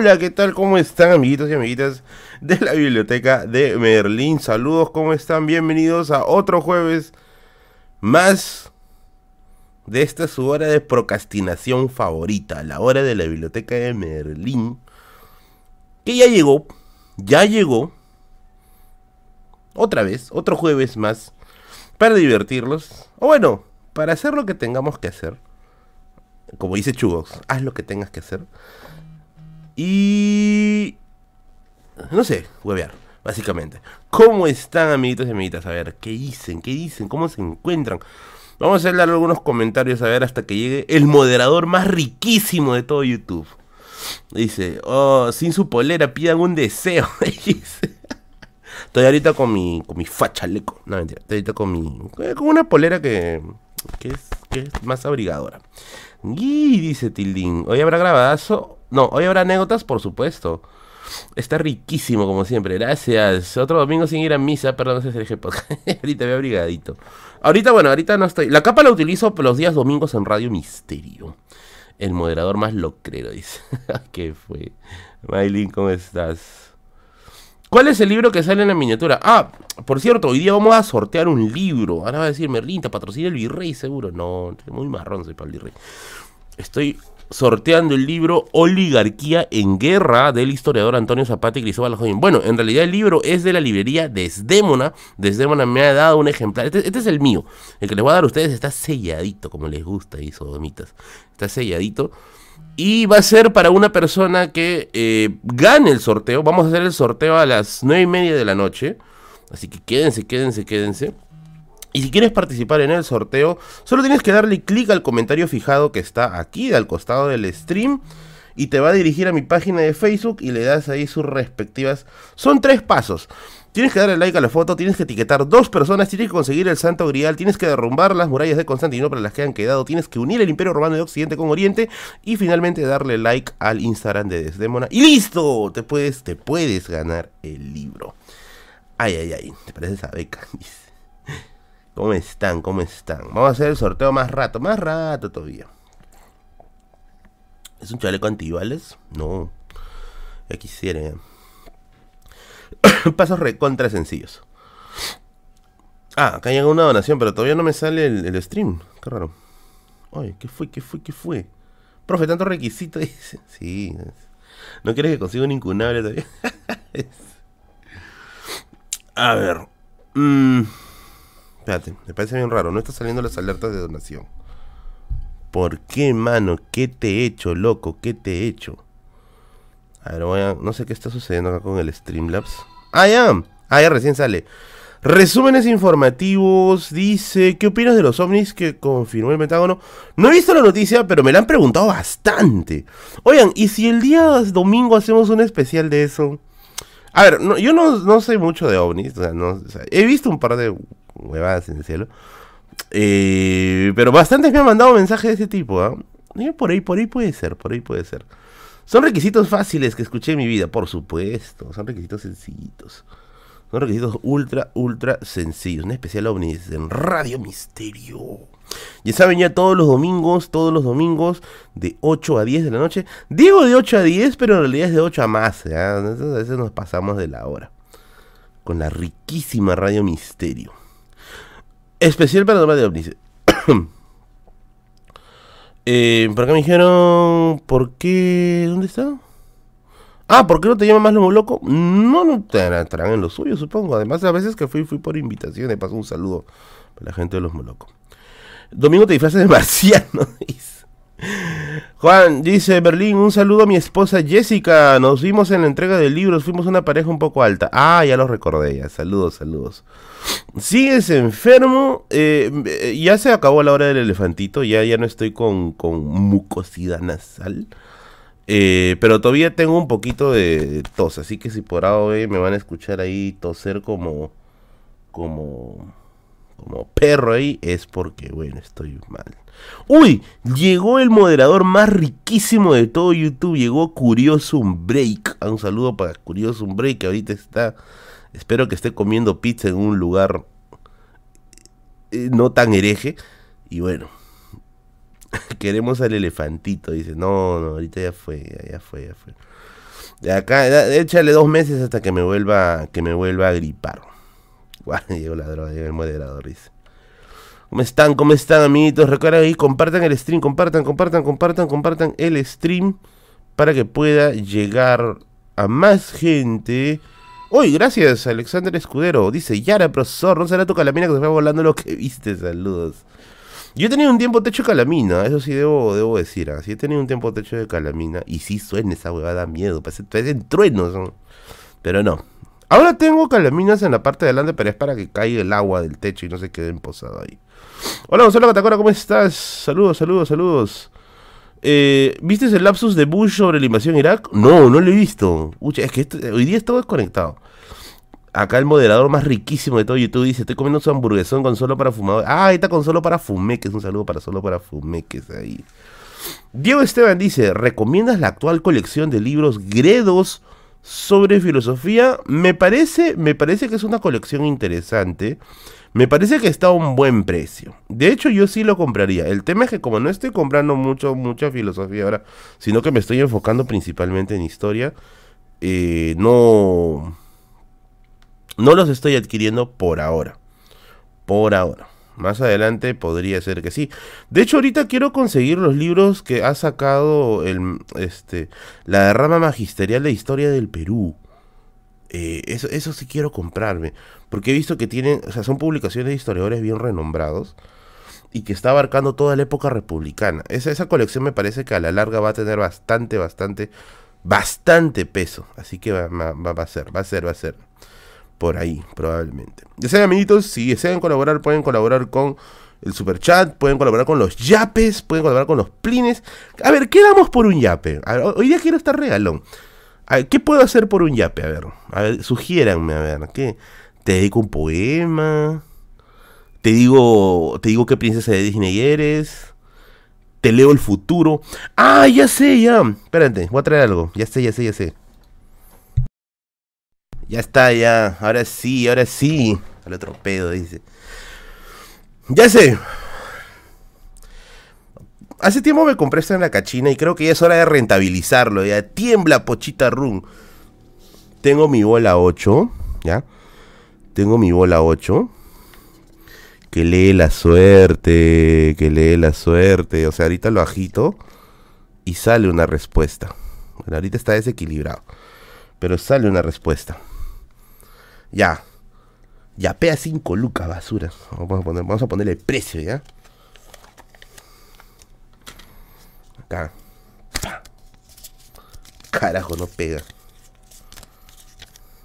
Hola, ¿qué tal? ¿Cómo están, amiguitos y amiguitas de la biblioteca de Merlín? Saludos, ¿cómo están? Bienvenidos a otro jueves más de esta su hora de procrastinación favorita, la hora de la biblioteca de Merlín, que ya llegó, ya llegó, otra vez, otro jueves más, para divertirlos, o bueno, para hacer lo que tengamos que hacer. Como dice Chugos, haz lo que tengas que hacer. Y... No sé, huevear, básicamente. ¿Cómo están, amiguitos y amiguitas? A ver, ¿qué dicen? ¿Qué dicen? ¿Cómo se encuentran? Vamos a hacer algunos comentarios a ver hasta que llegue el moderador más riquísimo de todo YouTube. Dice, oh, sin su polera pidan un deseo. Estoy ahorita con mi, con mi fachaleco. No, mentira. Estoy ahorita con mi, eh, con una polera que, que, es, que es más abrigadora. Y dice Tildín, hoy habrá grabadazo. No, hoy habrá anécdotas, por supuesto. Está riquísimo, como siempre. Gracias. Otro domingo sin ir a misa. Perdón, ese es el podcast. ahorita veo abrigadito. Ahorita, bueno, ahorita no estoy. La capa la utilizo los días domingos en Radio Misterio. El moderador más locrero, dice. ¿Qué fue? Maylin, ¿cómo estás? ¿Cuál es el libro que sale en la miniatura? Ah, por cierto, hoy día vamos a sortear un libro. Ahora va a decir Merlin, te patrocina el virrey, seguro. No, muy marrón soy para el virrey. Estoy sorteando el libro Oligarquía en Guerra del historiador Antonio Zapata y Cristóbal Joven. Bueno, en realidad el libro es de la librería Desdémona. Desdémona me ha dado un ejemplar. Este, este, es el mío. El que les voy a dar a ustedes está selladito, como les gusta. Está selladito. Y va a ser para una persona que eh, gane el sorteo. Vamos a hacer el sorteo a las nueve y media de la noche. Así que quédense, quédense, quédense. Y si quieres participar en el sorteo, solo tienes que darle clic al comentario fijado que está aquí, al costado del stream. Y te va a dirigir a mi página de Facebook y le das ahí sus respectivas. Son tres pasos. Tienes que darle like a la foto, tienes que etiquetar dos personas, tienes que conseguir el Santo Grial, tienes que derrumbar las murallas de Constantinopla, las que han quedado, tienes que unir el Imperio Romano de Occidente con Oriente y finalmente darle like al Instagram de Desdémona. Y listo, te puedes, te puedes ganar el libro. Ay, ay, ay, te parece esa beca. ¿Cómo están? ¿Cómo están? Vamos a hacer el sorteo más rato, más rato todavía. ¿Es un chaleco antibales? No. Ya quisiera. Pasos recontra sencillos. Ah, acá llega una donación, pero todavía no me sale el, stream. Qué raro. Ay, ¿qué fue? ¿Qué fue? ¿Qué fue? Profe, tanto requisito. Dice. Sí. ¿No quieres que consiga un incunable todavía? A ver. Mm, espérate, me parece bien raro. No está saliendo las alertas de donación. ¿Por qué, mano? ¿Qué te he hecho, loco? ¿Qué te he hecho? A ver, voy a... No sé qué está sucediendo acá con el Streamlabs. Ah, ya. Ah, ya recién sale. Resúmenes informativos. Dice, ¿qué opinas de los ovnis que confirmó el Pentágono? No he visto la noticia, pero me la han preguntado bastante. Oigan, ¿y si el día domingo hacemos un especial de eso? A ver, yo no, sé mucho de ovnis. O sea, no, he visto un par de huevadas en el cielo. Eh, pero bastantes me han mandado mensajes de ese tipo. ¿ah? Por ahí, por ahí puede ser, por ahí puede ser. Son requisitos fáciles que escuché en mi vida, por supuesto. Son requisitos sencillitos. Son requisitos ultra, ultra sencillos. Un especial ovnis en Radio Misterio. Ya saben, ya todos los domingos, todos los domingos, de 8 a 10 de la noche. Digo de 8 a 10, pero en realidad es de 8 a más. A veces nos pasamos de la hora. Con la riquísima Radio Misterio. Especial para de ovnis. Eh, por acá me dijeron, ¿por qué? ¿Dónde está? Ah, ¿por qué no te llama más Lomo Loco? No, no estarán en lo suyo, supongo. Además, a veces que fui, fui por invitación. De paso, un saludo para la gente de los Molocos. Domingo te disfrazas de marciano, dice. Juan dice, Berlín, un saludo a mi esposa Jessica. Nos vimos en la entrega de libros, fuimos una pareja un poco alta. Ah, ya lo recordé, ya. Saludos, saludos. Sigues enfermo. Eh, ya se acabó la hora del elefantito. Ya, ya no estoy con, con mucosidad nasal. Eh, pero todavía tengo un poquito de tos. Así que si por ahora me van a escuchar ahí toser como. como. Como perro ahí. Es porque, bueno, estoy mal. Uy, llegó el moderador más riquísimo de todo YouTube. Llegó Curioso Break. Un saludo para Curioso Break que ahorita está Espero que esté comiendo pizza en un lugar eh, no tan hereje. Y bueno, queremos al elefantito. Dice, no, no, ahorita ya fue, ya, fue, ya fue. De acá, échale dos meses hasta que me vuelva, que me vuelva a gripar. Guau, llegó la droga, llegó el moderador, dice. ¿Cómo están? ¿Cómo están, amiguitos? Recuerden ahí, compartan el stream, compartan, compartan, compartan, compartan el stream para que pueda llegar a más gente. Uy, gracias, Alexander Escudero. Dice, Yara, profesor, no será tu calamina que se fue volando lo que viste. Saludos. Yo he tenido un tiempo techo de calamina, eso sí debo, debo decir. Así ¿ah? he tenido un tiempo techo de calamina. Y sí suena esa huevada, da miedo. Parecen truenos. Pero no. Ahora tengo calaminas en la parte de adelante, pero es para que caiga el agua del techo y no se quede posado ahí. Hola Gonzalo Catacora, ¿cómo estás? Saludos, saludos, saludos. Eh, ¿Viste el lapsus de Bush sobre la invasión a Irak? No, no lo he visto. es que hoy día estoy desconectado. Acá el moderador más riquísimo de todo YouTube dice, estoy comiendo su hamburguesón con solo para fumadores. Ah, ahí está con solo para fumeques. Un saludo para solo para fumeques ahí. Diego Esteban dice, ¿recomiendas la actual colección de libros gredos sobre filosofía? Me parece, me parece que es una colección interesante. Me parece que está a un buen precio. De hecho, yo sí lo compraría. El tema es que como no estoy comprando mucho, mucha filosofía ahora, sino que me estoy enfocando principalmente en historia, eh, no no los estoy adquiriendo por ahora. Por ahora. Más adelante podría ser que sí. De hecho, ahorita quiero conseguir los libros que ha sacado el, este, la derrama magisterial de historia del Perú. Eh, eso, eso sí quiero comprarme. Porque he visto que tienen, o sea, son publicaciones de historiadores bien renombrados y que está abarcando toda la época republicana. Esa, esa colección me parece que a la larga va a tener bastante, bastante, bastante peso. Así que va, va a ser, va a ser, va a ser por ahí, probablemente. Desean, amiguitos, si desean colaborar, pueden colaborar con el super chat, pueden colaborar con los yapes, pueden colaborar con los plines. A ver, ¿qué damos por un yape? hoy día quiero estar regalón. ¿Qué puedo hacer por un yape? A ver, a ver, sugiéranme, a ver, ¿qué? ¿Te dedico un poema? ¿Te digo, te digo qué princesa de Disney eres? ¿Te leo el futuro? Ah, ya sé, ya. Espérate, voy a traer algo. Ya sé, ya sé, ya sé. Ya está, ya. Ahora sí, ahora sí. Al otro pedo, dice. Ya sé. Hace tiempo me compré esta en la cachina y creo que ya es hora de rentabilizarlo. Ya tiembla, pochita run. Tengo mi bola 8, ¿ya? Tengo mi bola 8. Que lee la suerte, que lee la suerte. O sea, ahorita lo agito y sale una respuesta. Bueno, ahorita está desequilibrado. Pero sale una respuesta. Ya. Ya pea 5 lucas, basura. Vamos a, ponerle precio, ¿ya? Acá. Carajo, no pega.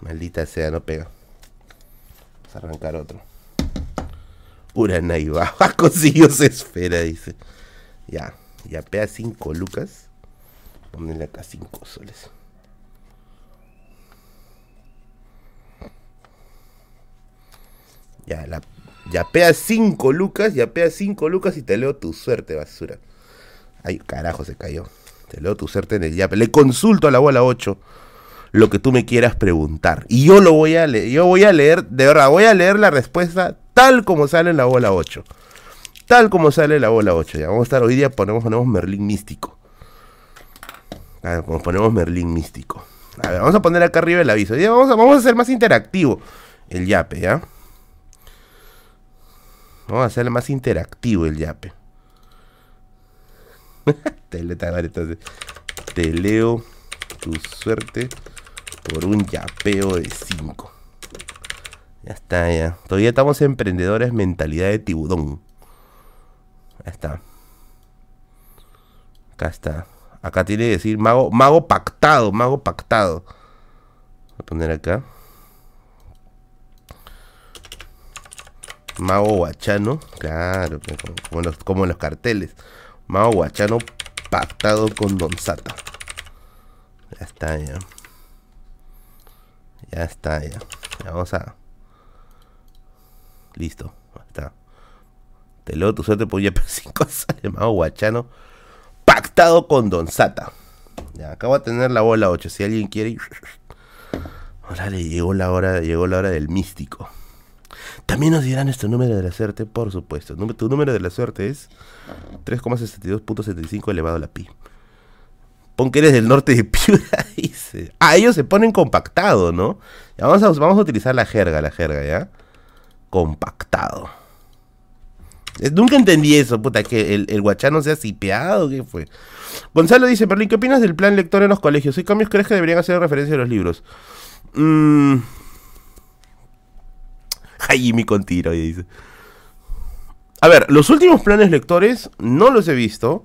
Maldita sea, no pega. Vamos a arrancar otro. Uranai va. Consiguió se esfera, dice. Ya. Ya pea 5 lucas. Ponle acá 5 soles. Ya, la, yapea 5 lucas, yapea 5 lucas y te leo tu suerte, basura. Ay, carajo, se cayó. Te leo tu suerte en el yape. Le consulto a la bola 8 lo que tú me quieras preguntar. Y yo lo voy a leer, yo voy a leer, de verdad, voy a leer la respuesta tal como sale en la bola 8. Tal como sale en la bola 8. Ya vamos a estar hoy día, ponemos, ponemos Merlín místico. A ponemos Merlín místico. A ver, vamos a poner acá arriba el aviso. vamos, a, vamos a hacer más interactivo el yape, ¿ya? Vamos a hacerle más interactivo el yape. te, leo tu suerte por un yapeo de 5. Ya está, ya. Todavía estamos emprendedores mentalidad de tiburón. Ya está. Acá está. Acá tiene que decir mago, mago pactado, mago pactado. Voy a poner acá. Mago Guachano, claro, como, en los carteles. Mago Guachano pactado con Don Sata. Ya está, ya. Ya está, ya. ya vamos a. Listo, está. Te leo tu suerte por ya 5 sale Mago Guachano pactado con Don Sata. Ya, de tener la bola 8. Si alguien quiere. Órale, llegó la hora, llegó la hora del místico. También nos dirán nuestro número de la suerte, por supuesto. Tu número de la suerte es 3,62.75 elevado a la pi. Pon que eres del norte de Piura, dice. Ah, ellos se ponen compactado, ¿no? vamos, a, vamos a utilizar la jerga, la jerga, ¿ya? Compactado. Eh, nunca entendí eso, puta, que el, el guachano sea cipeado, ¿qué fue? Gonzalo dice, Berlín, ¿qué opinas del plan lector en los colegios? ¿Qué cambios crees que deberían hacer referencia a los libros? Mmm... Jaime con tiro, dice. A ver, los últimos planes lectores no los he visto,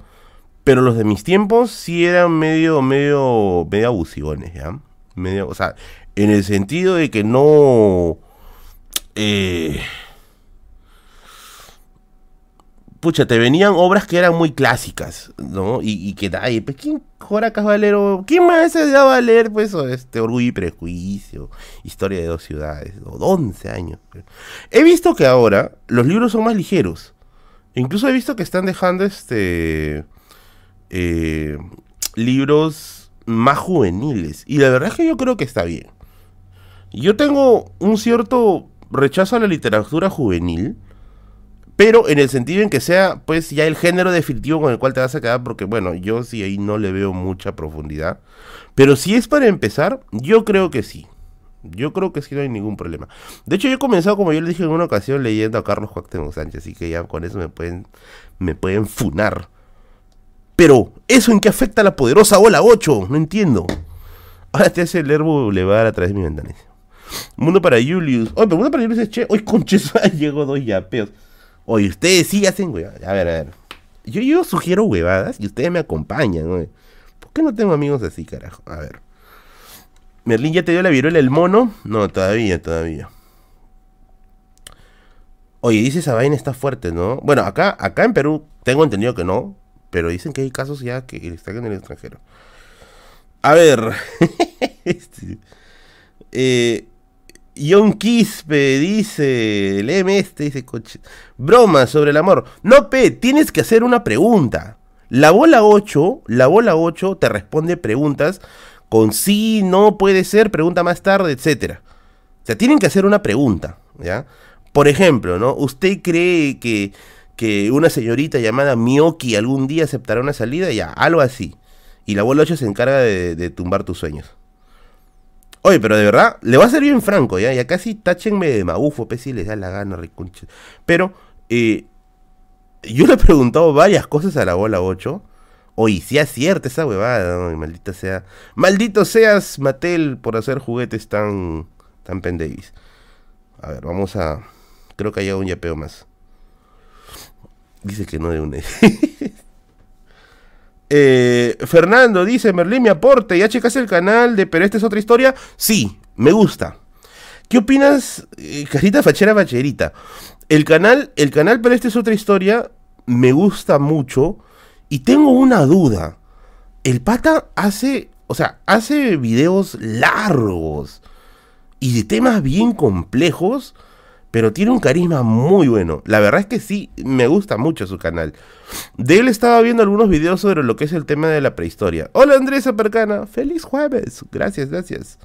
pero los de mis tiempos sí eran medio, medio, medio abusivones, ¿ya? Medio, o sea, en el sentido de que no... Eh, pucha, te venían obras que eran muy clásicas, ¿no? Y, que, ay, pues, ¿quién Joracas Valero? ¿Quién más se va a leer, pues, este, Orgullo y Prejuicio, Historia de dos ciudades, o 11 años? He visto que ahora los libros son más ligeros. Incluso he visto que están dejando, este, eh, libros más juveniles. Y la verdad es que yo creo que está bien. Yo tengo un cierto rechazo a la literatura juvenil pero en el sentido en que sea, pues, ya el género definitivo con el cual te vas a quedar, porque, bueno, yo sí ahí no le veo mucha profundidad. Pero si es para empezar, yo creo que sí. Yo creo que sí no hay ningún problema. De hecho, yo he comenzado, como yo le dije en una ocasión, leyendo a Carlos Joaquín Sánchez, así que ya con eso me pueden, me pueden funar. Pero, ¿eso en qué afecta a la poderosa ola 8? No entiendo. Ahora te hace el herbo Boulevard a través de mi ventana. Mundo para Julius. Oye, pero Mundo para Julius es che. Hoy conches, llegó dos yapeos. Oye, ustedes sí hacen huevadas. A ver, a ver. Yo, yo sugiero huevadas y ustedes me acompañan, ¿no? ¿Por qué no tengo amigos así, carajo? A ver. ¿Merlín ya te dio la viruela el mono? No, todavía, todavía. Oye, dice esa vaina está fuerte, ¿no? Bueno, acá, acá en Perú tengo entendido que no, pero dicen que hay casos ya que están en el extranjero. A ver. este, eh, John Quispe dice, léeme este, dice coche. Broma sobre el amor. No, P, tienes que hacer una pregunta. La bola 8, la bola 8 te responde preguntas con sí, no puede ser, pregunta más tarde, etcétera. O sea, tienen que hacer una pregunta, ¿ya? Por ejemplo, ¿no? ¿Usted cree que, que una señorita llamada Miyoki algún día aceptará una salida? Ya, algo así. Y la bola 8 se encarga de tumbar tus sueños. Oye, pero de verdad, le va a ser bien franco, ¿ya? Ya casi táchenme de magufo, pe, si les da la gana, ricunche. Pero, eh, yo le he preguntado varias cosas a la bola 8. Oye, si es cierta esa huevada, ¿no? maldita sea. Maldito seas, Mattel, por hacer juguetes tan, tan pendevis. A ver, vamos a... Creo que hay un yapeo más. Dice que no de un... Eh, Fernando dice, Merlín, mi aporte, ¿ya checaste el canal de Pero esta es otra historia? Sí, me gusta. ¿Qué opinas, eh, Carita Fachera Facherita? El canal, el canal Pero esta es otra historia me gusta mucho y tengo una duda. El pata hace, o sea, hace videos largos y de temas bien complejos pero tiene un carisma muy bueno. La verdad es que sí, me gusta mucho su canal. De él estaba viendo algunos videos sobre lo que es el tema de la prehistoria. Hola Andrés Apercana, feliz jueves. Gracias, gracias.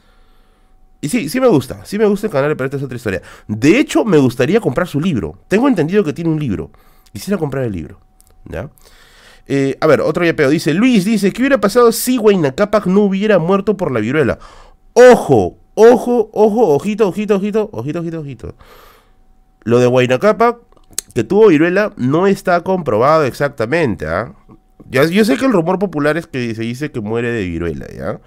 Y sí, sí me gusta, sí me gusta el canal, pero esta es otra historia. De hecho, me gustaría comprar su libro. Tengo entendido que tiene un libro. Quisiera comprar el libro. ¿Ya? Eh, a ver, otro yapeo. Dice, Luis dice, ¿qué hubiera pasado si Wayne Capac no hubiera muerto por la viruela? Ojo, ojo, ojo, ojito, ojito, ojito, ojito, ojito, ojito. Lo de Huayna que tuvo viruela, no está comprobado exactamente. ¿ah? yo sé que el rumor popular es que se dice que muere de viruela, ¿ya?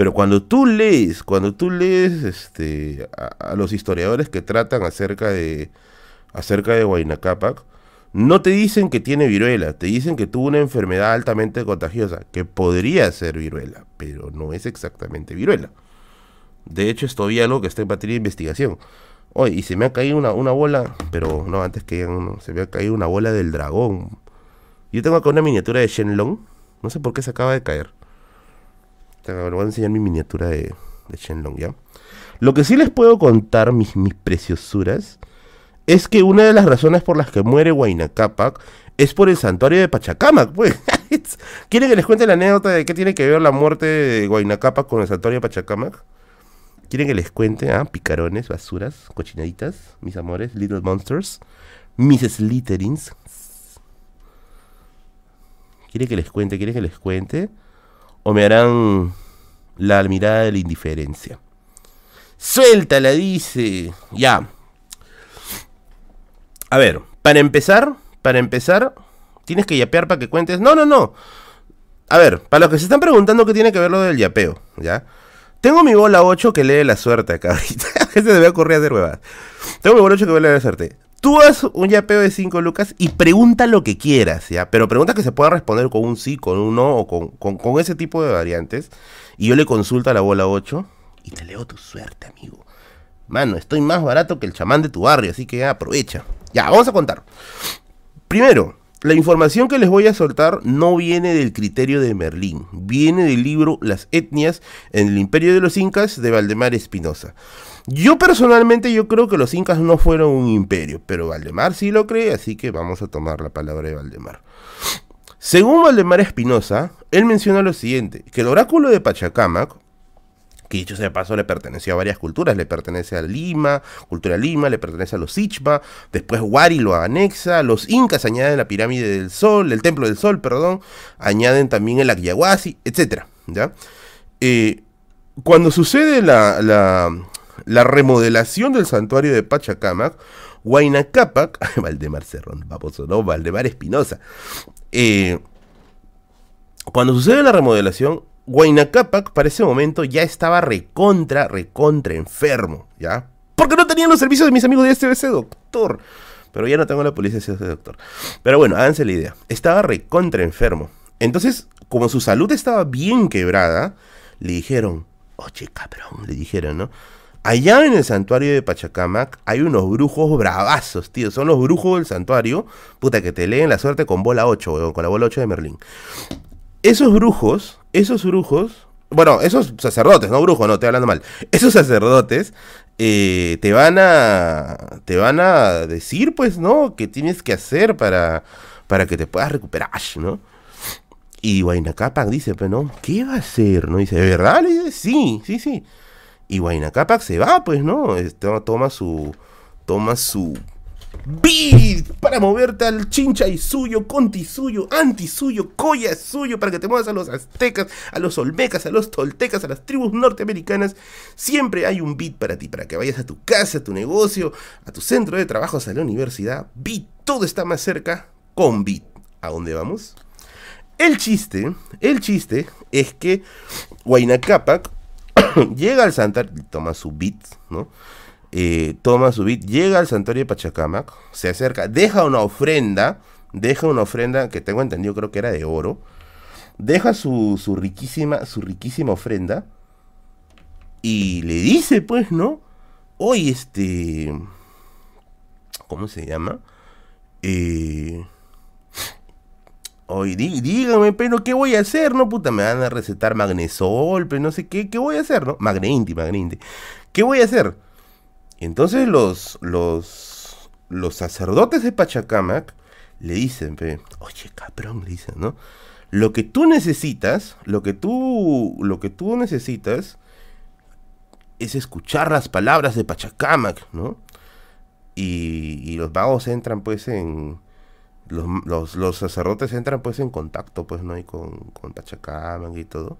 Pero cuando tú lees, cuando tú lees este, a, los historiadores que tratan acerca de, acerca de Huayna no te dicen que tiene viruela, te dicen que tuvo una enfermedad altamente contagiosa, que podría ser viruela, pero no es exactamente viruela. De hecho, es todavía algo que está en materia de investigación. Oye, y se me ha caído una, una bola, pero no, antes que se me ha caído una bola del dragón. Yo tengo acá una miniatura de Shenlong. No sé por qué se acaba de caer. Voy a enseñar mi miniatura de, de Shenlong, ¿ya? Lo que sí les puedo contar, mis, preciosuras, es que una de las razones por las que muere Huayna Capac es por el santuario de Pachacamac, pues. ¿Quieren que les cuente la anécdota de qué tiene que ver la muerte de Huayna Capac con el santuario de Pachacamac? ¿Quieren que les cuente? Ah, picarones, basuras, cochinaditas, mis amores, little monsters, mis slitterings. ¿Quieren que les cuente? ¿Quieren que les cuente? O me harán la mirada de la indiferencia. Suéltala, dice. Ya. A ver, para empezar, para empezar, tienes que yapear para que cuentes. No, no, no. A ver, para los que se están preguntando qué tiene que ver lo del yapeo, ¿ya? Tengo mi bola 8 que lee la suerte acá ahorita. se debe ocurrir hacer huevadas. Tengo mi bola 8 que lee la suerte. Tú haz un yapeo de 5 lucas y pregunta lo que quieras, ¿ya? Pero pregunta que se pueda responder con un sí, con un no o con, con ese tipo de variantes. Y yo le consulto a la bola 8 y te leo tu suerte, amigo. Mano, estoy más barato que el chamán de tu barrio, así que aprovecha. Ya, vamos a contar. Primero, la información que les voy a soltar no viene del criterio de Merlín, viene del libro Las etnias en el imperio de los incas de Valdemar Espinosa. Yo personalmente yo creo que los incas no fueron un imperio, pero Valdemar sí lo cree, así que vamos a tomar la palabra de Valdemar. Según Valdemar Espinosa, él menciona lo siguiente, que el oráculo de Pachacamac que dicho sea de paso le perteneció a varias culturas, le pertenece a Lima, cultura Lima, le pertenece a los Ichba, después Wari lo anexa, los incas añaden la pirámide del sol, el templo del sol, perdón, añaden también el Aquiahuasi, etc. ¿ya? Eh, cuando sucede la, remodelación del santuario de Pachacamac, Huayna Capac, Valdemar Cerrón, vamos, no, Valdemar Espinosa, eh, cuando sucede la remodelación, Huayna Capac para ese momento ya estaba recontra, recontra enfermo, ¿ya? Porque no tenían los servicios de mis amigos de SBC, doctor. Pero ya no tengo la policía de SBC, doctor. Pero bueno, háganse la idea. Estaba recontra enfermo. Entonces, como su salud estaba bien quebrada, le dijeron, oye, cabrón, le dijeron, ¿no? Allá en el santuario de Pachacamac hay unos brujos bravazos, tío. Son los brujos del santuario, puta, que te leen la suerte con bola 8, con la bola 8 de Merlín. Esos brujos esos brujos, bueno, esos sacerdotes, no brujos, no, estoy hablando mal. Esos sacerdotes eh, te van a te van a decir, pues, ¿no? ¿Qué tienes que hacer para, para que te puedas recuperar, ¿no? Y Huayna dice, pues, ¿no? ¿Qué va a hacer? ¿No? Dice, ¿de verdad? Dice, sí, sí, sí. Y Huayna se va, pues, ¿no? Toma su, toma su Beat para moverte al chincha y suyo, conti suyo, anti suyo, coya suyo, para que te muevas a los aztecas, a los olmecas, a los toltecas, a las tribus norteamericanas. Siempre hay un beat para ti, para que vayas a tu casa, a tu negocio, a tu centro de trabajo, a la universidad. Beat, todo está más cerca con beat. ¿A dónde vamos? El chiste, el chiste es que Huayna llega al Santa, toma su beat, ¿no? Eh, toma su bit, llega al santuario de Pachacamac, se acerca, deja una ofrenda, deja una ofrenda que tengo entendido creo que era de oro, deja su, su riquísima, su riquísima ofrenda y le dice pues, ¿no? Hoy este... ¿Cómo se llama? Eh... Oye, dígame, pero ¿qué voy a hacer? No, puta, me van a recetar magnesol, pero no sé qué, ¿qué voy a hacer? ¿No? Magneinti, magneinti. ¿Qué voy a hacer? Entonces los, los, los sacerdotes de Pachacamac le dicen, oye, cabrón, le dicen, ¿no? Lo que tú necesitas, lo que tú, lo que tú necesitas es escuchar las palabras de Pachacamac, ¿no? Y, los magos entran pues en... Los, los, sacerdotes entran pues en contacto pues, ¿no? Y con, con y todo.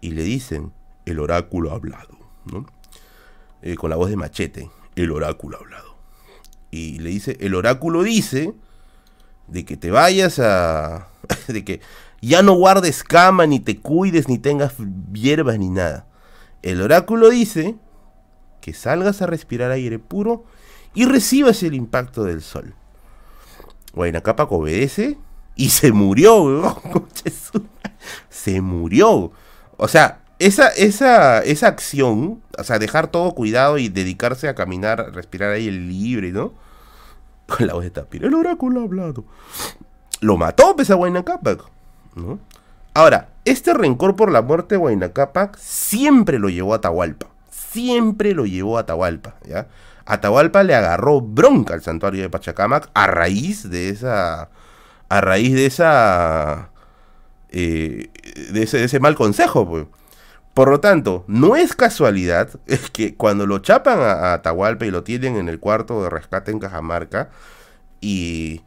Y le dicen, el oráculo ha hablado. Eh, con la voz de Machete, el oráculo ha hablado. Y le dice, el oráculo dice de que te vayas a... de que ya no guardes cama, ni te cuides, ni tengas hierbas, ni nada. El oráculo dice que salgas a respirar aire puro y recibas el impacto del sol. Capa obedece y se murió, se murió. O sea, esa, esa, esa acción, o sea, dejar todo cuidado y dedicarse a caminar, respirar ahí el libre, ¿no? Con la voz de Tapir, el oráculo ha hablado. Lo mató, pese a Huayna ¿no? Ahora, este rencor por la muerte de Huayna siempre lo llevó a Atahualpa. Siempre lo llevó a Atahualpa, ¿ya? Atahualpa le agarró bronca al santuario de Pachacamac a raíz de esa. A raíz de esa. Eh, de, ese, mal consejo, pues. Por lo tanto, no es casualidad que cuando lo chapan a, Atahualpa y lo tienen en el cuarto de rescate en Cajamarca, y,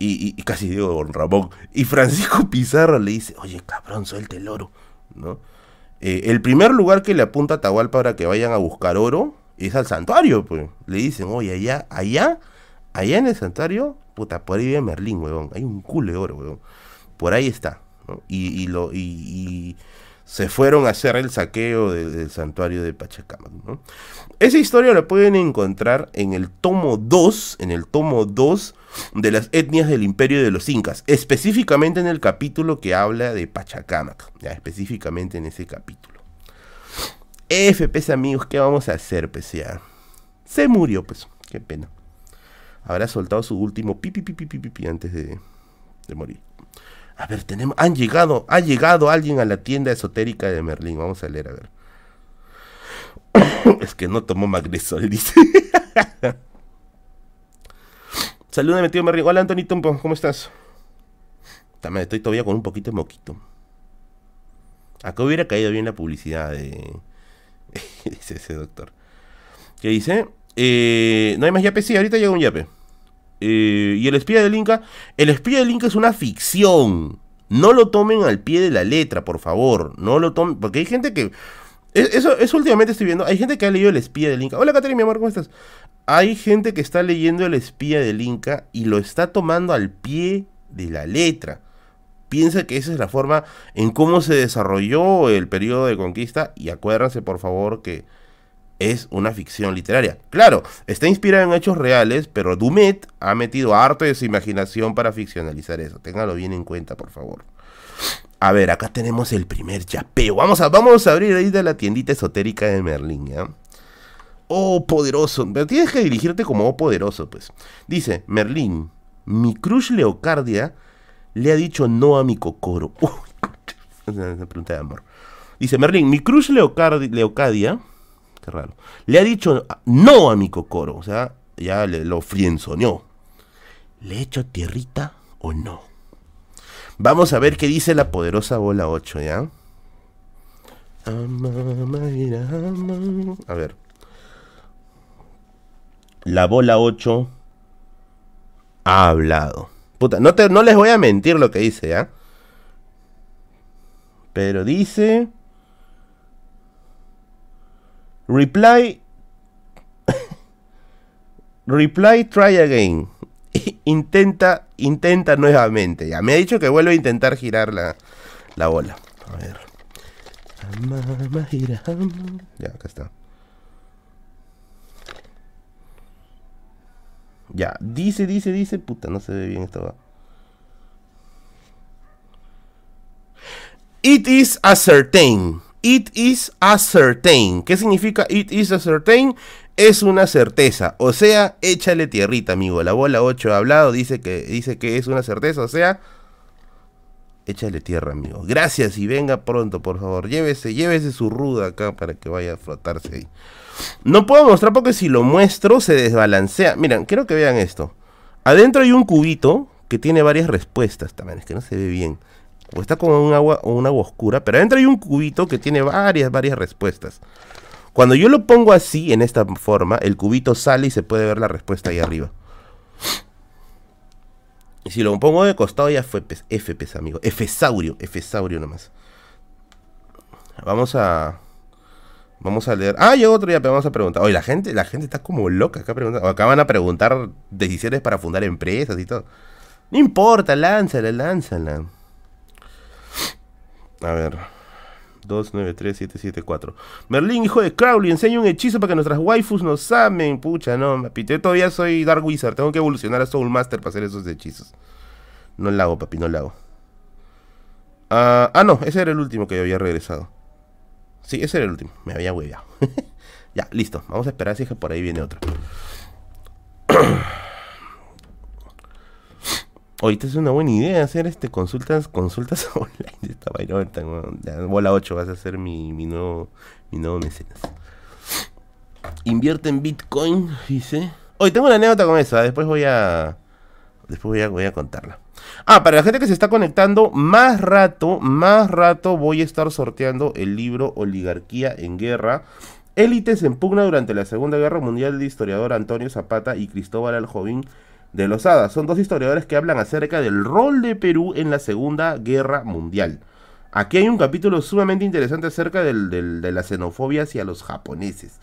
y, casi digo Don Ramón, y Francisco Pizarro le dice, oye cabrón, suelte el oro, ¿no? Eh, el primer lugar que le apunta a Atahualpa para que vayan a buscar oro es al santuario, pues. Le dicen, oye, allá, allá, allá en el santuario, puta, por ahí vive Merlín, weón. Hay un culo de oro, weón. Por ahí está. Y, lo, y, se fueron a hacer el saqueo del santuario de Pachacamac. Esa historia la pueden encontrar en el tomo 2, en el tomo 2 de las etnias del imperio de los incas, específicamente en el capítulo que habla de Pachacamac, específicamente en ese capítulo. FPS amigos, ¿qué vamos a hacer, pues Se murió, pues, qué pena. Habrá soltado su último pipi pipi pipi pi, antes de, morir. A ver, tenemos, han llegado, ha llegado alguien a la tienda esotérica de Merlín. Vamos a leer, a ver. es que no tomó magnesol, dice. Saludame, tío Merlín. Hola, Antonito, ¿cómo estás? También estoy todavía con un poquito de moquito. Acá hubiera caído bien la publicidad de... dice ese doctor. ¿Qué dice? Eh, no hay más yape, sí, ahorita llega un yape. Eh, y el espía del Inca, el espía del Inca es una ficción. No lo tomen al pie de la letra, por favor. No lo tomen, porque hay gente que... E, eso, eso últimamente estoy viendo. Hay gente que ha leído El espía del Inca. Hola, Caterina, mi amor, ¿cómo estás? Hay gente que está leyendo El espía del Inca y lo está tomando al pie de la letra. Piensa que esa es la forma en cómo se desarrolló el periodo de conquista. Y acuérdense, por favor, que es una ficción literaria. Claro, está inspirada en hechos reales, pero Dumet ha metido harto de su imaginación para ficcionalizar eso. Téngalo bien en cuenta, por favor. A ver, acá tenemos el primer chapeo. Vamos a, vamos a abrir ahí de la tiendita esotérica de Merlin, ¿ya? Oh, poderoso. Tienes que dirigirte como oh, poderoso, pues. Dice, Merlín, mi crush Leocardia le ha dicho no a mi cocoro. es una pregunta de amor. Dice, Merlín, mi crush Leocardia Qué raro. Le ha dicho no a mi cocoro. O sea, ya le, lo frienzoneó. ¿Le he hecho tierrita o no? Vamos a ver qué dice la poderosa bola 8, ¿ya? A ver. La bola 8 ha hablado. Puta, no, te, no les voy a mentir lo que dice, ¿ya? Pero dice... Reply. Reply, try again. intenta, intenta nuevamente. Ya me ha dicho que vuelve a intentar girar la, la bola. A ver. Ya, acá está. Ya, dice, dice, dice. Puta, no se ve bien esto. It is a. It is a. ¿Qué significa it is a certain? Es una certeza. O sea, échale tierrita, amigo. La bola 8 ha hablado, dice que, dice que es una certeza. O sea, échale tierra, amigo. Gracias y venga pronto, por favor. Llévese, llévese su ruda acá para que vaya a frotarse ahí. No puedo mostrar porque si lo muestro se desbalancea. Miren, quiero que vean esto. Adentro hay un cubito que tiene varias respuestas también. Es que no se ve bien o está como un agua agua oscura, pero adentro hay un cubito que tiene varias, varias respuestas. Cuando yo lo pongo así, en esta forma, el cubito sale y se puede ver la respuesta ahí arriba. Y si lo pongo de costado ya fue F, pesa, amigo. F-saurio, F-saurio nomás. Vamos a... Vamos a leer. Ah, llegó otro ya, pero vamos a preguntar. Oye, la gente, la gente está como loca acá preguntando. Acá van a preguntar decisiones para fundar empresas y todo. No importa, lánzala, lánzala. A ver. 293774. Merlín, hijo de Crowley, enseña un hechizo para que nuestras waifus nos amen. Pucha, no, papi. Yo todavía soy Dark Wizard. Tengo que evolucionar a Soul Master para hacer esos hechizos. No lo hago, papi, no lo hago. ah, ah no, ese era el último que había regresado. Sí, ese era el último. Me había hueveado. ya, listo. Vamos a esperar si es que por ahí viene otro. Ahorita es una buena idea hacer este consultas consultas online de esta vaina. bola 8 vas a ser mi, mi, nuevo, mi nuevo mecenas. Invierte en Bitcoin, dice. Hoy tengo una anécdota con esa, después voy a. Después voy a, voy a contarla. Ah, para la gente que se está conectando, más rato, más rato voy a estar sorteando el libro Oligarquía en Guerra. Élites en pugna durante la Segunda Guerra Mundial de historiador Antonio Zapata y Cristóbal Aljovín de Lozada. Son dos historiadores que hablan acerca del rol de Perú en la Segunda Guerra Mundial. Aquí hay un capítulo sumamente interesante acerca del, de la xenofobia hacia los japoneses.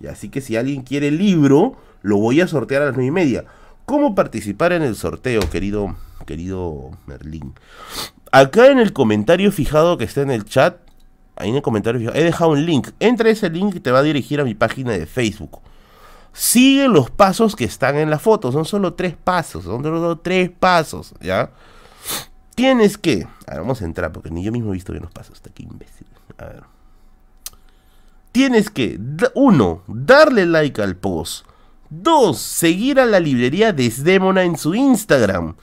Y así que si alguien quiere el libro, lo voy a sortear a las nueve y media. ¿Cómo participar en el sorteo, querido, querido Merlín? Acá en el comentario fijado que está en el chat, ahí en el comentario fijado, he dejado un link. Entra ese link y te va a dirigir a mi página de Facebook. Sigue los pasos que están en la foto. Son solo tres pasos. Son solo tres pasos, ¿ya? Tienes que. A ver, vamos a entrar porque ni yo mismo he visto bien los pasos. Está aquí, imbécil. A ver. Tienes que, uno, darle like al post. Dos, seguir a la librería Desdémona en su Instagram.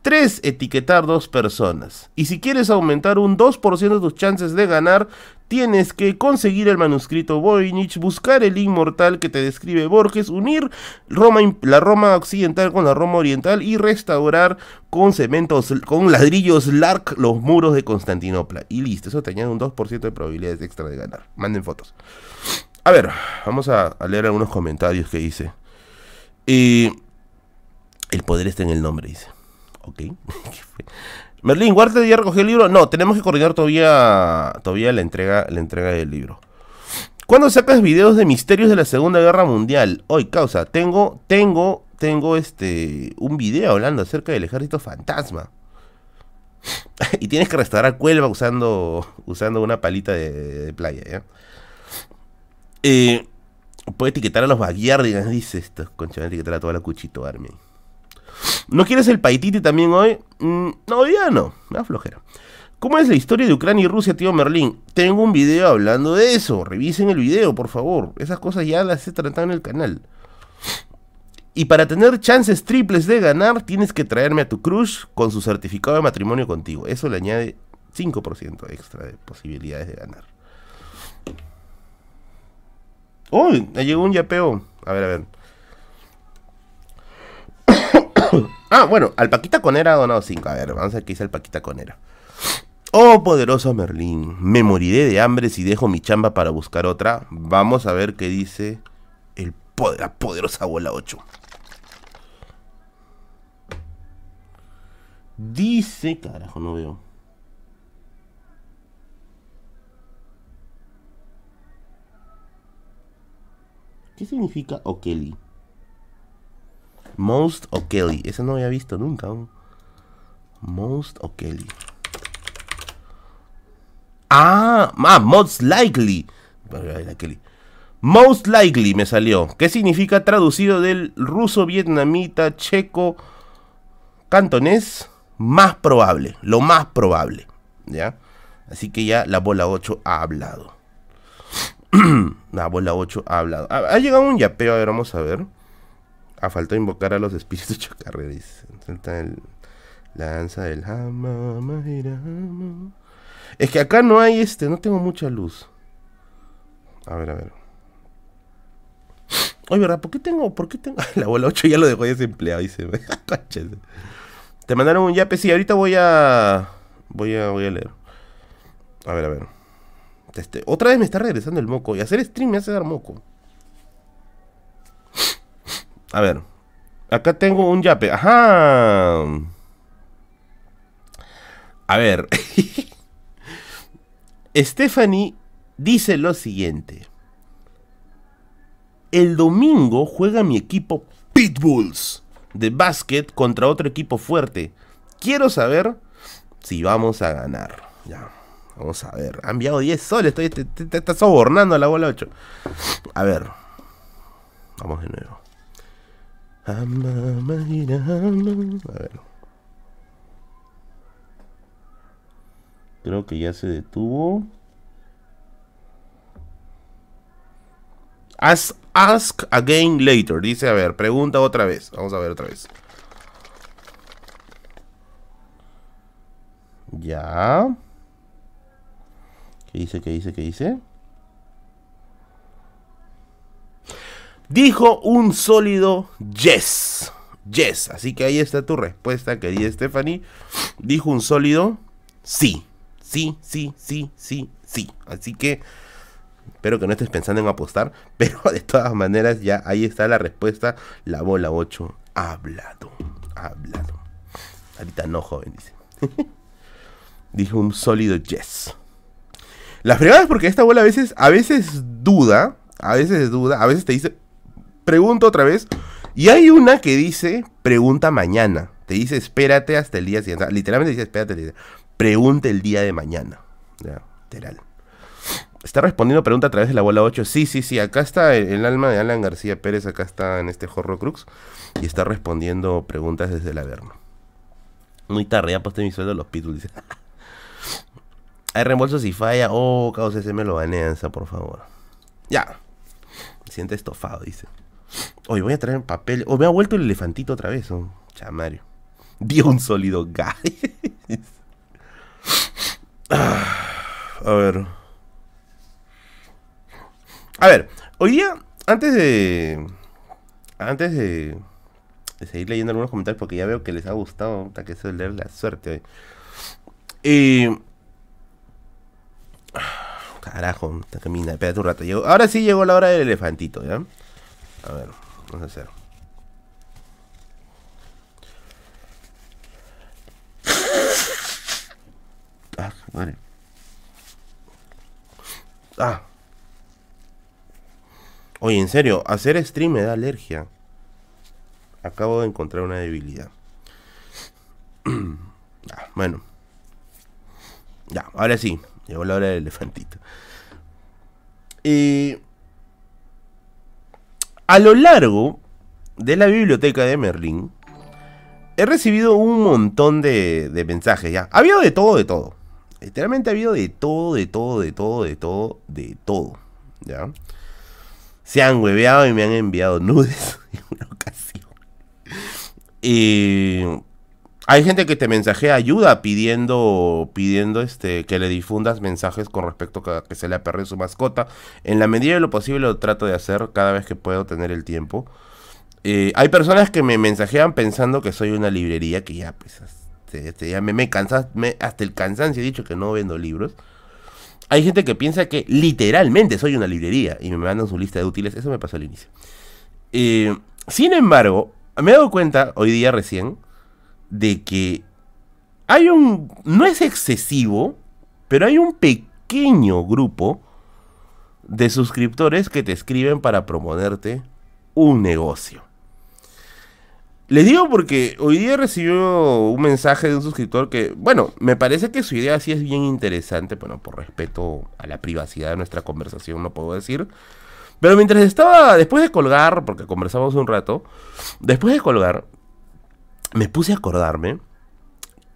3. Etiquetar dos personas. Y si quieres aumentar un 2% de tus chances de ganar, tienes que conseguir el manuscrito Voynich, buscar el inmortal que te describe Borges, unir Roma, la Roma occidental con la Roma oriental y restaurar con cementos, con ladrillos Lark los muros de Constantinopla. Y listo, eso te añade un 2% de probabilidades extra de ganar. Manden fotos. A ver, vamos a, leer algunos comentarios que hice. Y el poder está en el nombre, dice. Ok. Merlin, ¿Guarda ya recogió el libro? No, tenemos que coordinar todavía, todavía la, entrega, la entrega del libro. ¿Cuándo sacas videos de misterios de la Segunda Guerra Mundial? Hoy, causa, tengo, tengo, tengo este, un video hablando acerca del ejército fantasma. y tienes que restaurar Cuelva usando, usando una palita de, playa, ¿ya? Eh, puede etiquetar a los Baguiardigans, dice esto. Concha, etiquetar a toda la Cuchito Army. ¿No quieres el paititi también hoy? Mm, no, ya no, me flojera. ¿Cómo es la historia de Ucrania y Rusia, tío Merlín? Tengo un video hablando de eso. Revisen el video, por favor. Esas cosas ya las he tratado en el canal. Y para tener chances triples de ganar, tienes que traerme a tu crush con su certificado de matrimonio contigo. Eso le añade 5% extra de posibilidades de ganar. ¡Uy! me llegó un yapeo. A ver, a ver. ah, bueno, al Paquita Conera ha donado 5. A ver, vamos a ver qué dice el Paquita Conera. Oh, poderoso Merlín, me moriré de hambre si dejo mi chamba para buscar otra. Vamos a ver qué dice el la poderosa bola 8. Dice, carajo, no veo. ¿Qué significa O'Kelly? Most O'Kelly. Ese no había visto nunca. Most O'Kelly. Ah, ah, most likely. Most likely me salió. ¿Qué significa traducido del ruso, vietnamita, checo, cantonés? Más probable, lo más probable. ¿Ya? Así que ya la bola 8 ha hablado. la bola 8 ha hablado. Ha, ha llegado un yapeo, a ver, vamos a ver. A falta invocar a los espíritus chocarreris. la danza del Es que acá no hay este, no tengo mucha luz. A ver, a ver. Oye, ¿verdad? ¿Por qué tengo, por qué tengo? La bola 8 ya lo dejó desempleado, dice. Te mandaron un yape, sí, ahorita voy a. Voy a, voy a leer. A ver, a ver. Este, otra vez me está regresando el moco. Y hacer stream me hace dar moco. A ver. Acá tengo un yape. Ajá. A ver. Stephanie dice lo siguiente. El domingo juega mi equipo Pitbulls de básquet contra otro equipo fuerte. Quiero saber si vamos a ganar. Ya. Vamos a ver. Ha enviado 10 soles. Estoy, te, está sobornando a la bola 8. A ver. Vamos de nuevo. A ver. Creo que ya se detuvo. Ask, ask again later. Dice, a ver, pregunta otra vez. Vamos a ver otra vez. Ya. ¿Qué dice? ¿Qué dice? ¿Qué dice? Dijo un sólido yes. Yes. Así que ahí está tu respuesta, querida Stephanie. Dijo un sólido sí. Sí, sí, sí, sí, sí. Así que espero que no estés pensando en apostar. Pero de todas maneras, ya ahí está la respuesta. La bola 8 ha hablado. Ha hablado. Ahorita no, joven, dice. Dijo un sólido yes. La fregada es porque esta abuela a veces, a veces duda, a veces duda, a veces te dice, pregunta otra vez. Y hay una que dice, pregunta mañana. Te dice, espérate hasta el día siguiente. literalmente dice, espérate, pregunta el día de mañana. Ya, literal. Está respondiendo pregunta a través de la bola 8. Sí, sí, sí. Acá está el, alma de Alan García Pérez. Acá está en este Horror Crux. Y está respondiendo preguntas desde el Averno. Muy tarde, ya posté mi sueldo los pitulls. Hay reembolso si falla. Oh, causa ese me lo banean, por favor. Ya. Me siente estofado, dice. Hoy voy a traer papel. O me ha vuelto el elefantito otra vez. Oh, chamario. Dio un sólido guy. a ver. A ver, hoy día, antes de. Antes de, de seguir leyendo algunos comentarios, porque ya veo que les ha gustado, hasta que eso leer la suerte hoy. Eh, carajo, esta camina, espérate un rato. ahora sí llegó la hora del elefantito, ¿ya? A ver, vamos a hacer. Ah, vale. Ah. Oye, en serio, hacer stream me da alergia. Acabo de encontrar una debilidad. Ah, bueno. Ya, ahora sí. Llegó la hora del elefantito. Y a lo largo de la biblioteca de Merlín, he recibido un montón de, mensajes ya. Ha habido de todo, de todo. Literalmente ha habido de todo, de todo, de todo, de todo, de todo. ¿Ya? se han hueveado y me han enviado nudes en una ocasión. Y hay gente que te mensajea ayuda pidiendo, pidiendo este, que le difundas mensajes con respecto a que se le aperre su mascota. En la medida de lo posible lo trato de hacer cada vez que puedo tener el tiempo. Eh, hay personas que me mensajean pensando que soy una librería que ya, pues, este, este, ya me, me cansa, hasta el cansancio he dicho que no vendo libros. Hay gente que piensa que literalmente soy una librería y me mandan su lista de útiles. Eso me pasó al inicio. Eh, sin embargo, me he dado cuenta hoy día recién de que hay un... No es excesivo, pero hay un pequeño grupo de suscriptores que te escriben para proponerte un negocio. Les digo porque hoy día recibió un mensaje de un suscriptor que, bueno, me parece que su idea sí es bien interesante, bueno, por respeto a la privacidad de nuestra conversación, no puedo decir. Pero mientras estaba, después de colgar, porque conversamos un rato, después de colgar, me puse a acordarme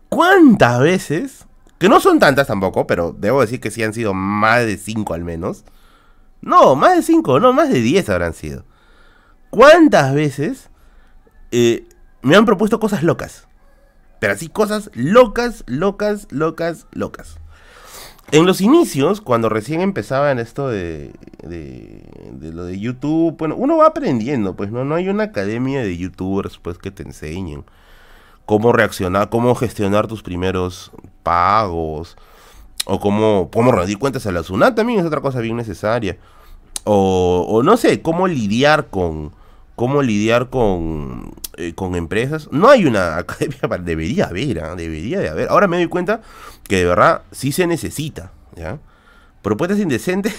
cuántas veces, que no son tantas tampoco, pero debo decir que sí han sido más de cinco al menos. No, más de cinco, no, más de diez habrán sido. ¿Cuántas veces eh, me han propuesto cosas locas. Pero así, cosas locas, locas, locas, locas. En los inicios, cuando recién empezaba en esto de, de, lo de YouTube, bueno, uno va aprendiendo, pues no, no hay una academia de youtubers pues que te enseñen cómo reaccionar, cómo gestionar tus primeros pagos, o cómo, cómo rendir cuentas a la SUNAT también es otra cosa bien necesaria. O, no sé, cómo lidiar con, cómo lidiar con, eh, con empresas. No hay una academia para... Debería haber, ¿ah? debería de haber. Ahora me doy cuenta que de verdad sí se necesita. ¿ya? Propuestas indecentes.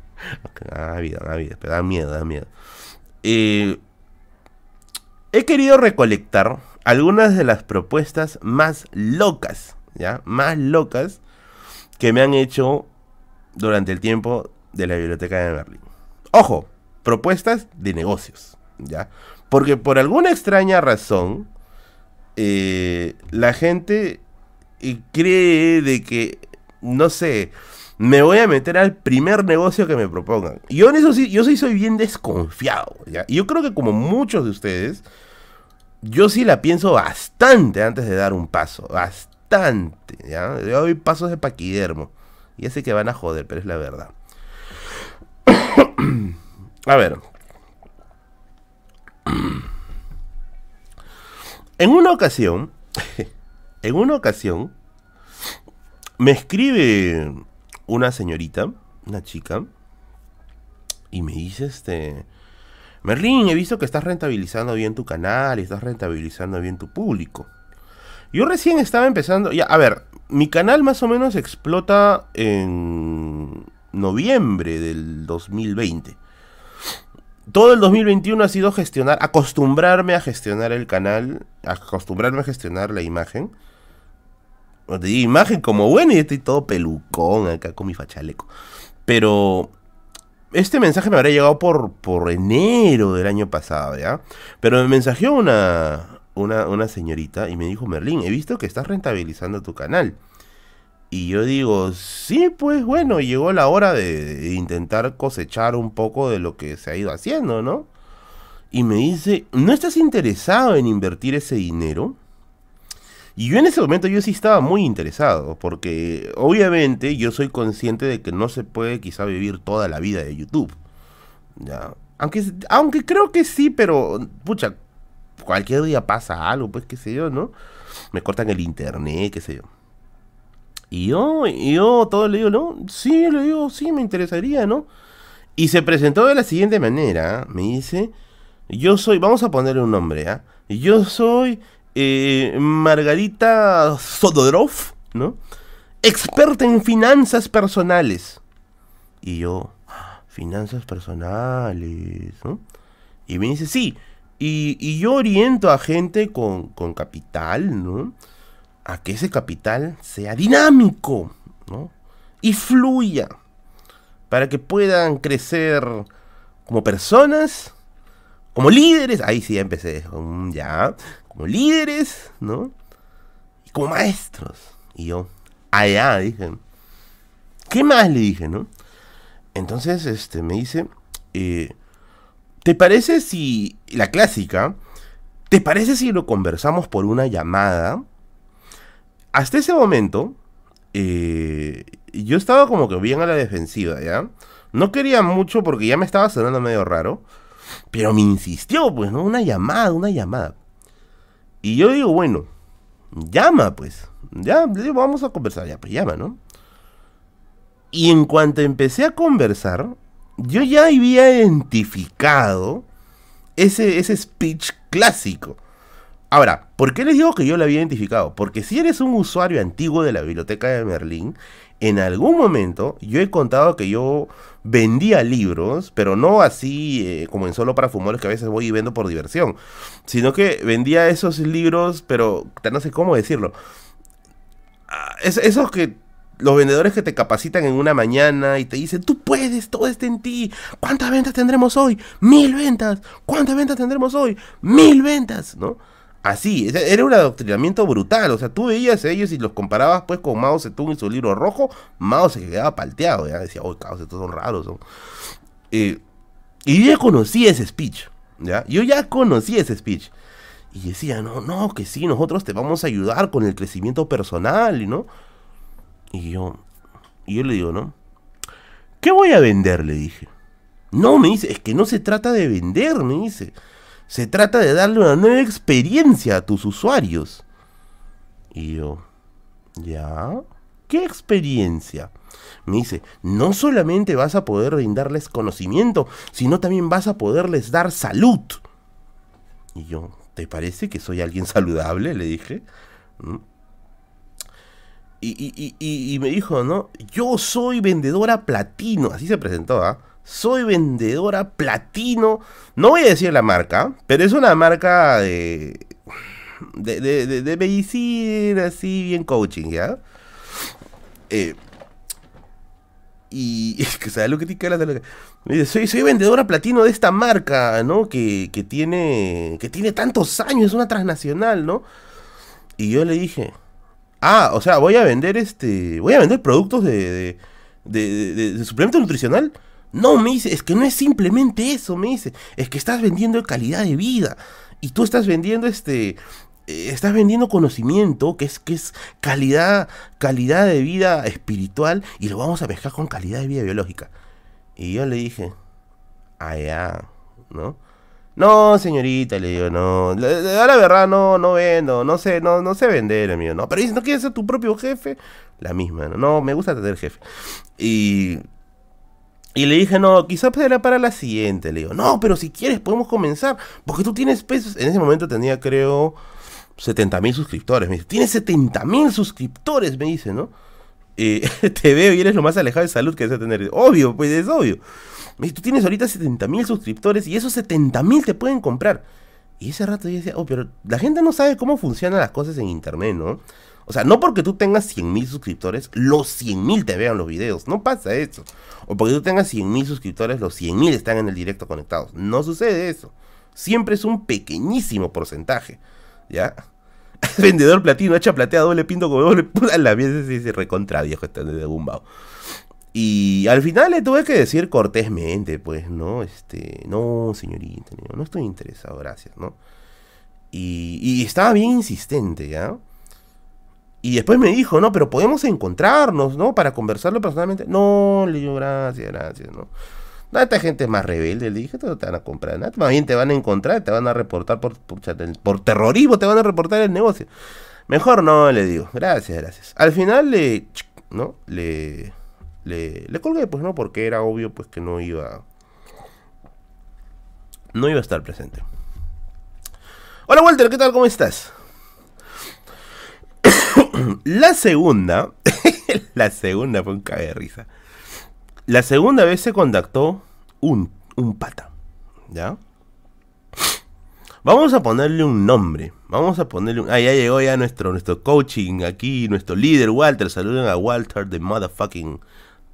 ah, vida, ah, vida, pero da miedo, da miedo. Eh, he querido recolectar algunas de las propuestas más locas, ¿ya? Más locas que me han hecho durante el tiempo de la biblioteca de Berlín. Ojo, propuestas de negocios. ¿ya? Porque por alguna extraña razón, eh, la gente eh, cree de que, no sé, me voy a meter al primer negocio que me propongan. Yo en eso sí, yo sí soy bien desconfiado, ¿ya? Y yo creo que como muchos de ustedes, yo sí la pienso bastante antes de dar un paso, bastante, ¿ya? Yo doy pasos de paquidermo. Y sé que van a joder, pero es la verdad. a ver, en una ocasión, en una ocasión, me escribe una señorita, una chica, y me dice este... Merlín, he visto que estás rentabilizando bien tu canal y estás rentabilizando bien tu público. Yo recién estaba empezando, ya, a ver, mi canal más o menos explota en noviembre del 2020. Todo el 2021 ha sido gestionar, acostumbrarme a gestionar el canal, acostumbrarme a gestionar la imagen. De imagen como bueno y estoy todo pelucón acá con mi fachaleco. Pero este mensaje me habría llegado por, por enero del año pasado, ¿ya? Pero me mensajeó una, una, una señorita y me dijo, Merlín, he visto que estás rentabilizando tu canal. Y yo digo, sí, pues bueno, llegó la hora de, intentar cosechar un poco de lo que se ha ido haciendo, ¿no? Y me dice, ¿no estás interesado en invertir ese dinero? Y yo en ese momento yo sí estaba muy interesado, porque obviamente yo soy consciente de que no se puede quizá vivir toda la vida de YouTube. ¿ya? Aunque, aunque creo que sí, pero pucha, cualquier día pasa algo, pues qué sé yo, ¿no? Me cortan el internet, qué sé yo. Y yo, y yo todo le digo, no, sí, le digo, sí, me interesaría, ¿no? Y se presentó de la siguiente manera, me dice, yo soy, vamos a ponerle un nombre, ¿ah? Yo soy eh, Margarita Sodorov, ¿no? Experta en finanzas personales. Y yo, finanzas personales, ¿no? Y me dice, sí, y, y yo oriento a gente con, con capital, ¿no? a que ese capital sea dinámico ¿no? y fluya para que puedan crecer como personas, como líderes, ahí sí empecé, ya, como líderes, ¿no? Y como maestros. Y yo, allá, dije, ¿qué más le dije, no? Entonces, este, me dice, eh, ¿te parece si, la clásica, ¿te parece si lo conversamos por una llamada? hasta ese momento, eh, yo estaba como que bien a la defensiva, ¿ya? No quería mucho porque ya me estaba sonando medio raro. Pero me insistió, pues, ¿no? Una llamada, una llamada. Y yo digo, bueno, llama, pues. Ya, vamos a conversar, ya, pues llama, ¿no? Y en cuanto empecé a conversar, yo ya había identificado ese, ese speech clásico. Ahora, ¿por qué les digo que yo lo había identificado? Porque si eres un usuario antiguo de la biblioteca de Merlín, en algún momento yo he contado que yo vendía libros, pero no así eh, como en solo para fumadores que a veces voy y vendo por diversión, sino que vendía esos libros, pero no sé cómo decirlo. Ah, esos que los vendedores que te capacitan en una mañana y te dicen, tú puedes, todo está en ti. ¿Cuántas ventas tendremos hoy? Mil ventas. ¿Cuántas ventas tendremos hoy? Mil ventas, ¿no? Así, era un adoctrinamiento brutal. O sea, tú veías a ellos y los comparabas pues con Mao Zedong y su libro rojo. Mao se quedaba palteado. Ya decía, oh, caos, estos son raros. Eh, y yo ya conocía ese speech. ¿ya? Yo ya conocía ese speech. Y decía, no, no, que sí, nosotros te vamos a ayudar con el crecimiento personal, ¿no? Y yo, y yo le digo, ¿no? ¿Qué voy a vender? Le dije. No, me dice, es que no se trata de vender, me dice. Se trata de darle una nueva experiencia a tus usuarios. Y yo, ¿ya? ¿Qué experiencia? Me dice, no solamente vas a poder brindarles conocimiento, sino también vas a poderles dar salud. Y yo, ¿te parece que soy alguien saludable? Le dije. ¿Mm? Y, y, me dijo, ¿no? Yo soy vendedora platino. Así se presentó, ¿ah? Soy vendedora platino. No voy a decir la marca, pero es una marca de. de, de, de, así, bien coaching, ¿ya? Eh, y que sabes lo que te Me dice, soy, soy vendedora platino de esta marca, ¿no? Que, que, tiene. que tiene tantos años, es una transnacional, ¿no? Y yo le dije. Ah, o sea, voy a vender este. Voy a vender productos de, de, de suplemento nutricional. No, me dice, es que no es simplemente eso, me dice, es que estás vendiendo calidad de vida y tú estás vendiendo este eh, estás vendiendo conocimiento que es que es calidad calidad de vida espiritual y lo vamos a mezclar con calidad de vida biológica. Y yo le dije, "Ah, ¿no? No, señorita, le digo, no, la, la, verdad no no vendo, no sé, no no sé vender, amigo, no, pero si no quieres ser tu propio jefe, la misma, no, no me gusta tener jefe. Y y le dije, no, quizás será para la siguiente. Le digo, no, pero si quieres podemos comenzar. Porque tú tienes pesos. En ese momento tenía, creo, 70 mil suscriptores. Me dice, tienes 70 mil suscriptores, me dice, ¿no? Eh, te veo y eres lo más alejado de salud que debes tener. Obvio, pues es obvio. Me dice, tú tienes ahorita 70 mil suscriptores y esos 70 mil te pueden comprar. Y ese rato yo decía, oh, pero la gente no sabe cómo funcionan las cosas en internet, ¿no? O sea, no porque tú tengas 100 mil suscriptores, los 100 mil te vean los videos. No pasa eso. O porque tú tengas 100 mil suscriptores, los 100 mil están en el directo conectados. No sucede eso. Siempre es un pequeñísimo porcentaje. ¿Ya? Vendedor platino, hecha platea, doble pinto con doble puta. La vez se dice recontra viejo está de bumbao. Y al final le tuve que decir cortésmente, pues, ¿no? Este, no, señorita, no estoy interesado, gracias, ¿no? Y estaba bien insistente, ¿ya? Y después me dijo, no, pero podemos encontrarnos, ¿no? Para conversarlo personalmente. No, le digo, gracias, gracias, ¿no? No, esta gente es más rebelde, le dije, no te van a comprar nada. Más bien te van a encontrar, te van a reportar por, terrorismo, te van a reportar el negocio. Mejor no, le digo, gracias, gracias. Al final le, ¿no? Le, le, le colgué, pues, ¿no? Porque era obvio, pues, que no iba, no iba a estar presente. Hola, Walter, ¿qué tal? ¿Cómo estás? la segunda, la segunda fue un cague de risa. La segunda vez se contactó un, un pata, ¿ya? Vamos a ponerle un nombre. Vamos a ponerle un... Ah, ya llegó ya nuestro, nuestro coaching aquí, nuestro líder Walter. Saluden a Walter de motherfucking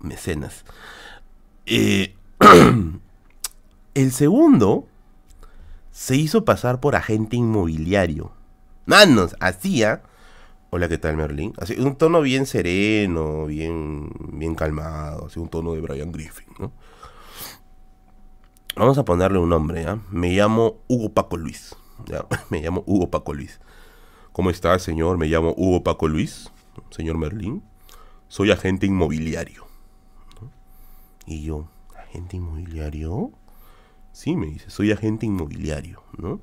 mecenas. Eh, el segundo se hizo pasar por agente inmobiliario. Manos, hacía Hola, ¿qué tal, Merlin? Así, un tono bien sereno, bien, bien calmado, así un tono de Brian Griffin, ¿no? Vamos a ponerle un nombre, ¿ya? Me llamo Hugo Paco Luis. ¿ya? Me llamo Hugo Paco Luis. ¿Cómo está, señor? Me llamo Hugo Paco Luis, señor Merlin. Soy agente inmobiliario. Y yo, ¿agente inmobiliario? Sí, me dice, soy agente inmobiliario, ¿no?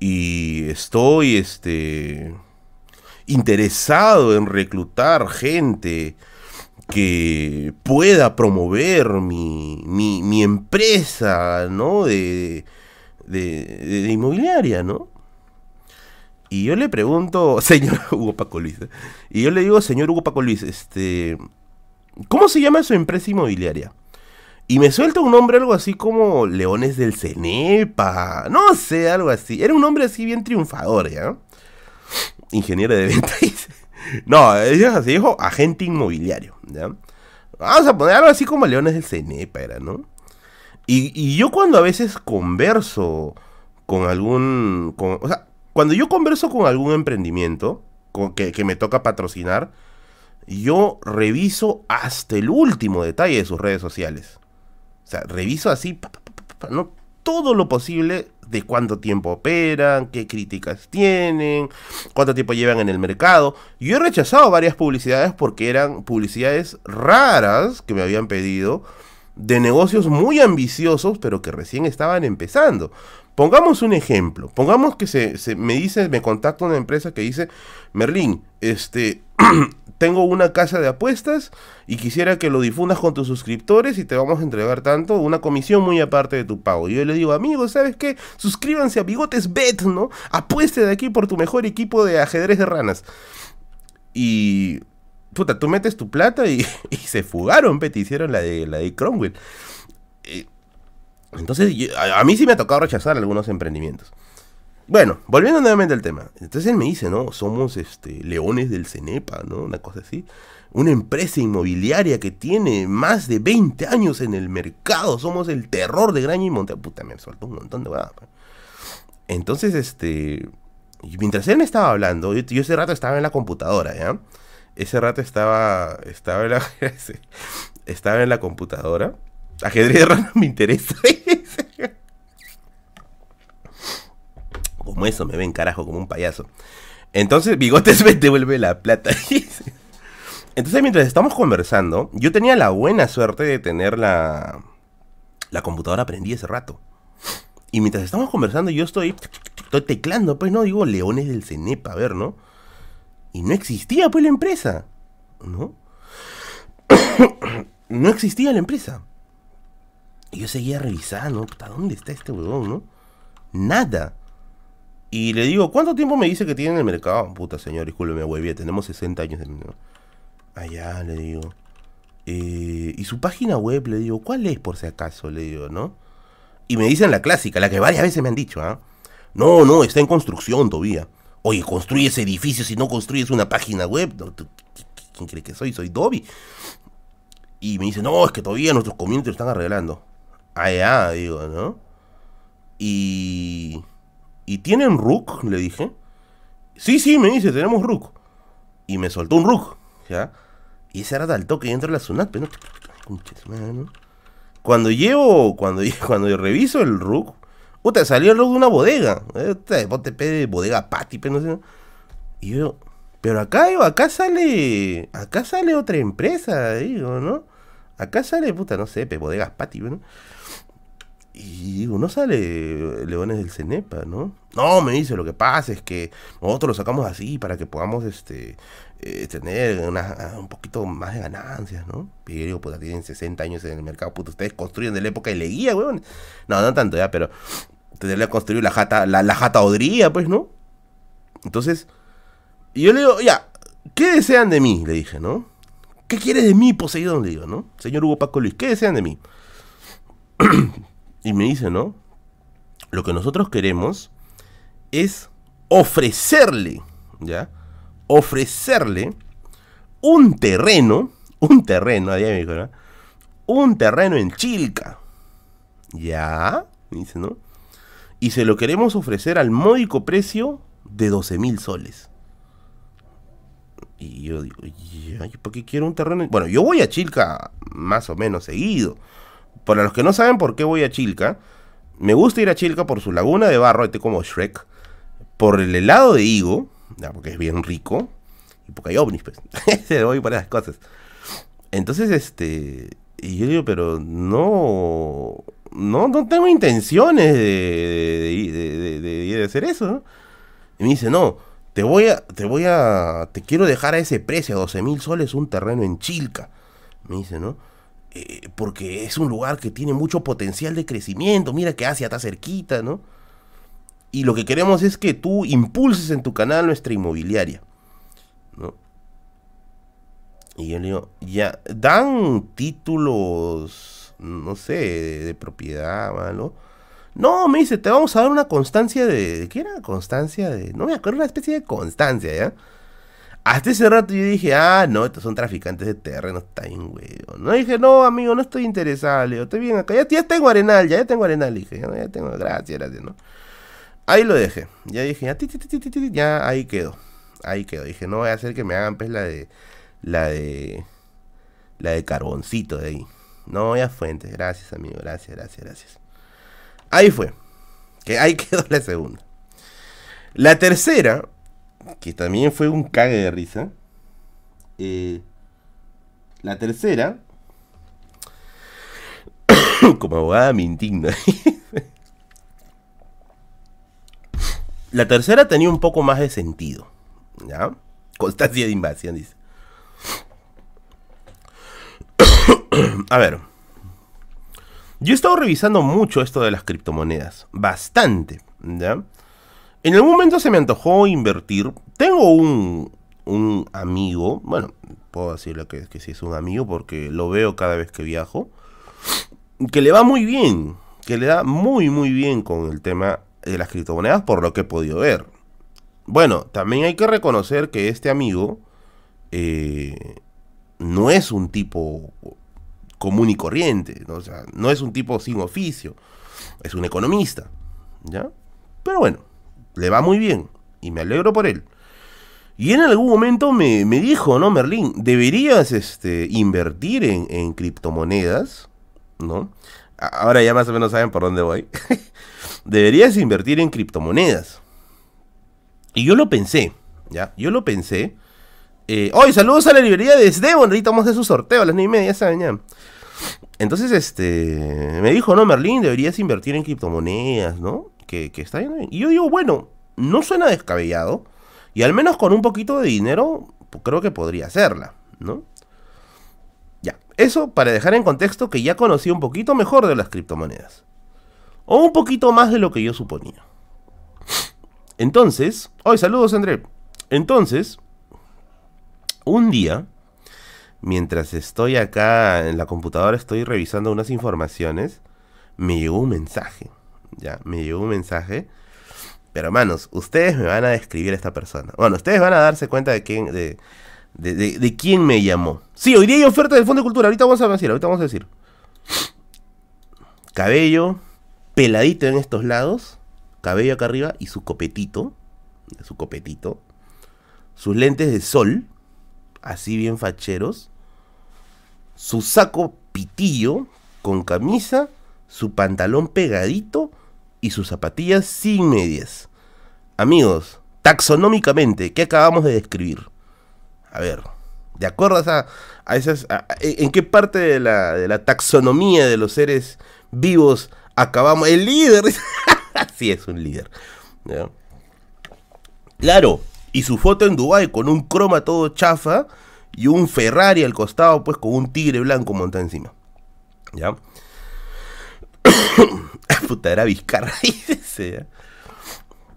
Y estoy, este interesado en reclutar gente que pueda promover mi, mi, empresa, ¿no? De, de, inmobiliaria, ¿no? Y yo le pregunto, señor Hugo Paco Luis, ¿eh? y yo le digo, señor Hugo Paco Luis, este, ¿cómo se llama su empresa inmobiliaria? Y me suelta un nombre algo así como Leones del Cenepa, no sé, algo así. Era un nombre así bien triunfador, ¿ya? Ingeniero de venta. no, ella se dijo agente inmobiliario. ¿ya? Vamos a poner algo así como Leones del Cenepa, era, ¿no? Y, yo cuando a veces converso con algún... o sea, cuando yo converso con algún emprendimiento con, que, que me toca patrocinar, yo reviso hasta el último detalle de sus redes sociales. O sea, reviso así, no todo lo posible de cuánto tiempo operan, qué críticas tienen, cuánto tiempo llevan en el mercado. Yo he rechazado varias publicidades porque eran publicidades raras que me habían pedido de negocios muy ambiciosos pero que recién estaban empezando. Pongamos un ejemplo. Pongamos que se, me dice, me contacta una empresa que dice, Merlín, este, tengo una casa de apuestas y quisiera que lo difundas con tus suscriptores y te vamos a entregar tanto, una comisión muy aparte de tu pago. Y yo le digo, amigos, ¿sabes qué? Suscríbanse a Bigotes Bet, ¿no? Apueste de aquí por tu mejor equipo de ajedrez de ranas. Y... Puta, tú metes tu plata y, se fugaron, Pet, hicieron la de, la de Cromwell. Eh, entonces, a, a mí sí me ha tocado rechazar algunos emprendimientos. Bueno, volviendo nuevamente al tema. Entonces él me dice, ¿no? Somos este, leones del Cenepa, ¿no? Una cosa así. Una empresa inmobiliaria que tiene más de 20 años en el mercado. Somos el terror de Graña y Monte. Puta, me soltó un montón de huevadas. Pues. Entonces, este. Mientras él me estaba hablando, yo, ese rato estaba en la computadora, ¿ya? Ese rato estaba. Estaba en la. estaba en la computadora. Ajedrez raro me interesa. como eso, me ven carajo como un payaso. Entonces Bigotes me devuelve la plata. Entonces mientras estamos conversando, yo tenía la buena suerte de tener la, la computadora prendida ese rato. Y mientras estamos conversando, yo estoy, estoy teclando, pues no, digo Leones del Cenepa, a ver, ¿no? Y no existía pues la empresa, ¿no? no existía la empresa. Y yo seguía revisando, ¿dónde está este huevón, no? Nada. Y le digo, ¿cuánto tiempo me dice que tiene en el mercado? Puta señor, discúlpeme, huevía, tenemos 60 años. En... Allá, le digo. Eh, y su página web, le digo, ¿cuál es por si acaso? Le digo, ¿no? Y me dicen la clásica, la que varias veces me han dicho, ¿ah? No, no, está en construcción todavía. Oye, construyes edificios si no construyes una página web. ¿Quién cree que soy? Soy Dobby. Y me dice, no, es que todavía nuestros comienzos lo están arreglando. Ah, ya, digo, ¿no? Y... ¿Y tienen Rook? Le dije. Sí, sí, me dice, tenemos Rook. Y me soltó un Rook, ¿ya? Y ese era tal toque dentro de la Sunat, pero no... Cuando llevo, cuando, cuando yo reviso el Rook, puta, salió el Rook de una bodega. de bodega Patty, pero no sé. Y yo, pero acá, acá sale, acá sale otra empresa, digo, ¿no? Acá sale, puta, no sé, bodegas Patty, ¿no? Y digo, no sale Leones del Cenepa, ¿no? No, me dice, lo que pasa es que nosotros lo sacamos así para que podamos este eh, tener un poquito más de ganancias, ¿no? Pero digo, puta, tienen 60 años en el mercado, puta, ustedes construyen de la época de Leguía, weón. No, no tanto ya, pero tendría construir la jata, la, jata Odría, pues, ¿no? Entonces, yo le digo, ya, ¿qué desean de mí? Le dije, ¿no? ¿Qué quieres de mí, Poseidón? Le digo, ¿no? Señor Hugo Paco Luis, ¿qué desean de mí? Y me dice, ¿no? Lo que nosotros queremos es ofrecerle, ¿ya? Ofrecerle un terreno, un terreno, me dijo, ¿no? Un terreno en Chilca. ¿Ya? Me dice, ¿no? Y se lo queremos ofrecer al módico precio de 12 mil soles. Y yo digo, ¿por qué quiero un terreno? Bueno, yo voy a Chilca más o menos seguido. Para los que no saben por qué voy a Chilca, me gusta ir a Chilca por su laguna de barro, este como Shrek, por el helado de higo, porque es bien rico, y porque hay ovnis, pues. Se voy para esas cosas. Entonces, este. Y yo digo, pero no. No, no tengo intenciones de, de, hacer eso, ¿no? Y me dice, no, te voy a, te voy a, te quiero dejar a ese precio, a 12 mil soles, un terreno en Chilca. Me dice, ¿no? Eh, porque es un lugar que tiene mucho potencial de crecimiento, mira que Asia está cerquita, ¿no? Y lo que queremos es que tú impulses en tu canal nuestra inmobiliaria, ¿no? Y yo le digo, ya, dan títulos, no sé, de, propiedad, ¿no? No, me dice, te vamos a dar una constancia de, ¿qué era? Constancia de, no me acuerdo, una especie de constancia, ¿ya? Hasta ese rato yo dije, ah, no, estos son traficantes de terreno, está bien, güey. No dije, no, amigo, no estoy interesado, le estoy bien acá. Ya, tengo arenal, ya, tengo arenal, dije, ya, tengo, gracias, gracias, ¿no? Ahí lo dejé. Ya dije, ya, ya ahí quedó. Ahí quedó. Dije, no voy a hacer que me hagan pues la de. La de. La de carboncito de ahí. No voy a fuentes. Gracias, amigo. Gracias, gracias, gracias. Ahí fue. Que ahí quedó la segunda. La tercera que también fue un cague de risa. Eh, la tercera, como abogada me indigna. la tercera tenía un poco más de sentido. ¿Ya? Constancia de invasión, dice. A ver. Yo he estado revisando mucho esto de las criptomonedas. Bastante. ¿Ya? En algún momento se me antojó invertir. Tengo un, un amigo, bueno, puedo decirle que, que sí es un amigo porque lo veo cada vez que viajo, que le va muy bien, que le da muy muy bien con el tema de las criptomonedas por lo que he podido ver. Bueno, también hay que reconocer que este amigo eh, no es un tipo común y corriente, ¿no? Sea, no es un tipo sin oficio, es un economista, ¿ya? Pero bueno, le va muy bien y me alegro por él. Y en algún momento me, dijo, ¿no, Merlín? Deberías este, invertir en, criptomonedas, ¿no? Ahora ya más o menos saben por dónde voy. deberías invertir en criptomonedas. Y yo lo pensé, ¿ya? Yo lo pensé. Eh, Hoy, saludos a la librería de Sdevon. Ahorita vamos a hacer su sorteo a las 9 y media, ¿saben ya? Entonces, este, me dijo, no, Merlín, deberías invertir en criptomonedas, ¿no? Que, está bien. Y yo digo, bueno, no suena descabellado. Y al menos con un poquito de dinero, pues, creo que podría hacerla, ¿no? Ya, eso para dejar en contexto que ya conocí un poquito mejor de las criptomonedas. O un poquito más de lo que yo suponía. Entonces, hoy saludos André. Entonces, un día, mientras estoy acá en la computadora, estoy revisando unas informaciones, me llegó un mensaje. Ya, me llegó un mensaje. Pero hermanos, ustedes me van a describir a esta persona. Bueno, ustedes van a darse cuenta de quién, de, de, quién me llamó. Sí, hoy día hay oferta del Fondo de Cultura. Ahorita vamos a decir, ahorita vamos a decir. Cabello peladito en estos lados, cabello acá arriba y su copetito, su copetito, sus lentes de sol, así bien facheros, su saco pitillo con camisa, su pantalón pegadito y sus zapatillas sin medias. Amigos, taxonómicamente, ¿qué acabamos de describir? A ver, de acuerdo a, a esas... ¿En qué parte de la, de la taxonomía de los seres vivos acabamos? El líder. sí, es un líder. Claro, y su foto en Dubai con un croma todo chafa y un Ferrari al costado, pues con un tigre blanco montado encima. ¿Ya? Puta, era Vizcarra. ¿ya?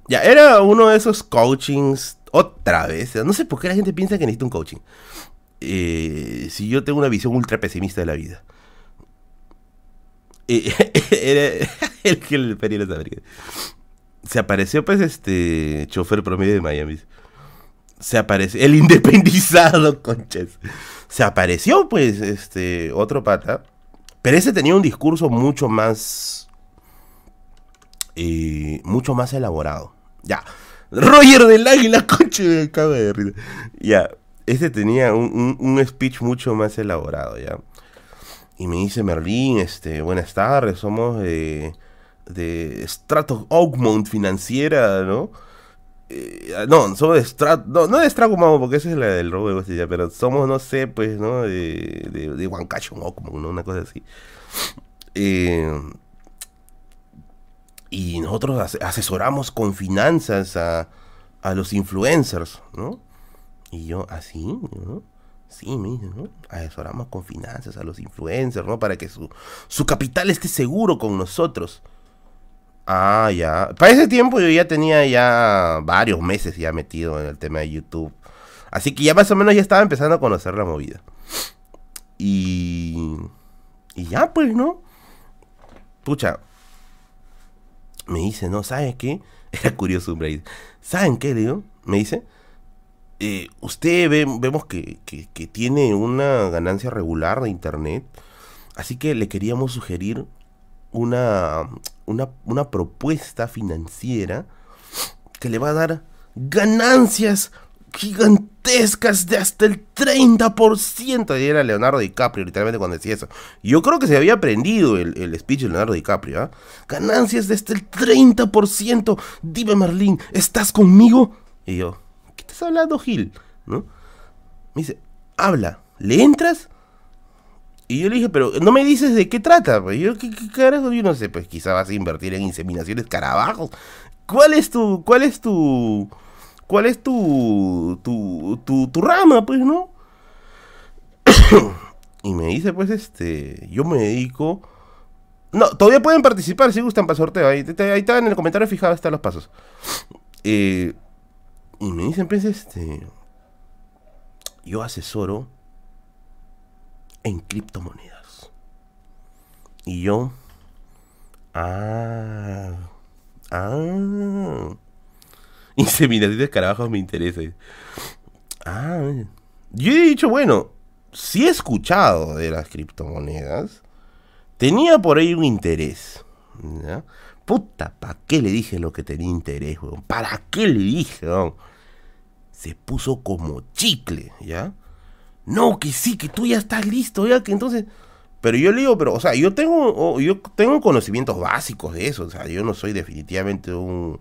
ya, era uno de esos coachings otra vez. No sé por qué la gente piensa que necesita un coaching. Eh, si yo tengo una visión ultra pesimista de la vida. era el que el Se apareció pues este chofer promedio de Miami. Se apareció el independizado, conches. Se apareció pues este otro pata, pero ese tenía un discurso mucho más eh, mucho más elaborado. Ya. Roger del Águila, conche de de Ya. Ese tenía un, un speech mucho más elaborado, ya. Y me dice Merlín, este, buenas tardes, somos de, de Strato Oakmont Financiera, ¿no? Eh, no, somos de Strato, no, no de Strato porque esa es la del robo de pero somos, no sé, pues, ¿no? De, de, de Oakmont, ¿no? Una cosa así. Eh, y nosotros asesoramos con finanzas a, a los influencers, ¿no? Y yo, así, ¿no? Sí, ¿no? Asesoramos con finanzas a los influencers, ¿no? Para que su, su capital esté seguro con nosotros. Ah, ya. Para ese tiempo yo ya tenía ya varios meses ya metido en el tema de YouTube. Así que ya más o menos ya estaba empezando a conocer la movida. Y... Y ya, pues, ¿no? Pucha. Me dice, ¿no? ¿Sabes qué? Era curioso, Braid. ¿Saben qué, digo? Me dice, eh, usted ve, vemos que, tiene una ganancia regular de internet, así que le queríamos sugerir una, una, propuesta financiera que le va a dar ganancias gigantescas de hasta el 30%. Y era Leonardo DiCaprio, literalmente, cuando decía eso. Yo creo que se había aprendido el, speech de Leonardo DiCaprio. ¿ah? Ganancias de hasta el 30%. Dime, Marlene, ¿estás conmigo? Y yo, estás hablando, Gil? ¿No? Me dice, habla, ¿le entras? Y yo le dije, pero no me dices de qué trata. Pues yo, ¿qué, carajo? Yo no sé, pues quizá vas a invertir en inseminaciones carabajos. ¿Cuál es tu, cuál es tu, cuál es tu, tu, tu, rama, pues, no? y me dice, pues, este, yo me dedico... No, todavía pueden participar si gustan para sorteo. Ahí, ahí está en el comentario fijado, están los pasos. Eh, y me dicen, pues, este. Yo asesoro en criptomonedas. Y yo. Ah. Ah. Inseminación de escarabajos me interesa. Ah. Yo he dicho, bueno, si he escuchado de las criptomonedas. Tenía por ahí un interés. Puta, ¿para qué le dije lo que tenía interés, weón? ¿Para qué le dije, se puso como chicle, ¿ya? No, que sí, que tú ya estás listo, ya, que entonces... Pero yo le digo, pero, o sea, yo tengo, yo tengo conocimientos básicos de eso, o sea, yo no soy definitivamente un,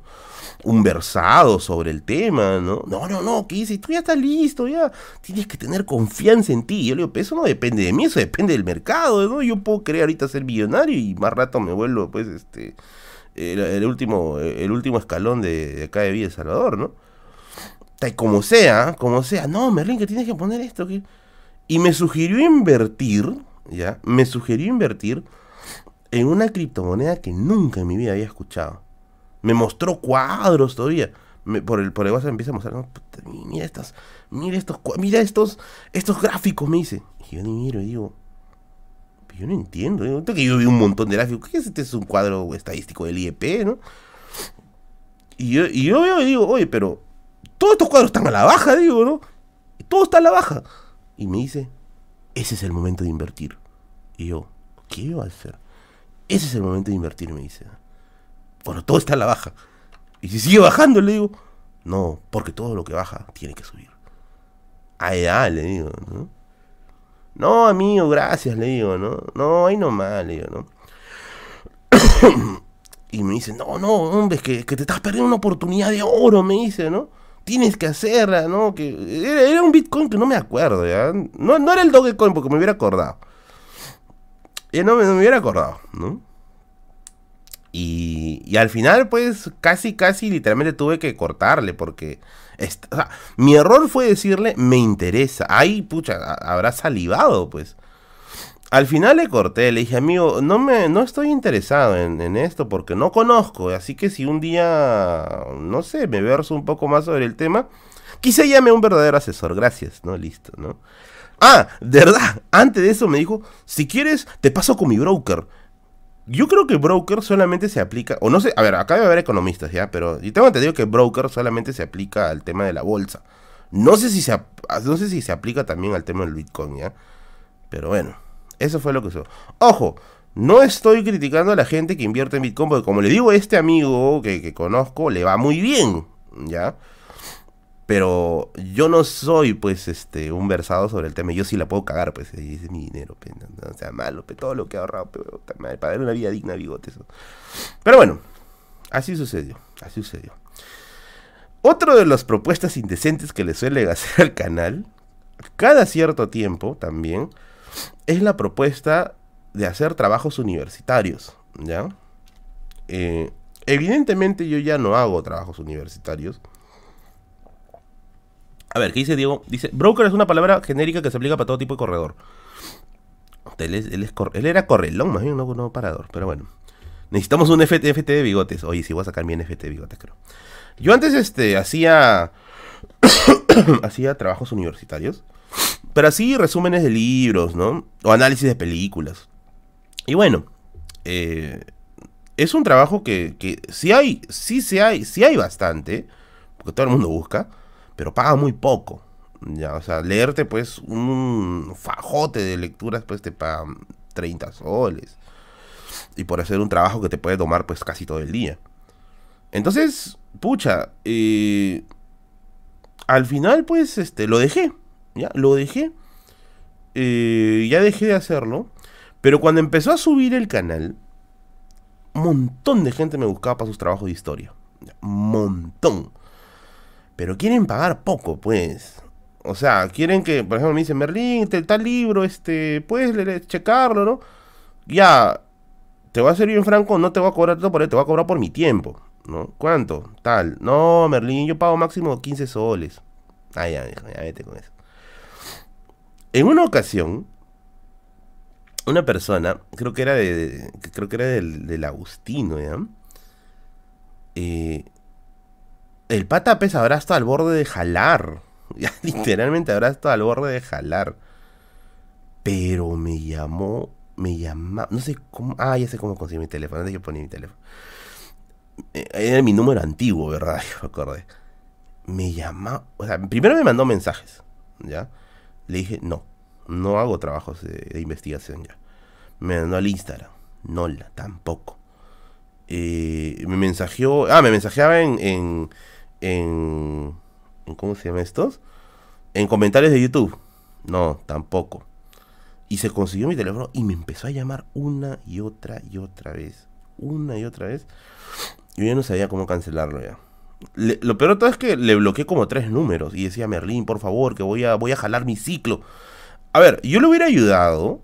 un versado sobre el tema, ¿no? No, no, no, ¿qué dices? Tú ya estás listo, ya, tienes que tener confianza en ti. yo le digo, pero eso no depende de mí, eso depende del mercado, ¿no? Yo puedo querer ahorita ser millonario y más rato me vuelvo, pues, este, el, último, el último escalón de, acá de Villa Salvador, ¿no? como sea, como sea, no, Merlin, que tienes que poner esto. Y me sugirió invertir, ¿ya? Me sugirió invertir en una criptomoneda que nunca en mi vida había escuchado. Me mostró cuadros todavía. por, el, por el WhatsApp empieza a mostrar, mira estos, mira estos, mira estos, estos gráficos, me dice. Y yo ni miro y digo, yo no entiendo, ¿eh? que yo vi un montón de gráficos, ¿qué es este? Es un cuadro estadístico del IEP, ¿no? Y yo, y yo veo y digo, oye, pero todos estos cuadros están a la baja, digo, ¿no? Todo está a la baja. Y me dice, ese es el momento de invertir. Y yo, ¿qué va a hacer? Ese es el momento de invertir, me dice. Bueno, todo está a la baja. Y si sigue bajando, le digo, no, porque todo lo que baja tiene que subir. Ay, ah, le digo, ¿no? No, amigo, gracias, le digo, ¿no? No, ahí nomás, le digo, ¿no? y me dice, no, no, hombre, es que, te estás perdiendo una oportunidad de oro, me dice, ¿no? Tienes que hacerla, ¿no? Que era, un Bitcoin que no me acuerdo, ¿ya? No, no era el Dogecoin porque me hubiera acordado. Ya no, me hubiera acordado, ¿no? Y, al final, pues, casi, casi, literalmente tuve que cortarle porque... mi error fue decirle, me interesa. Ay, pucha, habrá salivado, pues. Al final le corté, le dije, amigo, no, me, no estoy interesado en, esto porque no conozco. Así que si un día, no sé, me verso un poco más sobre el tema, quise llame a un verdadero asesor. Gracias, ¿no? Listo, ¿no? Ah, de verdad, antes de eso me dijo, si quieres, te paso con mi broker. Yo creo que broker solamente se aplica, o no sé, a ver, acá debe haber economistas ya, pero yo tengo entendido que broker solamente se aplica al tema de la bolsa. No sé si se, no sé si se aplica también al tema del Bitcoin, ¿ya? Pero bueno, eso fue lo que hizo. Ojo, no estoy criticando a la gente que invierte en Bitcoin, porque como le digo este amigo que conozco, le va muy bien, ¿ya? Pero yo no soy, pues, este, un versado sobre el tema. Yo sí la puedo cagar, pues, es mi dinero, pues, no, sea, malo, todo lo que he ahorrado, para darle una vida digna a bigotes. Pero bueno, así sucedió, así sucedió. Otro de las propuestas indecentes que le suele hacer al canal, cada cierto tiempo también, es la propuesta de hacer trabajos universitarios, ¿ya? Eh, evidentemente yo ya no hago trabajos universitarios, a ver, ¿qué dice Diego? Dice, broker es una palabra genérica que se aplica para todo tipo de corredor. Él, él, era correlón, más bien, no, no parador, pero bueno. Necesitamos un FT, de bigotes. Oye, si voy a sacar mi NFT de bigotes, creo. Yo antes este, hacía, hacía trabajos universitarios, pero así resúmenes de libros, ¿no? O análisis de películas. Y bueno, eh, es un trabajo que, que sí hay, sí, sí hay, sí hay bastante, porque todo el mundo busca pero paga muy poco. Ya, o sea, leerte pues un fajote de lecturas pues te pagan 30 soles. Y por hacer un trabajo que te puede tomar pues casi todo el día. Entonces, pucha, eh, al final pues este, lo dejé. Ya, lo dejé. Eh, ya dejé de hacerlo. Pero cuando empezó a subir el canal, un montón de gente me buscaba para sus trabajos de historia. Un montón. Pero quieren pagar poco, pues. O sea, quieren que, por ejemplo, me dicen, Merlín, tal libro, este, puedes checarlo, ¿no? Ya, te voy a ser bien franco, no te voy a cobrar todo por él, te voy a cobrar por mi tiempo, ¿no? ¿Cuánto? Tal. No, Merlín, yo pago máximo 15 soles. Ah, ya, ya, vete con eso. En una ocasión, una persona, creo que era de, creo que era del, del Agustino, ¿ya? Eh, el pata pesa habrá estado al borde de jalar. Literalmente habrá estado al borde de jalar. Pero me llamó, me llamó, no sé cómo, ah, ya sé cómo conseguí mi teléfono, antes yo ponía mi teléfono. Eh, era mi número antiguo, ¿verdad? Yo me acordé. Me llamó, o sea, primero me mandó mensajes, ¿ya? Le dije, no, no hago trabajos de, investigación ya. Me mandó al Instagram, no, tampoco. Eh, me mensajeó, ah, me mensajeaba en en, ¿Cómo se llama estos? En comentarios de YouTube. No, tampoco. Y se consiguió mi teléfono y me empezó a llamar una y otra y otra vez. Una y otra vez. Yo ya no sabía cómo cancelarlo ya. lo peor de todo es que le bloqueé como tres números. Y decía, Merlín, por favor, que voy a, voy a jalar mi ciclo. A ver, yo le hubiera ayudado.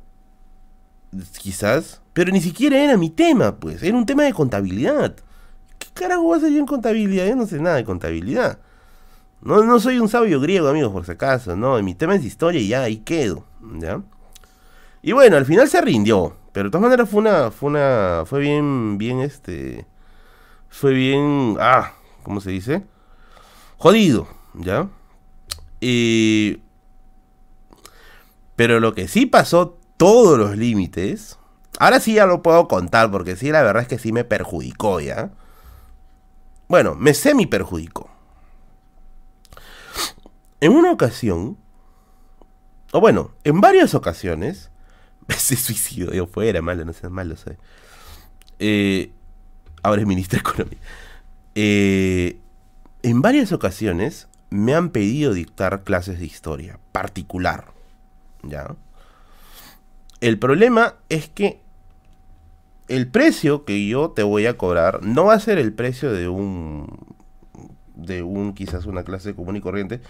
Quizás. Pero ni siquiera era mi tema, pues. Era un tema de contabilidad. ¿Qué carajo voy a hacer yo en contabilidad? Yo no sé nada de contabilidad. No, no soy un sabio griego, amigos, por si acaso, no. Mi tema es historia y ya ahí quedo, ¿ya? Y bueno, al final se rindió. Pero de todas maneras fue una, fue una, fue bien, bien este, fue bien, ah, ¿cómo se dice? jodido, ¿ya? Y... Pero lo que sí pasó todos los límites, ahora sí ya lo puedo contar, porque sí, la verdad es que sí me perjudicó, ¿ya? Bueno, me semi perjudicó. En una ocasión, o bueno, en varias ocasiones, se suicidó, yo fuera malo, no seas malo, ¿sabes? Eh, ahora es ministro de Economía. Eh, en varias ocasiones me han pedido dictar clases de historia particular. ¿Ya? El problema es que el precio que yo te voy a cobrar no va a ser el precio de un de un quizás una clase común y corriente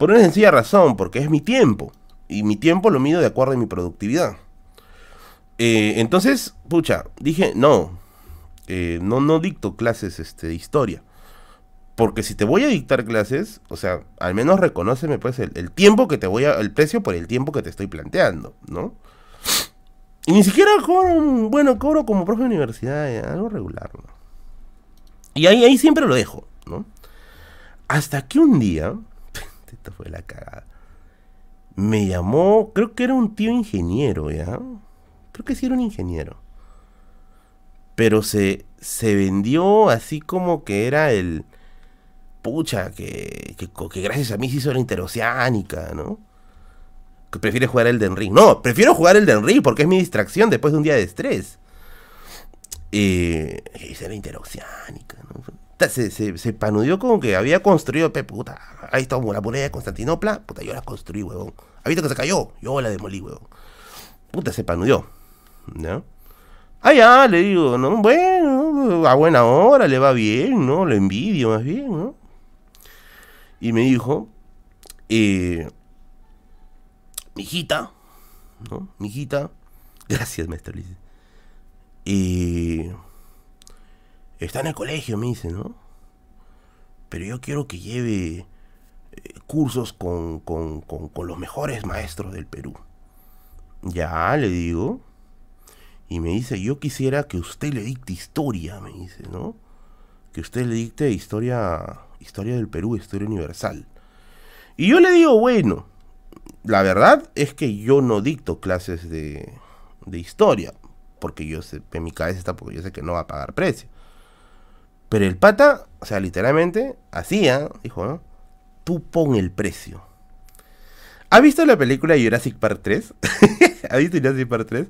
por una sencilla razón, porque es mi tiempo y mi tiempo lo mido de acuerdo a mi productividad. Eh, entonces, pucha, dije, no, eh, no, no dicto clases este, de historia. Porque si te voy a dictar clases, o sea, al menos reconóceme pues el, tiempo que te voy a, el precio por el tiempo que te estoy planteando, ¿no? Y ni siquiera cobro, bueno, cobro como profe de universidad, algo regular, ¿no? Y ahí, ahí siempre lo dejo, ¿no? Hasta que un día, esta fue la cagada, me llamó, creo que era un tío ingeniero, ¿ya? Creo que sí era un ingeniero. Pero se, se vendió así como que era el pucha, que, que, gracias a mí se hizo la interoceánica, ¿no? Prefiere jugar el Den Ring. No, prefiero jugar el Den Ring porque es mi distracción después de un día de estrés. Eh, hice la interoceánica. Se, se, se, panudió como que había construido, puta, ahí está la muralla de Constantinopla, puta, yo la construí, huevón. ¿Ha visto que se cayó? Yo la demolí, huevón. Puta, se panudió, ¿no? Ah, ya, le digo, ¿no? Bueno, a buena hora, le va bien, ¿no? Lo envidio más bien, ¿no? y me dijo, eh, hijita, ¿no? Mi hijita, gracias maestro, dice, eh, está en el colegio, me dice, ¿no? Pero yo quiero que lleve eh, cursos con, con, con, con los mejores maestros del Perú. Ya, le digo. Y me dice, yo quisiera que usted le dicte historia, me dice, ¿no? Que usted le dicte historia historia del Perú, historia universal. Y yo le digo, bueno, la verdad es que yo no dicto clases de, de historia, porque yo sé, en mi cabeza está porque yo sé que no va a pagar precio. Pero el pata, o sea, literalmente, hacía, dijo, ¿no? Tú pon el precio. ¿Ha visto la película Jurassic Park 3? ¿Ha visto Jurassic Park 3?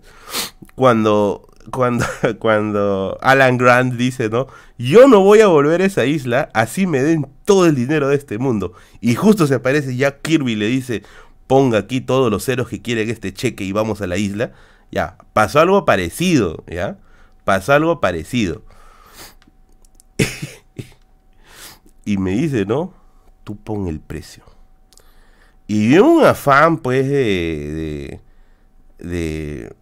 Cuando cuando, cuando Alan Grant dice, ¿no? Yo no voy a volver a esa isla, así me den todo el dinero de este mundo. Y justo se aparece Jack Kirby y le dice, ponga aquí todos los ceros que quieren este cheque y vamos a la isla. Ya, pasó algo parecido, ¿ya? Pasó algo parecido. y me dice, ¿no? Tú pon el precio. Y vio un afán, pues, de, de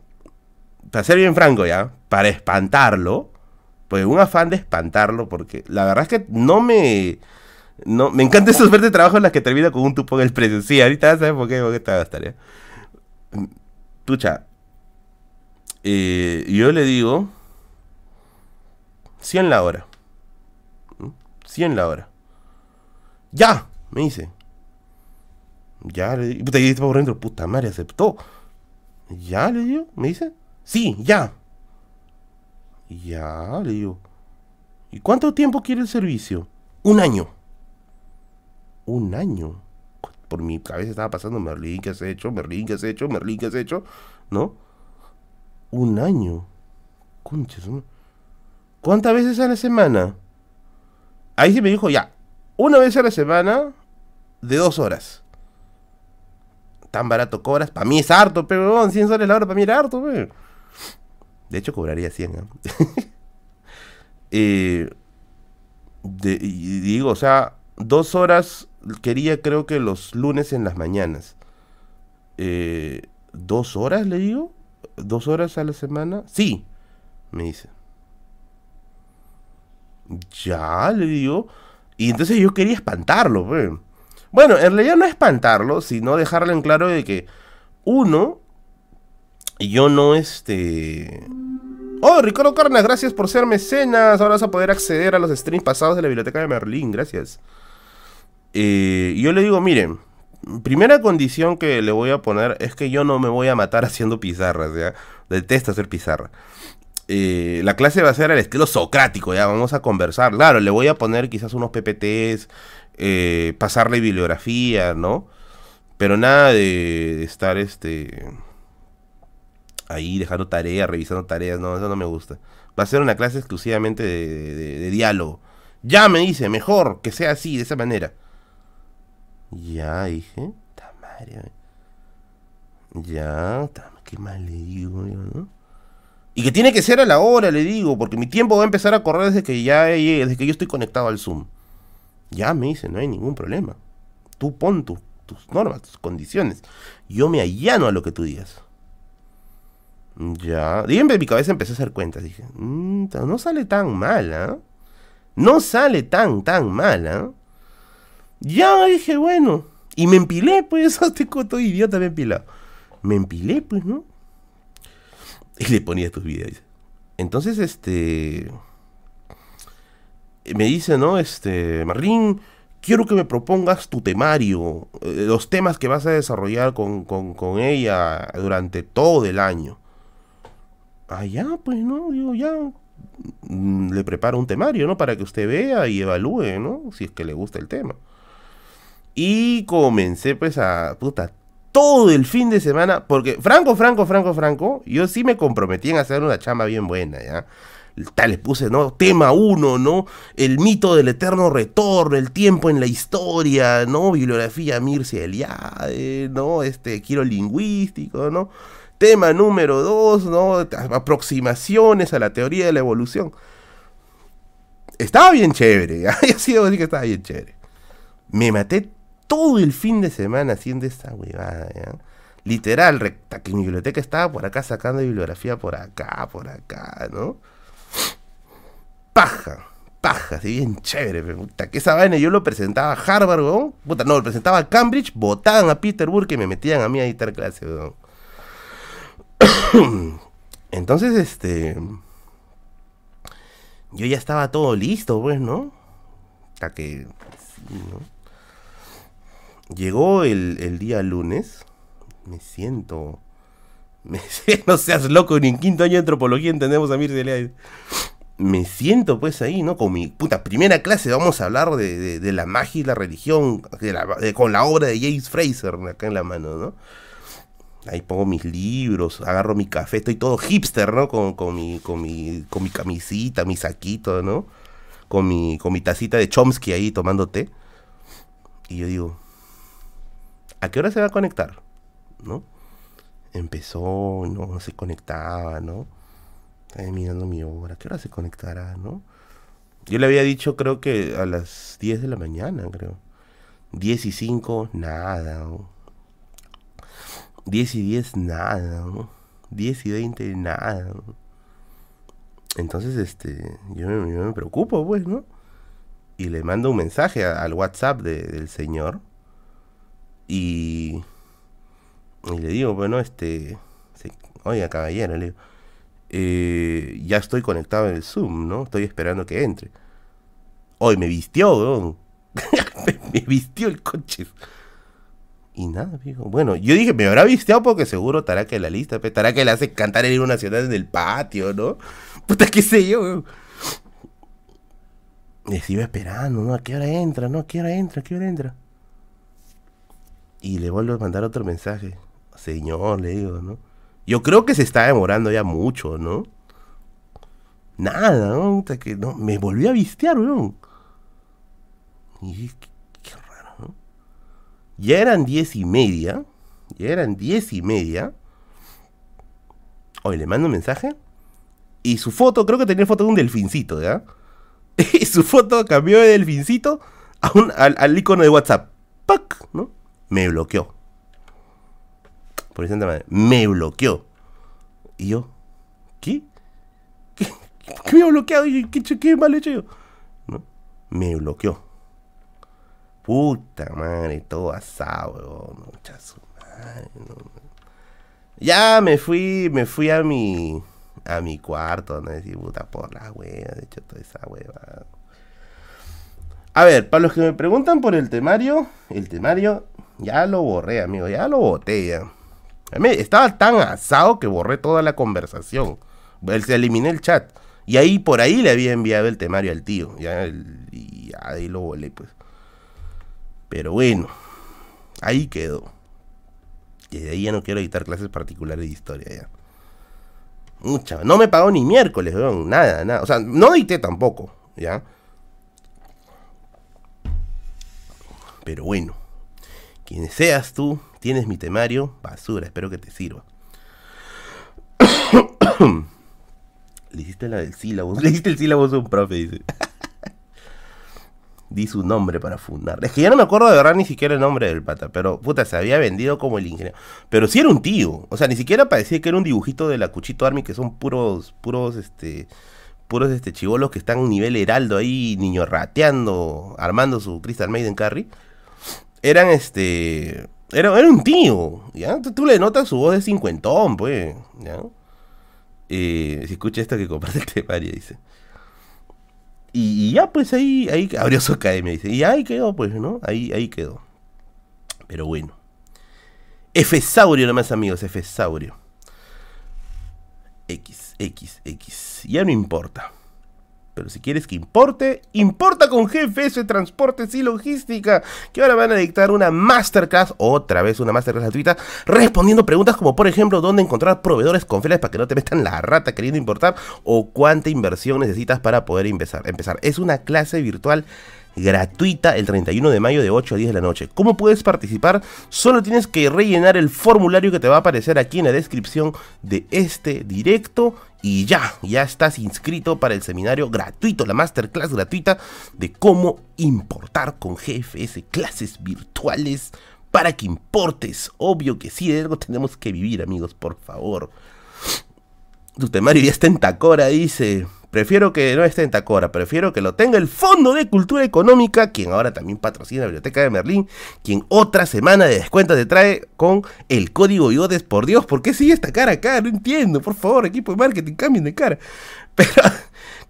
para ser bien franco ya, para espantarlo, pues un afán de espantarlo, porque la verdad es que no me... No, me encanta esos verdes trabajos en las que termina con un tupo en el precio. Sí, ahorita sabes por qué, te va a gastar, ¿ya? Pucha. Eh, yo le digo 100 la hora. 100 la hora. ¡Ya! Me dice. Ya le digo. Puta, y por dentro, puta madre, aceptó. Ya le digo, me dice. Sí, ya. Ya, le digo. ¿Y cuánto tiempo quiere el servicio? Un año. Un año. Por mi cabeza estaba pasando, Merlín, ¿qué has hecho? Merlín, ¿qué has hecho? Merlín, ¿qué has hecho? ¿No? Un año. Conchas. ¿Cuántas veces a la semana? Ahí sí me dijo, ya, una vez a la semana de dos horas. Tan barato cobras. Para mí es harto, pero 100 soles la hora para mí era harto, pero. De hecho, cobraría 100. ¿eh? digo, o sea, dos horas quería creo que los lunes en las mañanas. Eh, ¿Dos horas le digo? ¿Dos horas a la semana? Sí, me dice. Ya, le digo. Y entonces yo quería espantarlo. Pues. Bueno, en realidad no espantarlo, sino dejarle en claro de que uno, yo no este... Oh, Ricardo Carnas, gracias por ser mecenas. Ahora vas a poder acceder a los streams pasados de la biblioteca de Merlín, gracias. Eh, yo le digo, miren, primera condición que le voy a poner es que yo no me voy a matar haciendo pizarras, ¿ya? Detesto hacer pizarra. Eh, la clase va a ser al estilo socrático, ya vamos a conversar. Claro, le voy a poner quizás unos PPTs, eh, pasarle bibliografía, ¿no? Pero nada de, estar este ahí dejando tareas, revisando tareas, no, eso no me gusta. Va a ser una clase exclusivamente de, diálogo. Ya me dice, mejor que sea así, de esa manera. Ya, dije, madre. Ya, qué mal le digo ¿no? Y que tiene que ser a la hora, le digo, porque mi tiempo va a empezar a correr desde que ya desde que yo estoy conectado al Zoom. Ya me dice, no hay ningún problema. Tú pon tus normas, tus condiciones. Yo me allano a lo que tú digas. Ya. Díganme, en mi cabeza empecé a hacer cuentas. Dije, mm, no sale tan mal, ¿ah? No sale tan, tan mal, ¿ah? Ya dije, bueno. Y me empilé, pues, este coto idiota me empilado. Me empilé, pues, ¿no? Y le ponía tus videos. Entonces, este. Me dice, ¿no? Este. Marín, quiero que me propongas tu temario. Eh, los temas que vas a desarrollar con, ella durante todo el año. Ah, ya, pues, ¿no? Digo, ya. Mm, le preparo un temario, ¿no? Para que usted vea y evalúe, ¿no? Si es que le gusta el tema. Y comencé, pues, a. Puta, todo el fin de semana, porque Franco, Franco, Franco, Franco, yo sí me comprometí en hacer una chamba bien buena, ¿ya? Tal, les puse, ¿no? Tema 1, ¿no? El mito del eterno retorno, el tiempo en la historia, ¿no? Bibliografía Mircea Eliade, ¿no? Este, quiero lingüístico, ¿no? Tema número 2, ¿no? Aproximaciones a la teoría de la evolución. Estaba bien chévere, ¿ya? Yo sí decir que estaba bien chévere. Me maté todo el fin de semana haciendo esta huevada, ¿ya? Literal, recta, que mi biblioteca estaba por acá sacando bibliografía por acá, por acá, ¿no? Paja, paja, así bien chévere, puta, que esa vaina yo lo presentaba a Harvard, ¿no? Puta, no, lo presentaba a Cambridge, votaban a Peterburg y me metían a mí a editar clase, ¿no? Entonces, este. Yo ya estaba todo listo, pues, ¿no? Hasta que. ¿no? Llegó el, día lunes. Me siento. Me, no seas loco, ni en quinto año de antropología entendemos a Mircea Me siento pues ahí, ¿no? Con mi puta primera clase vamos a hablar de, la magia y la religión, con la obra de James Fraser acá en la mano, ¿no? Ahí pongo mis libros, agarro mi café, estoy todo hipster, ¿no? Con, con, mi, con, mi, con mi camisita, mi saquito, ¿no? Con mi, con mi tacita de Chomsky ahí tomando té. Y yo digo, ¿a qué hora se va a conectar? ¿No? Empezó, no, se conectaba, ¿no? Estaba mirando mi hora, ¿a qué hora se conectará, no? Yo le había dicho, creo que a las 10 de la mañana, creo. 10 y 5, nada. 10 y 10, nada. 10 y 20, nada. Entonces, este, yo, me preocupo, pues, ¿no? Y le mando un mensaje al WhatsApp del señor y, le digo, bueno, este, oiga, caballero, le digo, eh, ya estoy conectado en el Zoom, ¿no? Estoy esperando que entre. Hoy me vistió, weón. me, vistió el coche. Y nada, digo, bueno, yo dije, me habrá vistiado porque seguro estará que la lista, estará que le hace cantar el himno nacional en el patio, ¿no? Puta, qué sé yo, weón. Se iba esperando, ¿no? ¿A qué hora entra? ¿No? ¿A qué hora entra? ¿A qué hora entra? Y le vuelvo a mandar otro mensaje. Señor, le digo, ¿no? Yo creo que se está demorando ya mucho, ¿no? Nada, ¿no? Que no me volvió a vistear, ¿no? Y qué, raro, ¿no? Ya eran diez y media. Ya eran diez y media. Hoy le mando un mensaje. Y su foto, creo que tenía foto de un delfincito, ¿ya? y su foto cambió de delfincito a un, al, al icono de WhatsApp. ¡Pac! ¿No? Me bloqueó. Por esa manera, me bloqueó. Y yo, ¿qué? ¿Qué, qué me ha bloqueado? ¿Qué, mal hecho yo? ¿No? Me bloqueó. Puta madre, todo asado, Mucha su madre, Ya me fui, me fui a mi a mi cuarto, no decir puta por la wea, de hecho toda esa hueva. A ver, para los que me preguntan por el temario, el temario ya lo borré, amigo, ya lo boté. Estaba tan asado que borré toda la conversación. Se eliminé el chat. Y ahí, por ahí le había enviado el temario al tío. Ya, y ahí lo volé, pues. Pero bueno, ahí quedó. Y de ahí ya no quiero editar clases particulares de historia ya. Mucha. No me pagó ni miércoles, weón. Nada, nada. O sea, no edité tampoco, ¿ya? Pero bueno. Quien seas tú, tienes mi temario, basura, espero que te sirva. Le hiciste la del sílabo. Le hiciste el sílabo a un profe, dice. Di su nombre para fundar. Es que ya no me acuerdo de verdad ni siquiera el nombre del pata. Pero, puta, se había vendido como el ingeniero. Pero sí era un tío. O sea, ni siquiera parecía que era un dibujito de la Cuchito Army, que son puros, puros, este, puros, este, chivolos que están nivel heraldo ahí, niño rateando, armando su Crystal Maiden Carry. Eran, este, era, era un tío, ¿ya? Tú, le notas su voz de cincuentón, pues, ¿ya? Eh, si escucha esto que comparte el temario, dice. Y, ya, pues ahí, ahí abrió su academia, dice. Y ahí quedó, pues, ¿no? Ahí, ahí quedó. Pero bueno. Efesaurio nomás, amigos, Efesaurio. X, X, X. Ya no importa. Pero si quieres que importe, importa con GFS Transportes y Logística, que ahora van a dictar una masterclass, otra vez una masterclass gratuita, respondiendo preguntas como por ejemplo, dónde encontrar proveedores confiables para que no te metan la rata queriendo importar o cuánta inversión necesitas para poder empezar. empezar. Es una clase virtual gratuita el 31 de mayo de 8 a 10 de la noche. ¿Cómo puedes participar? Solo tienes que rellenar el formulario que te va a aparecer aquí en la descripción de este directo y ya, ya estás inscrito para el seminario gratuito, la masterclass gratuita de cómo importar con GFS, clases virtuales para que importes. Obvio que sí, de algo tenemos que vivir, amigos, por favor. Tu ya está en Tacora, dice. Prefiero que no esté en Tacora, prefiero que lo tenga el Fondo de Cultura Económica, quien ahora también patrocina la Biblioteca de Merlín, quien otra semana de descuento te trae con el código Bigotes. Por Dios, ¿por qué sigue esta cara acá? No entiendo, por favor, equipo de marketing, cambien de cara. Pero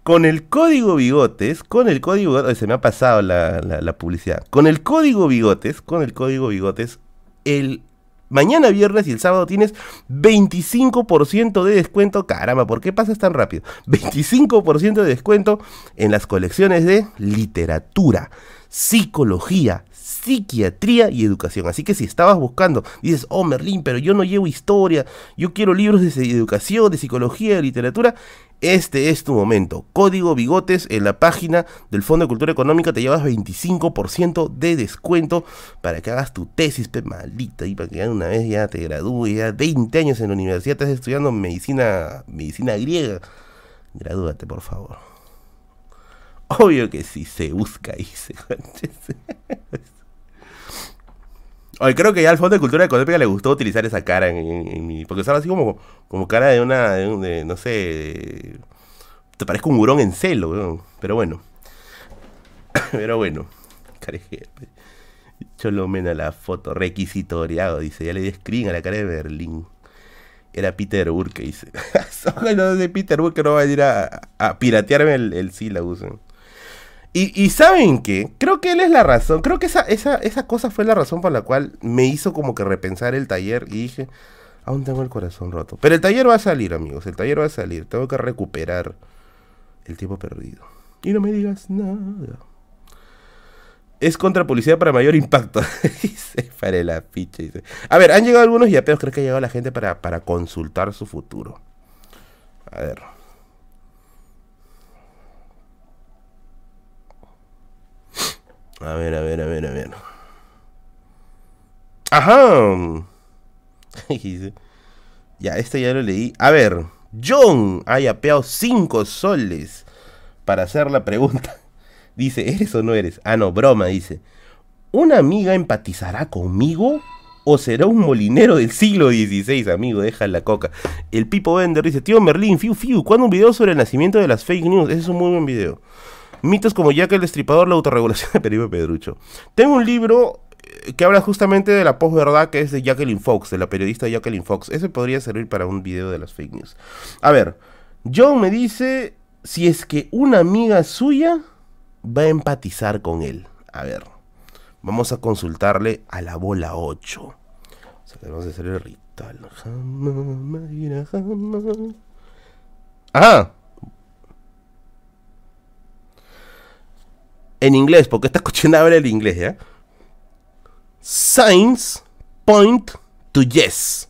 con el código Bigotes, con el código Bigotes, se me ha pasado la publicidad, con el código Bigotes, con el código Bigotes, el Mañana viernes y el sábado tienes 25% de descuento. Caramba, ¿por qué pasas tan rápido? 25% de descuento en las colecciones de literatura, psicología, psiquiatría y educación. Así que si estabas buscando, dices, oh Merlín, pero yo no llevo historia, yo quiero libros de educación, de psicología, de literatura, este es tu momento. Código Bigotes en la página del Fondo de Cultura Económica te llevas 25% de descuento para que hagas tu tesis, pe maldita, y para que una vez ya te gradúes, ya 20 años en la universidad estás estudiando medicina, medicina griega. Gradúate, por favor. Obvio que sí se busca se Oye, creo que ya al Fondo de Cultura Económica le gustó utilizar esa cara en, mi... Porque estaba así como, como cara de una... De, no sé... te parezco un hurón en celo, Pero bueno. Pero bueno. Cholomena la foto. Requisitoriado, dice. Ya le di screen a la cara de Berlín. Era Peter Burke, dice. no de Peter Burke no va a ir a, piratearme el, el sílabo. Y, ¿saben qué? Creo que él es la razón. Creo que esa, esa, esa cosa fue la razón por la cual me hizo como que repensar el taller y dije, aún tengo el corazón roto. Pero el taller va a salir, amigos. El taller va a salir. Tengo que recuperar el tiempo perdido. Y no me digas nada. Es contra policía para mayor impacto. dice, para la ficha. A ver, han llegado algunos y apenas creo que ha llegado la gente para, para consultar su futuro. A ver. A ver, a ver, a ver, a ver. Ajá. ya, este ya lo leí. A ver, John ha yapeado 5 soles para hacer la pregunta. Dice, ¿eres o no eres? Ah, no, broma, dice. ¿Una amiga empatizará conmigo? ¿O será un molinero del siglo XVI, amigo? Deja la coca. El Pipo Bender dice, tío Merlín, fiu, fiu, ¿cuándo un video sobre el nacimiento de las fake news? Ese es un muy buen video. Mitos como Jack el Destripador, la autorregulación de Perico Pedrucho. Tengo un libro eh, que habla justamente de la posverdad que es de Jacqueline Fox, de la periodista Jacqueline Fox. Ese podría servir para un video de las fake news. A ver, John me dice si es que una amiga suya va a empatizar con él. A ver, vamos a consultarle a la bola 8. O sea, a hacer el ritual. Ah, en inglés, porque esta cuestión habla el inglés, ¿ya? Signs point to yes.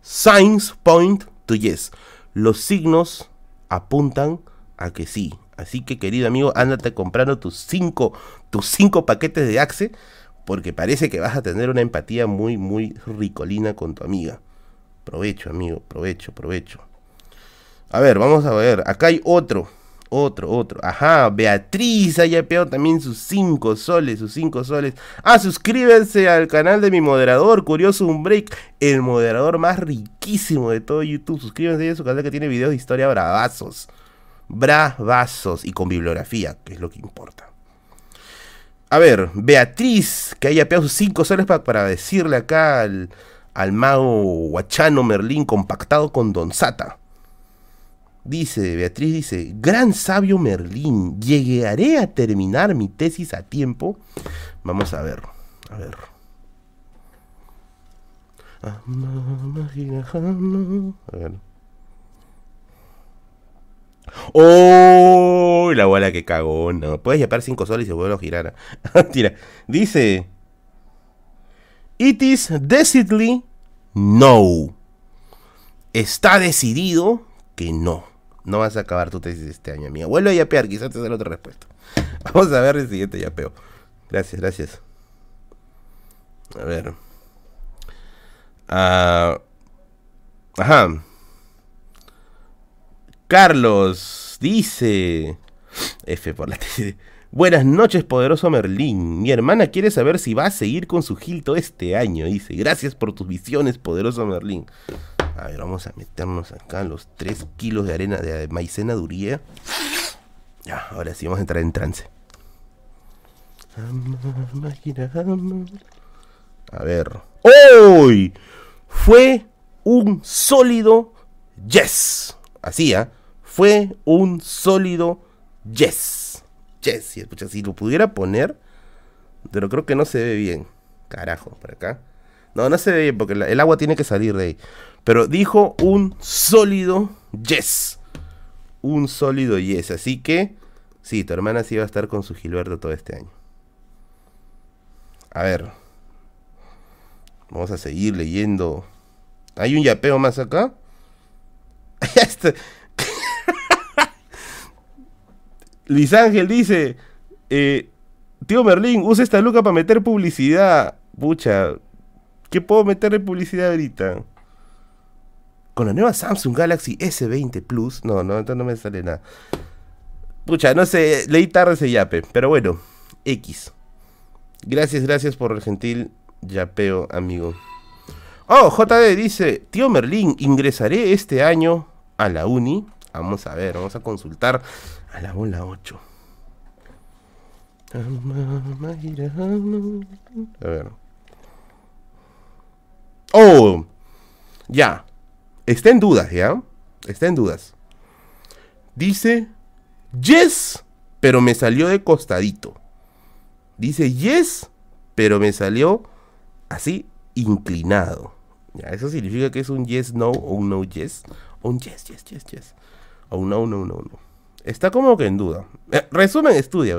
Signs point to yes. Los signos apuntan a que sí. Así que, querido amigo, ándate comprando tus cinco, tus cinco paquetes de Axe, porque parece que vas a tener una empatía muy, muy ricolina con tu amiga. Provecho, amigo, provecho, provecho. A ver, vamos a ver. Acá hay otro. Otro, otro. Ajá, Beatriz haya pegado también sus 5 soles, sus 5 soles. Ah, suscríbanse al canal de mi moderador, Curioso Un Break, el moderador más riquísimo de todo YouTube. Suscríbanse a su canal que tiene videos de historia bravazos. Bravazos y con bibliografía, que es lo que importa. A ver, Beatriz, que haya pegado sus 5 soles para, decirle acá al, al mago Huachano Merlín compactado con Don Sata. Dice, Beatriz dice, gran sabio Merlín, ¿llegaré a terminar mi tesis a tiempo? Vamos a ver, a ver. A. ¡Oh! La bola que cagó, no. Puedes llevar 5 soles y se vuelve a girar. Tira. Dice. It is decidedly no. Está decidido que no. No vas a acabar tu tesis este año, amiga. Vuelve a yapear, quizás te la otra respuesta. Vamos a ver el siguiente yapeo. Gracias, gracias. A ver. Ah, ajá. Carlos dice. F por la tesis. Buenas noches, poderoso Merlín. Mi hermana quiere saber si va a seguir con su gilto este año. Dice, gracias por tus visiones, poderoso Merlín. A ver, vamos a meternos acá los 3 kilos de arena de maicena duría. Ya, ahora sí vamos a entrar en trance. A ver. ¡Hoy! Fue un sólido yes. Así, ¿ah? Fue un sólido yes. Yes. Y si lo pudiera poner, pero creo que no se ve bien. Carajo, por acá. No, no se ve bien porque el agua tiene que salir de ahí. Pero dijo un sólido yes. Un sólido yes. Así que, sí, tu hermana sí va a estar con su Gilberto todo este año. A ver. Vamos a seguir leyendo. ¿Hay un yapeo más acá? Este- Luis Ángel dice: eh, Tío Merlín, usa esta luca para meter publicidad. Pucha, ¿qué puedo meter en publicidad ahorita? Con la nueva Samsung Galaxy S20 Plus. No, no, no me sale nada. Pucha, no sé, leí tarde ese yape. Pero bueno, X. Gracias, gracias por el gentil yapeo, amigo. Oh, JD dice, tío Merlín, ingresaré este año a la uni. Vamos a ver, vamos a consultar a la bola 8. A ver. Oh, ya. Está en dudas, ¿ya? Está en dudas. Dice, yes, pero me salió de costadito. Dice, yes, pero me salió así, inclinado. Ya, eso significa que es un yes, no, o un no, yes. O un yes, yes, yes, yes. O un no, no, no, no. Está como que en duda. Eh, resumen, estudia.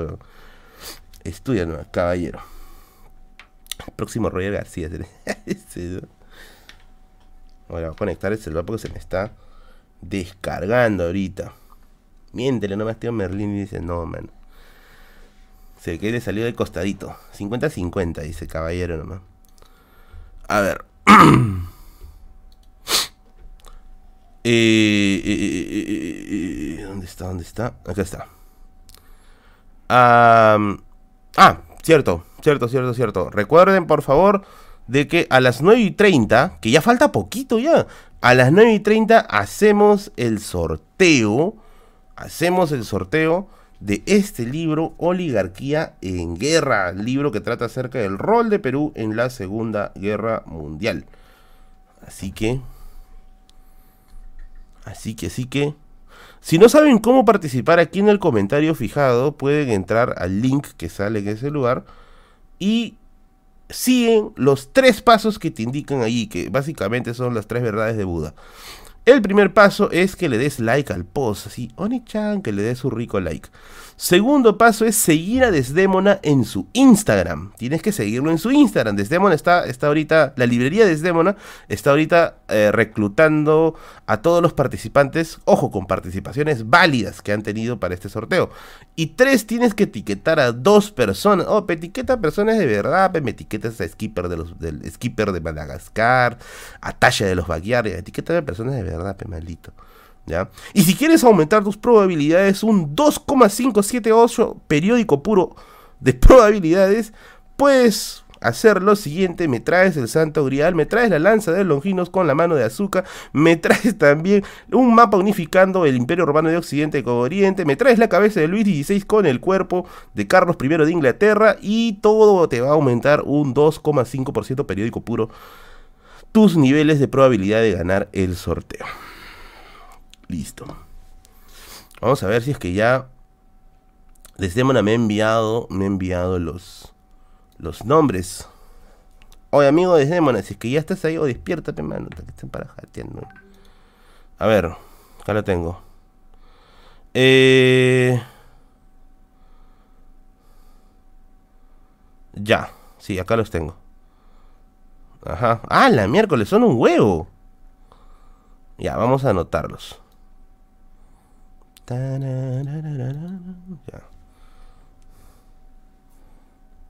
Estudia, caballero. próximo Roger García. Voy a conectar el celular porque se me está descargando ahorita. Miéntele nomás, tío Merlín y dice, no, man. Se que le salió de costadito. 50-50, dice caballero nomás. A ver. ¿Dónde está? ¿Dónde está? Acá está. ah, cierto, cierto, cierto, cierto. Recuerden, por favor, de que a las 9 y 30, que ya falta poquito ya, a las 9 y 30 hacemos el sorteo, hacemos el sorteo de este libro, Oligarquía en Guerra, libro que trata acerca del rol de Perú en la Segunda Guerra Mundial. Así que, así que, así que, Si no saben cómo participar aquí en el comentario fijado, pueden entrar al link que sale en ese lugar y siguen los tres pasos que te indican allí, que básicamente son las tres verdades de Buda. El primer paso es que le des like al post, así, Oni-chan, que le des su rico like. Segundo paso es seguir a Desdemona en su Instagram. Tienes que seguirlo en su Instagram. Desdemona está, está ahorita, la librería Desdemona está ahorita eh, reclutando a todos los participantes, ojo, con participaciones válidas que han tenido para este sorteo. Y tres, tienes que etiquetar a dos personas. Oh, etiqueta a personas de verdad, me etiquetas a Skipper de los, del Skipper de Madagascar, a Tasha de los Backyard, etiqueta a personas de verdad, pe maldito. Y si quieres aumentar tus probabilidades, un 2,578 periódico puro de probabilidades, puedes hacer lo siguiente, me traes el santo grial, me traes la lanza de Longinos con la mano de azúcar, me traes también un mapa unificando el imperio romano de Occidente con Oriente, me traes la cabeza de Luis XVI con el cuerpo de Carlos I de Inglaterra y todo te va a aumentar un 2,5% periódico puro tus niveles de probabilidad de ganar el sorteo. Listo. Vamos a ver si es que ya Desdemona me ha enviado, me ha enviado los, los nombres. Oye, amigo Desdemona, si es que ya estás ahí, o despiértate, mano, que estén para jateando. A ver, acá lo tengo. Eh... Ya, sí, acá los tengo. Ajá. Ah, la miércoles, son un huevo. Ya, vamos a anotarlos.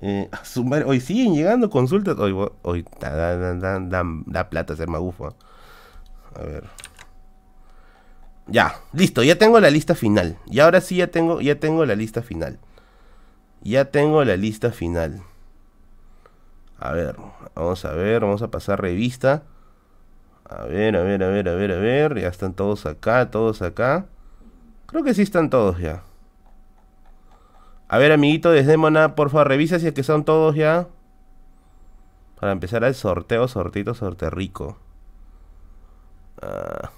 Eh, hoy siguen llegando consultas. Hoy, hoy da, plata ser magufo. A ver. Ya, listo, ya tengo la lista final. Y ahora sí ya tengo, ya tengo la lista final. Ya tengo la lista final. A ver, vamos a ver, vamos a pasar revista. A ver, a ver, a ver, a ver, a ver. Ya están todos acá, todos acá. Creo que sí están todos ya. A ver, amiguito Desdémona, por favor, revisa si es que son todos ya. Para empezar el sorteo, sortito, sorte rico. Ah.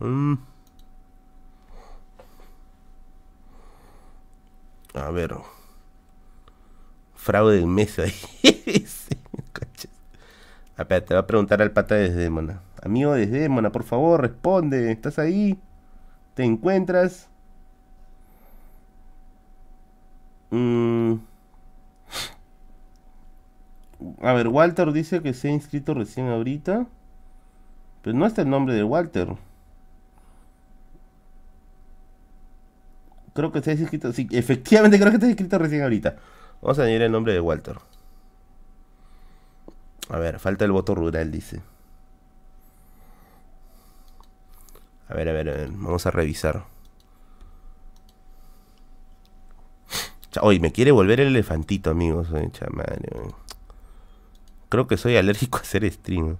Mm. A ver. Fraude del mes ahí. Te va a preguntar al pata de Desdémona. Amigo de Desdémona, por favor, responde. ¿Estás ahí? Te encuentras. Mm. A ver, Walter dice que se ha inscrito recién ahorita. Pero no está el nombre de Walter. Creo que se ha inscrito. Sí, efectivamente creo que ha inscrito recién ahorita. Vamos a añadir el nombre de Walter. A ver, falta el voto rural, dice. A ver, a ver, a ver. Vamos a revisar. Oye, me quiere volver el elefantito, amigos. Creo que soy alérgico a hacer stream.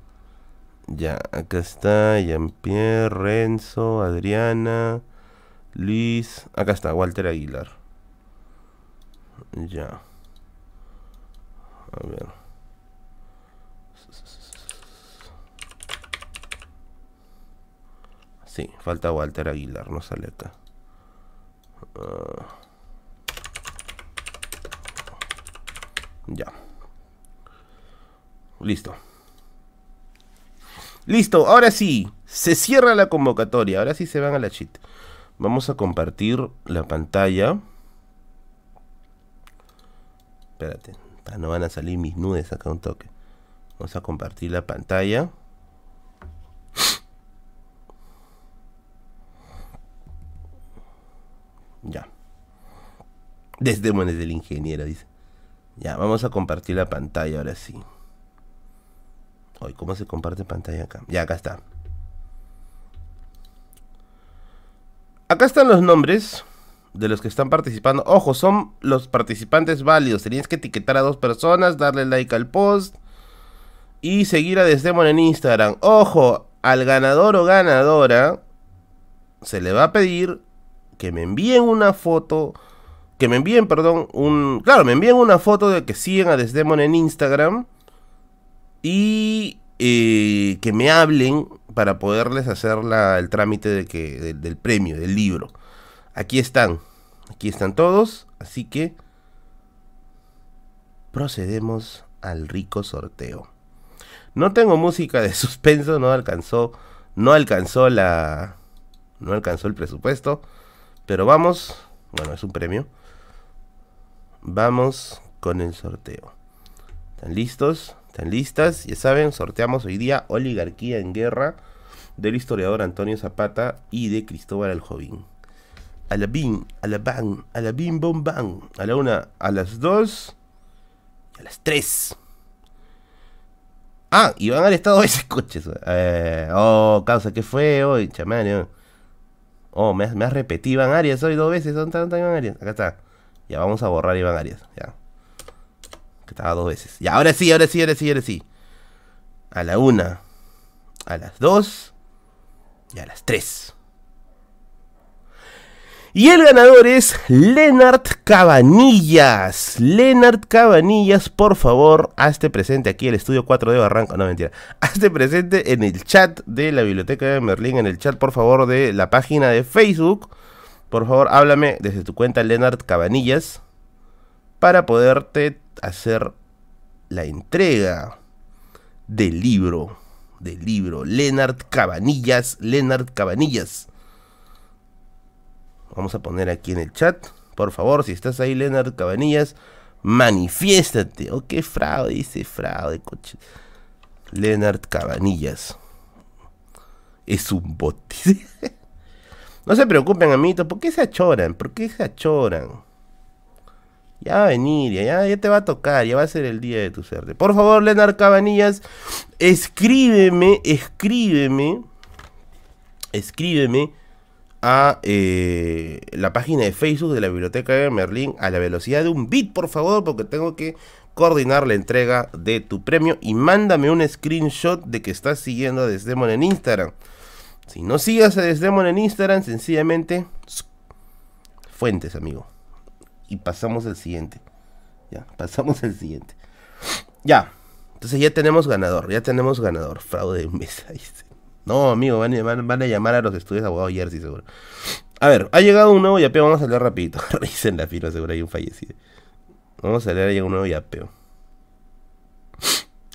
Ya, acá está Jean-Pierre, Renzo, Adriana, Luis. Acá está, Walter Aguilar. Ya. A ver. Sí, falta Walter Aguilar, no sale acá. Ah. ya. Listo. Listo, ahora sí. Se cierra la convocatoria. Ahora sí se van a la cheat. Vamos a compartir la pantalla. Espérate. No van a salir mis nudes acá un toque. Vamos a compartir la pantalla. Ya. Desde bueno, del ingeniero, dice. Ya, vamos a compartir la pantalla ahora sí. Hoy, ¿cómo se comparte pantalla acá? Ya, acá está. Acá están los nombres de los que están participando. Ojo, son los participantes válidos. Tenías que etiquetar a dos personas, darle like al post y seguir a Desdemon en Instagram. Ojo, al ganador o ganadora se le va a pedir que me envíen una foto, que me envíen, perdón, un, claro, me envíen una foto de que siguen a Desdemon en Instagram y eh, que me hablen para poderles hacer el trámite de que, del premio, del libro. Aquí están, aquí están todos, así que procedemos al rico sorteo. No tengo música de suspenso, no alcanzó, no alcanzó la, no alcanzó el presupuesto, pero vamos, bueno, es un premio. Vamos con el sorteo. ¿Están listos? ¿Están listas? Ya saben, sorteamos hoy día Oligarquía en Guerra del historiador Antonio Zapata y de Cristóbal Aljovín. A la bin, a la bang, a la bin bom bang. A la una, a las dos a las tres. Ah, y van al estado ese coches. Eh, oh, causa, ¿qué fue hoy, chamán? Oh, me has, me has repetido Iván Arias hoy dos veces. ¿Dónde está, Iván Arias? Acá está. Ya vamos a borrar Iván Arias. Ya. Que estaba dos veces. Ya, ahora sí, ahora sí, ahora sí, ahora sí. A la una. A las dos. Y a las tres. Y el ganador es Leonard Cabanillas. Leonard Cabanillas, por favor, hazte presente aquí el estudio 4 de Barranco. No, mentira. Hazte presente en el chat de la Biblioteca de Merlín, en el chat, por favor, de la página de Facebook. Por favor, háblame desde tu cuenta Leonard Cabanillas para poderte hacer la entrega del libro. Del libro. Leonard Cabanillas. Leonard Cabanillas Vamos a poner aquí en el chat. Por favor, si estás ahí, Leonard Cabanillas, manifiéstate. Oh, qué fraude, dice fraude, coche. Leonard Cabanillas. Es un bote. no se preocupen, amiguitos. ¿Por qué se achoran? ¿Por qué se achoran? Ya va a venir, ya, ya te va a tocar, ya va a ser el día de tu suerte. Por favor, Leonard Cabanillas, escríbeme, escríbeme, escríbeme a eh, la página de Facebook de la Biblioteca de Merlín a la velocidad de un bit, por favor, porque tengo que coordinar la entrega de tu premio y mándame un screenshot de que estás siguiendo a Desdemon en Instagram. Si no sigas a Desdemon en Instagram, sencillamente fuentes, amigo. Y pasamos al siguiente. Ya, pasamos al siguiente. Ya. Entonces ya tenemos ganador, ya tenemos ganador. Fraude de mesa. No, amigo, van, a llamar a los estudios de abogados Jersey, seguro. A ver, ha llegado un nuevo yapeo, vamos a leer rapidito. Revisen la firma, seguro hay un fallecido. Vamos a leer, ya un nuevo yapeo.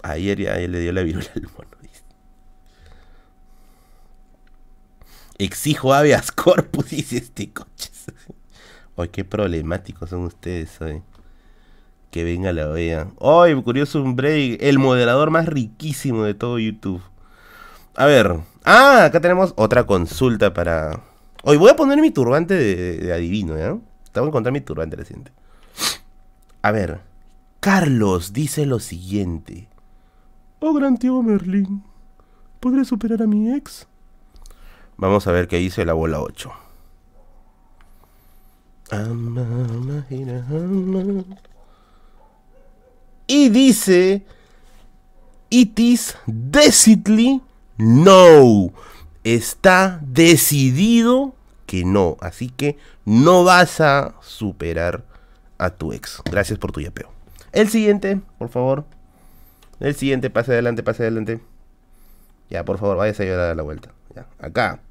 Ayer le dio la virula al mono. Exijo habeas corpus, dice este coche. Ay, qué problemáticos son ustedes hoy. Que venga la OEA. Ay, curioso un break. El moderador más riquísimo de todo YouTube. A ver. Ah, acá tenemos otra consulta para. Hoy voy a poner mi turbante de, adivino, ¿ya? Tengo que encontrar mi turbante reciente. A ver. Carlos dice lo siguiente. Oh, gran tío Merlín. ¿Podré superar a mi ex? Vamos a ver qué dice la bola 8. Y dice. It is decidly no. Está decidido que no. Así que no vas a superar a tu ex. Gracias por tu yapeo. El siguiente, por favor. El siguiente, pase adelante, pase adelante. Ya, por favor, ayudar a dar la vuelta. Ya, acá.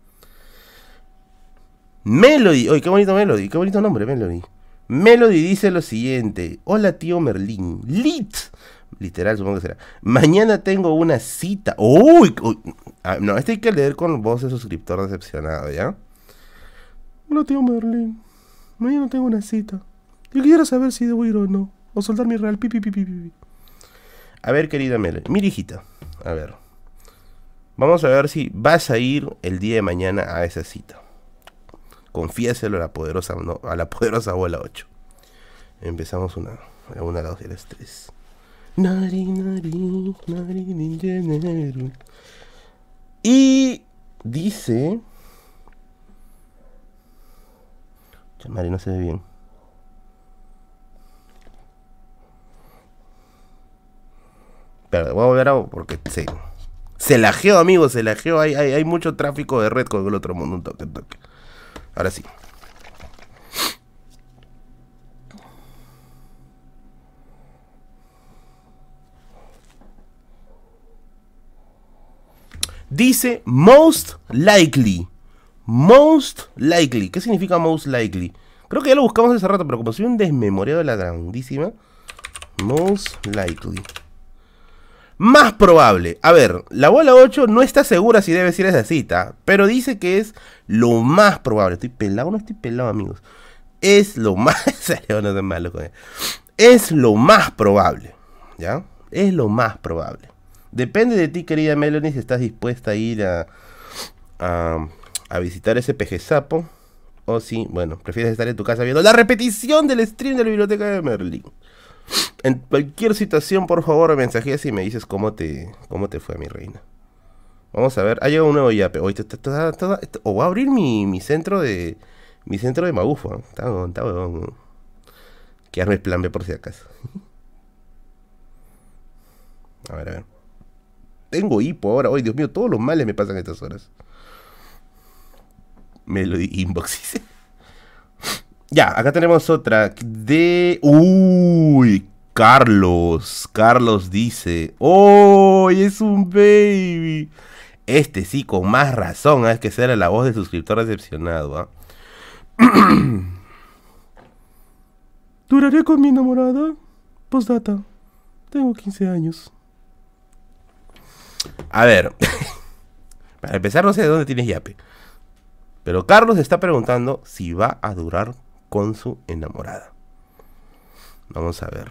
Melody. Oye, qué bonito Melody. Qué bonito nombre, Melody. Melody dice lo siguiente. Hola, tío Merlín. Lit. Literal, supongo que será. Mañana tengo una cita. ¡Uy! Ah, no, este hay que leer con voz de suscriptor decepcionado, ¿ya? Hola, tío Merlin. Mañana tengo una cita. Yo quisiera saber si debo ir o no. O soltar mi real. Pipi, pipi, pipi. A ver, querida Mel. Mira, hijita. A ver. Vamos a ver si vas a ir el día de mañana a esa cita. Confíaselo a la poderosa, no, a la poderosa abuela 8. Empezamos una, dos y las tres. Y dice. Chamari, no se ve bien. Pero voy a volver a porque se, se lajeó, amigos, se lajeó. Hay, hay, hay mucho tráfico de red con el otro mundo. Un toque, toque. Ahora sí. Dice most likely. Most likely. ¿Qué significa most likely? Creo que ya lo buscamos hace rato, pero como soy un desmemoriado de la grandísima. Most likely. Más probable. A ver, la bola 8 no está segura si debe ser esa cita, pero dice que es lo más probable. ¿Estoy pelado no estoy pelado, amigos? Es lo más... no malo con Es lo más probable. ¿Ya? Es lo más probable. Depende de ti, querida Melanie, si estás dispuesta a ir a, a, visitar ese peje sapo. O si, bueno, prefieres estar en tu casa viendo la repetición del stream de la biblioteca de Merlin. En cualquier situación, por favor, me mensajes y me dices cómo te, cómo te fue, mi reina. Vamos a ver. Ha llegado un nuevo yape. O voy a abrir mi, centro de. Mi centro de magufo. Está, está Que arme el plan B por si acaso. A ver, a ver. Tengo hipo ahora. Hoy, Dios mío, todos los males me pasan a estas horas. Melody Inbox. Ya, acá tenemos otra de... Uy, Carlos. Carlos dice... ¡Oh, es un baby! Este sí, con más razón, ¿eh? es que será la voz del suscriptor decepcionado. ¿ah? ¿Duraré con mi enamorada? Postdata. Tengo 15 años. A ver. Para empezar, no sé de dónde tienes yape. Pero Carlos está preguntando si va a durar con su enamorada. Vamos a ver.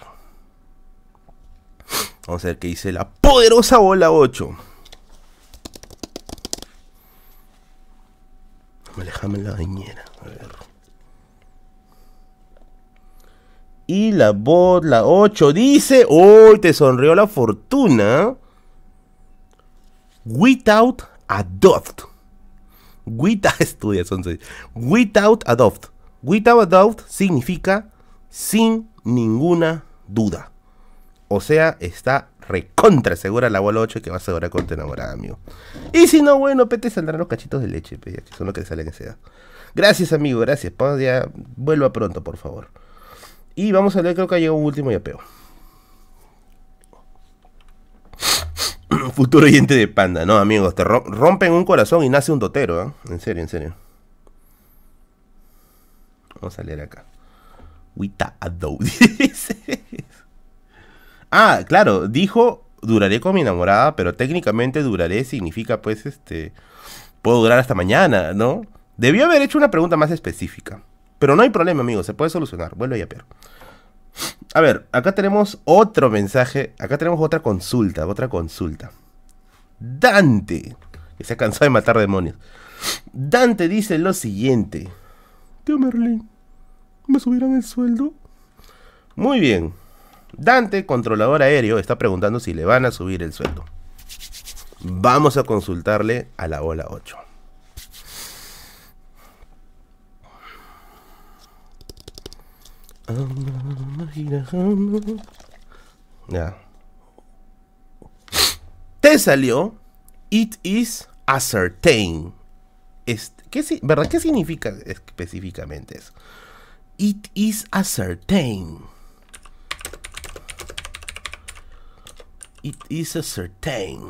Vamos a ver qué dice la poderosa bola 8. Déjame la bañera. A ver. Y la bot, la 8, dice... ¡Uy! te sonrió la fortuna! Without adopt. Without... Estudia, Without adopt. Without doubt significa sin ninguna duda. O sea, está recontra segura la bola 8 que va a asegurar con tu enamorada, amigo. Y si no, bueno, pete saldrán los cachitos de leche, que son los que salen en esa edad. Gracias, amigo, gracias. ya vuelva pronto, por favor. Y vamos a ver, creo que ha un último yapeo. Futuro oyente de panda, no, amigos, te rompen un corazón y nace un dotero, ¿eh? En serio, en serio. Vamos a leer acá. Ah, claro, dijo duraré con mi enamorada, pero técnicamente duraré significa pues este puedo durar hasta mañana, ¿no? Debió haber hecho una pregunta más específica. Pero no hay problema, amigo, se puede solucionar. Vuelve ya, pero. A ver, acá tenemos otro mensaje, acá tenemos otra consulta, otra consulta. Dante, que se ha cansado de matar demonios. Dante dice lo siguiente. Tío Merlin, ¿Me subirán el sueldo? Muy bien. Dante, controlador aéreo, está preguntando si le van a subir el sueldo. Vamos a consultarle a la ola 8. Ya. Te salió It is ascertain. ¿Qué, ¿Verdad? ¿Qué significa específicamente eso? It is ascertain. It is ascertain.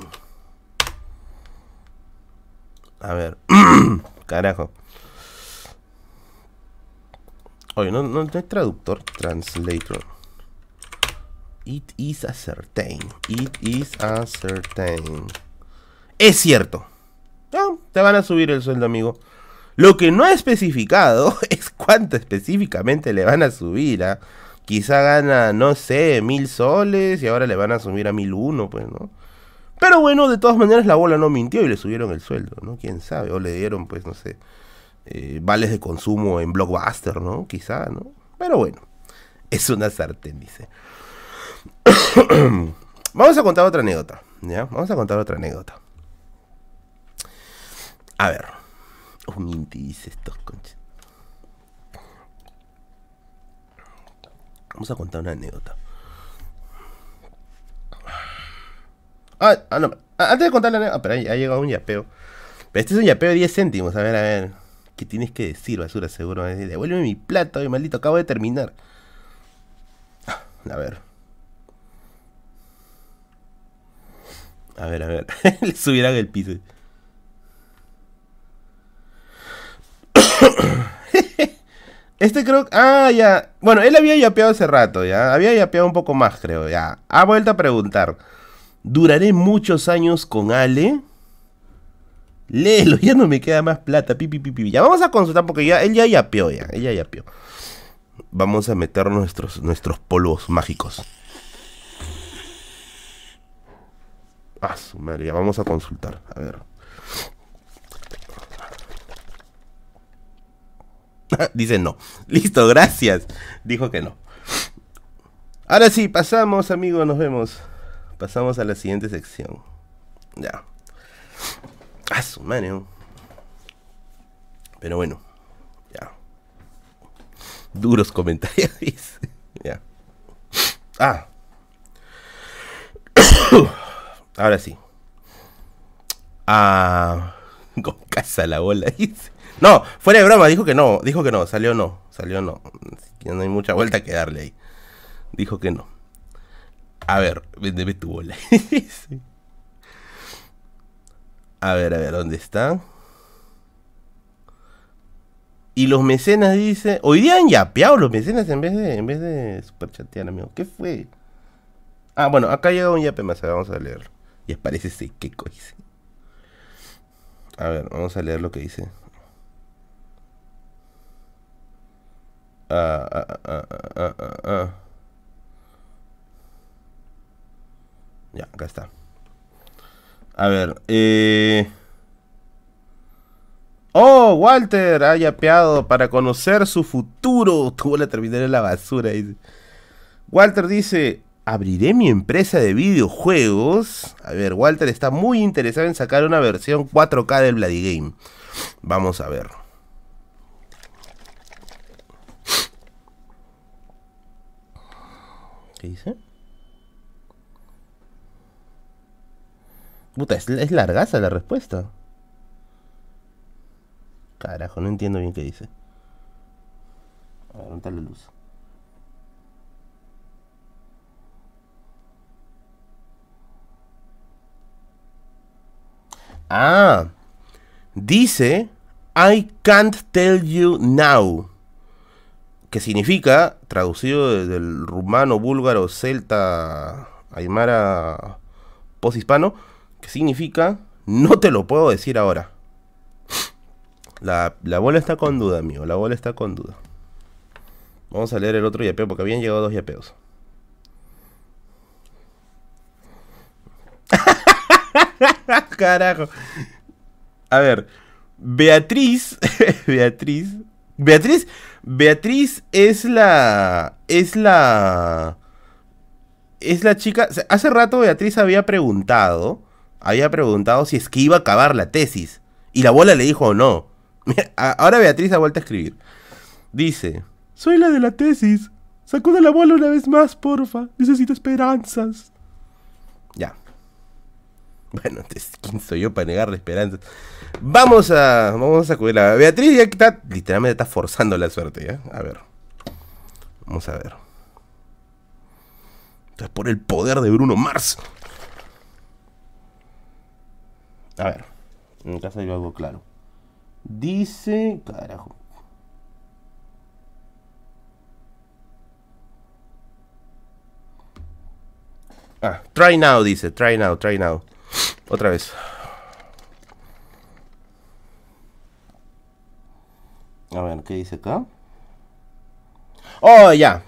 A ver. Carajo. Oye, no, no, hay traductor, translator. It is ascertain. It is ascertain. Es cierto. No, te van a subir el sueldo, amigo. Lo que no ha especificado es cuánto específicamente le van a subir. ¿ah? Quizá gana, no sé, mil soles y ahora le van a subir a mil uno, pues, ¿no? Pero bueno, de todas maneras la bola no mintió y le subieron el sueldo, ¿no? Quién sabe, o le dieron, pues, no sé, eh, vales de consumo en Blockbuster, ¿no? Quizá, ¿no? Pero bueno, es una sartén, dice. Vamos a contar otra anécdota, ¿ya? Vamos a contar otra anécdota. A ver. Un Inti dice estos conches. Vamos a contar una anécdota. Ah, ah no. Ah, antes de contar la anécdota. Ah, pero ha llegado un yapeo. Pero este es un yapeo de 10 céntimos. A ver, a ver que tienes que decir, basura, seguro. Devuélveme mi plata, hoy maldito, acabo de terminar. A ver. A ver, a ver. Le subirán el piso. Este creo. Ah, ya. Bueno, él había yapeado hace rato, ya. Había yapeado un poco más, creo, ya. Ha vuelto a preguntar. ¿Duraré muchos años con Ale? Léelo, ya no me queda más plata. Pi, pi, pi. Ya vamos a consultar porque ya él ya yapeó, ya. Él ya yapeó. Vamos a meter nuestros, nuestros polvos mágicos. Ah, su madre, ya vamos a consultar. A ver. Dice no. Listo, gracias. Dijo que no. Ahora sí, pasamos, amigos, nos vemos. Pasamos a la siguiente sección. Ya. Ah, su. Pero bueno, ya. Duros comentarios. Ya. Ah. Ahora sí. Ah. Con casa la bola, dice. No, fuera de broma, dijo que no, dijo que no, salió no, salió no. Ya no hay mucha vuelta que darle ahí. Dijo que no. A ver, véndeme tu bola. A ver, a ver, ¿dónde está? Y los mecenas dice, hoy día han yapeado los mecenas en vez de en vez de superchatear, amigo. ¿Qué fue? Ah, bueno, acá llega un yape más, vamos a leerlo. Y aparece ese que dice. A ver, vamos a leer lo que dice. Ah, ah, ah, ya, acá está. A ver, eh... Oh, Walter ha yapeado para conocer su futuro. Tuvo la terminal en la basura. Walter dice, abriré mi empresa de videojuegos. A ver, Walter está muy interesado en sacar una versión 4K del Bloody Game. Vamos a ver. ¿Qué dice? Puta, es, largaza la respuesta. Carajo, no entiendo bien qué dice. A ver, ¿dónde la luz? Ah, dice I can't tell you now que significa, traducido del rumano, búlgaro, celta, aymara, poshispano, que significa, no te lo puedo decir ahora. La, bola está con duda, amigo, la bola está con duda. Vamos a leer el otro yapeo porque habían llegado dos yapeos. Carajo. A ver, Beatriz, Beatriz, Beatriz Beatriz es la. Es la. Es la chica. Hace rato Beatriz había preguntado. Había preguntado si es que iba a acabar la tesis. Y la bola le dijo no. Ahora Beatriz ha vuelto a escribir. Dice: Soy la de la tesis. Sacude la bola una vez más, porfa. Necesito esperanzas. Ya. Bueno, ¿quién soy yo para negarle esperanzas? Vamos a. Vamos a la Beatriz ya está. Literalmente está forzando la suerte, ¿ya? A ver. Vamos a ver. Esto es por el poder de Bruno Mars. A ver. En casa yo algo claro. Dice. Carajo. Ah, try now, dice. Try now, try now. Otra vez. A ver, ¿qué dice acá? Oh, ya.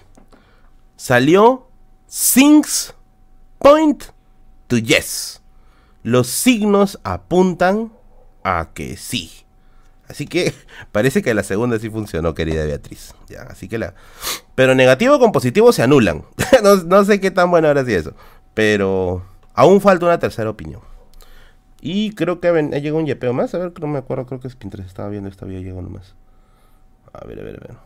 Salió Things Point to Yes. Los signos apuntan a que sí. Así que parece que la segunda sí funcionó, querida Beatriz. Ya, así que la. Pero negativo con positivo se anulan. no, sé qué tan bueno ahora sí eso. Pero aún falta una tercera opinión. Y creo que ha llegado un yepeo más. A ver, no me acuerdo. Creo que es mientras estaba viendo esta había llegado nomás. A ver, a ver, a ver.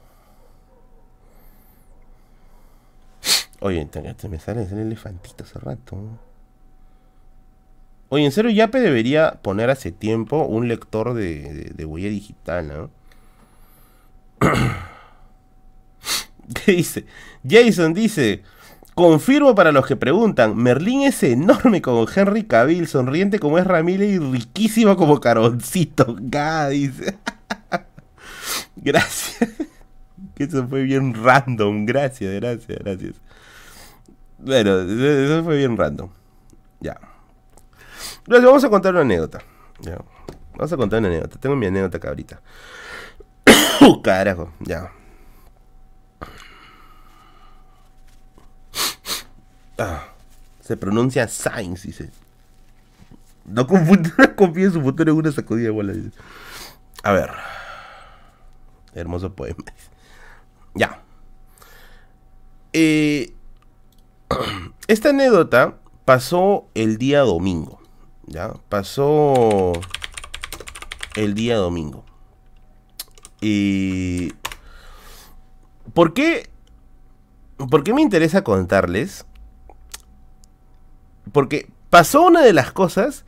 Oye, me sale, el elefantito hace rato. Oye, en serio, Yape debería poner hace tiempo un lector de, de, huella digital, ¿no? ¿Qué dice? Jason dice, confirmo para los que preguntan, Merlín es enorme como Henry Cavill, sonriente como es Ramírez y riquísimo como Caroncito. Ga, dice. Gracias. Eso fue bien random. Gracias, gracias, gracias. Bueno, eso fue bien random. Ya. Vamos a contar una anécdota. Vamos a contar una anécdota. Tengo mi anécdota acá ahorita. Carajo, ya. Ah, se pronuncia Sainz, dice. No confíe en su futuro en una sacudida bola. Dice. A ver. Hermoso poema. Ya. Eh, esta anécdota pasó el día domingo. ¿Ya? Pasó el día domingo. Y... ¿Por qué? ¿Por qué me interesa contarles? Porque pasó una de las cosas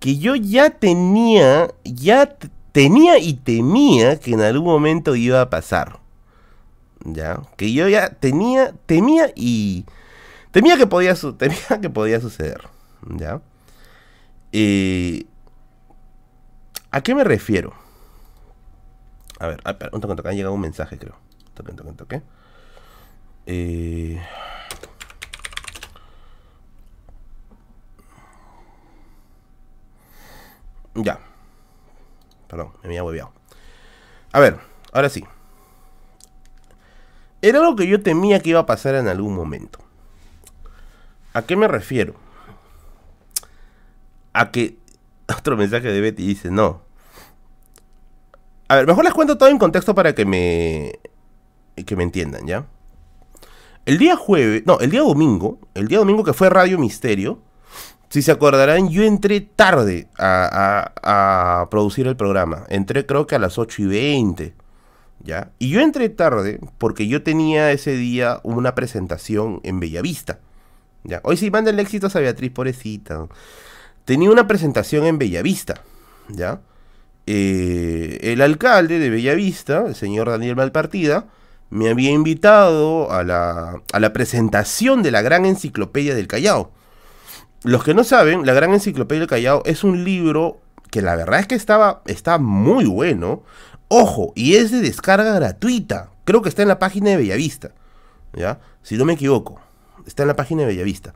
que yo ya tenía, ya tenía y temía que en algún momento iba a pasar. ¿Ya? Que yo ya tenía, temía y temía que podía, temía que podía suceder. ¿Ya? ¿A qué me refiero? A ver, un toque, ha llegado un mensaje, creo. Toque, toque, toque. Eh... Ya. Perdón, me había hueveado. A ver, ahora sí. Era algo que yo temía que iba a pasar en algún momento. ¿A qué me refiero? A que otro mensaje de Betty dice, no. A ver, mejor les cuento todo en contexto para que me que me entiendan, ¿ya? El día jueves, no, el día domingo, el día domingo que fue Radio Misterio, si se acordarán, yo entré tarde a, producir el programa. Entré creo que a las 8 y 20. ¿Ya? Y yo entré tarde porque yo tenía ese día una presentación en Bellavista. ¿Ya? Hoy sí manda el éxito a Beatriz, pobrecita. Tenía una presentación en Bellavista. ¿Ya? Eh, el alcalde de Bellavista, el señor Daniel Malpartida, me había invitado a la, a la presentación de la gran enciclopedia del Callao los que no saben, La Gran Enciclopedia del Callao es un libro que la verdad es que estaba, está muy bueno. Ojo, y es de descarga gratuita. Creo que está en la página de Bellavista. ¿Ya? Si no me equivoco. Está en la página de Bellavista.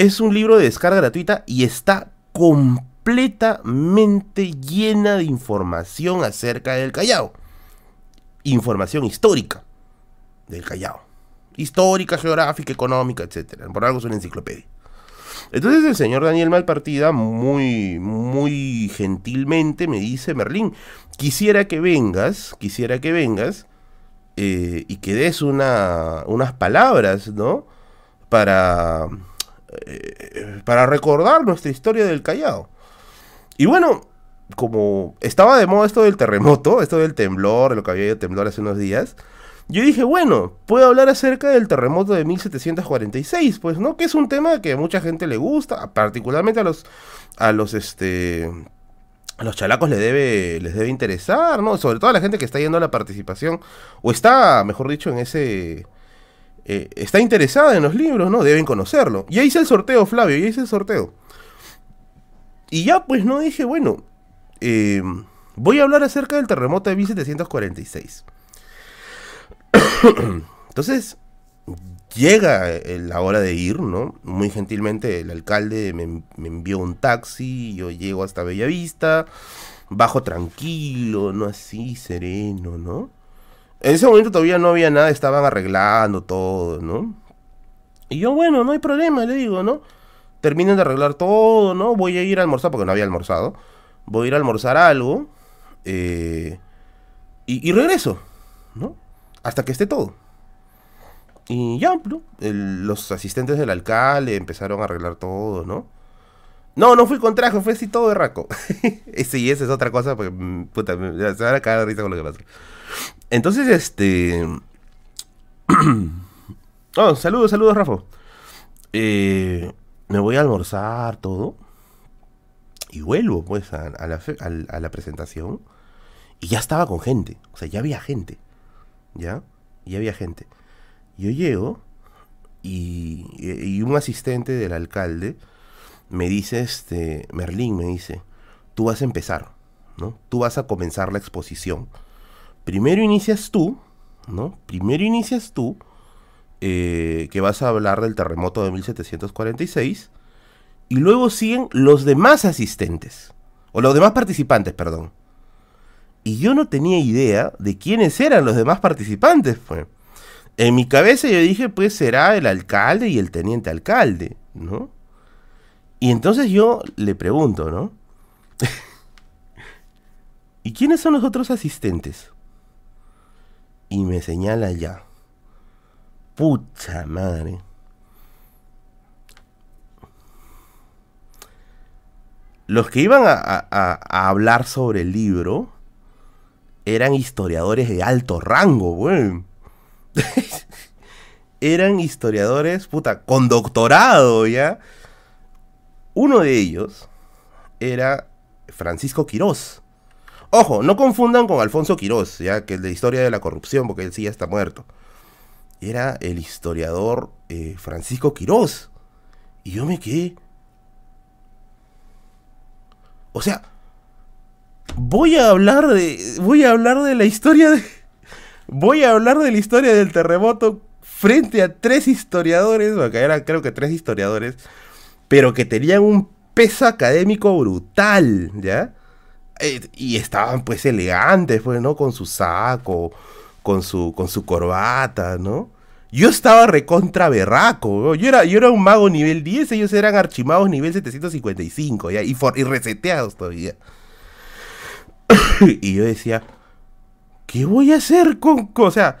Es un libro de descarga gratuita y está completamente llena de información acerca del Callao. Información histórica del Callao. Histórica, geográfica, económica, etc. Por algo es una enciclopedia. Entonces el señor Daniel Malpartida, muy, muy gentilmente, me dice, Merlín, quisiera que vengas, quisiera que vengas eh, y que des una, unas palabras, ¿no? Para, para recordar nuestra historia del Callao. Y bueno, como estaba de moda esto del terremoto, esto del temblor, lo que había ido temblor hace unos días, yo dije, bueno, puedo hablar acerca del terremoto de 1746, pues, ¿no? Que es un tema que a mucha gente le gusta, particularmente a los, a los, este, a los chalacos les debe, les debe interesar, ¿no? Sobre todo a la gente que está yendo a la participación, o está, mejor dicho, en ese, eh, está interesada en los libros, ¿no? Deben conocerlo. Y ahí hice el sorteo, Flavio, y hice el sorteo. Y ya, pues, no dije, bueno, eh, voy a hablar acerca del terremoto de 1746. Entonces, llega la hora de ir, ¿no? Muy gentilmente el alcalde me, envió un taxi, yo llego hasta Bellavista, bajo tranquilo, ¿no? Así, sereno, ¿no? En ese momento todavía no había nada, estaban arreglando todo, ¿no? Y yo, bueno, no hay problema, le digo, ¿no? Terminen de arreglar todo, ¿no? Voy a ir a almorzar, porque no había almorzado. Voy a ir a almorzar algo. Eh, y regreso, ¿no? hasta que esté todo. Y ya, los asistentes del alcalde empezaron a arreglar todo, ¿no? No, no fui con traje, fue así todo de raco. sí, esa es otra cosa, porque, mm, puta, se van a caer de risa con lo que pasa. Entonces, este... oh, saludos, saludos, Rafa. Eh, me voy a almorzar todo. Y vuelvo, pues, a, la, a la presentación. Y ya estaba con gente. O sea, ya había gente. ¿ya? Y había gente. Yo llego y, un asistente del alcalde me dice, este, Merlín me dice, tú vas a empezar, ¿no? Tú vas a comenzar la exposición. Primero inicias tú, ¿no? Primero inicias tú, eh, que vas a hablar del terremoto de 1746, y luego siguen los demás asistentes, o los demás participantes, perdón. Y yo no tenía idea de quiénes eran los demás participantes, pues. En mi cabeza yo dije, pues será el alcalde y el teniente alcalde, ¿no? Y entonces yo le pregunto, ¿no? ¿Y quiénes son los otros asistentes? Y me señala ya. Pucha madre. Los que iban a, hablar sobre el libro eran historiadores de alto rango, güey. eran historiadores, puta, con doctorado, ¿ya? Uno de ellos era Francisco Quirós. Ojo, no confundan con Alfonso Quirós, ya que es de historia de la corrupción, porque él sí ya está muerto. Era el historiador eh, Francisco Quirós. Y yo me quedé. O sea, voy a hablar de. Voy a hablar de la historia de. Voy a hablar de la historia del terremoto frente a tres historiadores, acá eran creo que tres historiadores, pero que tenían un peso académico brutal, ¿ya? Eh, y estaban pues elegantes, pues, ¿no? Con su saco, con su, con su corbata, ¿no? Yo estaba recontra berraco, yo era, yo era un mago nivel 10, ellos eran archimagos nivel 755, ¿ya? Y, y reseteados todavía. y yo decía, ¿qué voy a hacer con... O sea,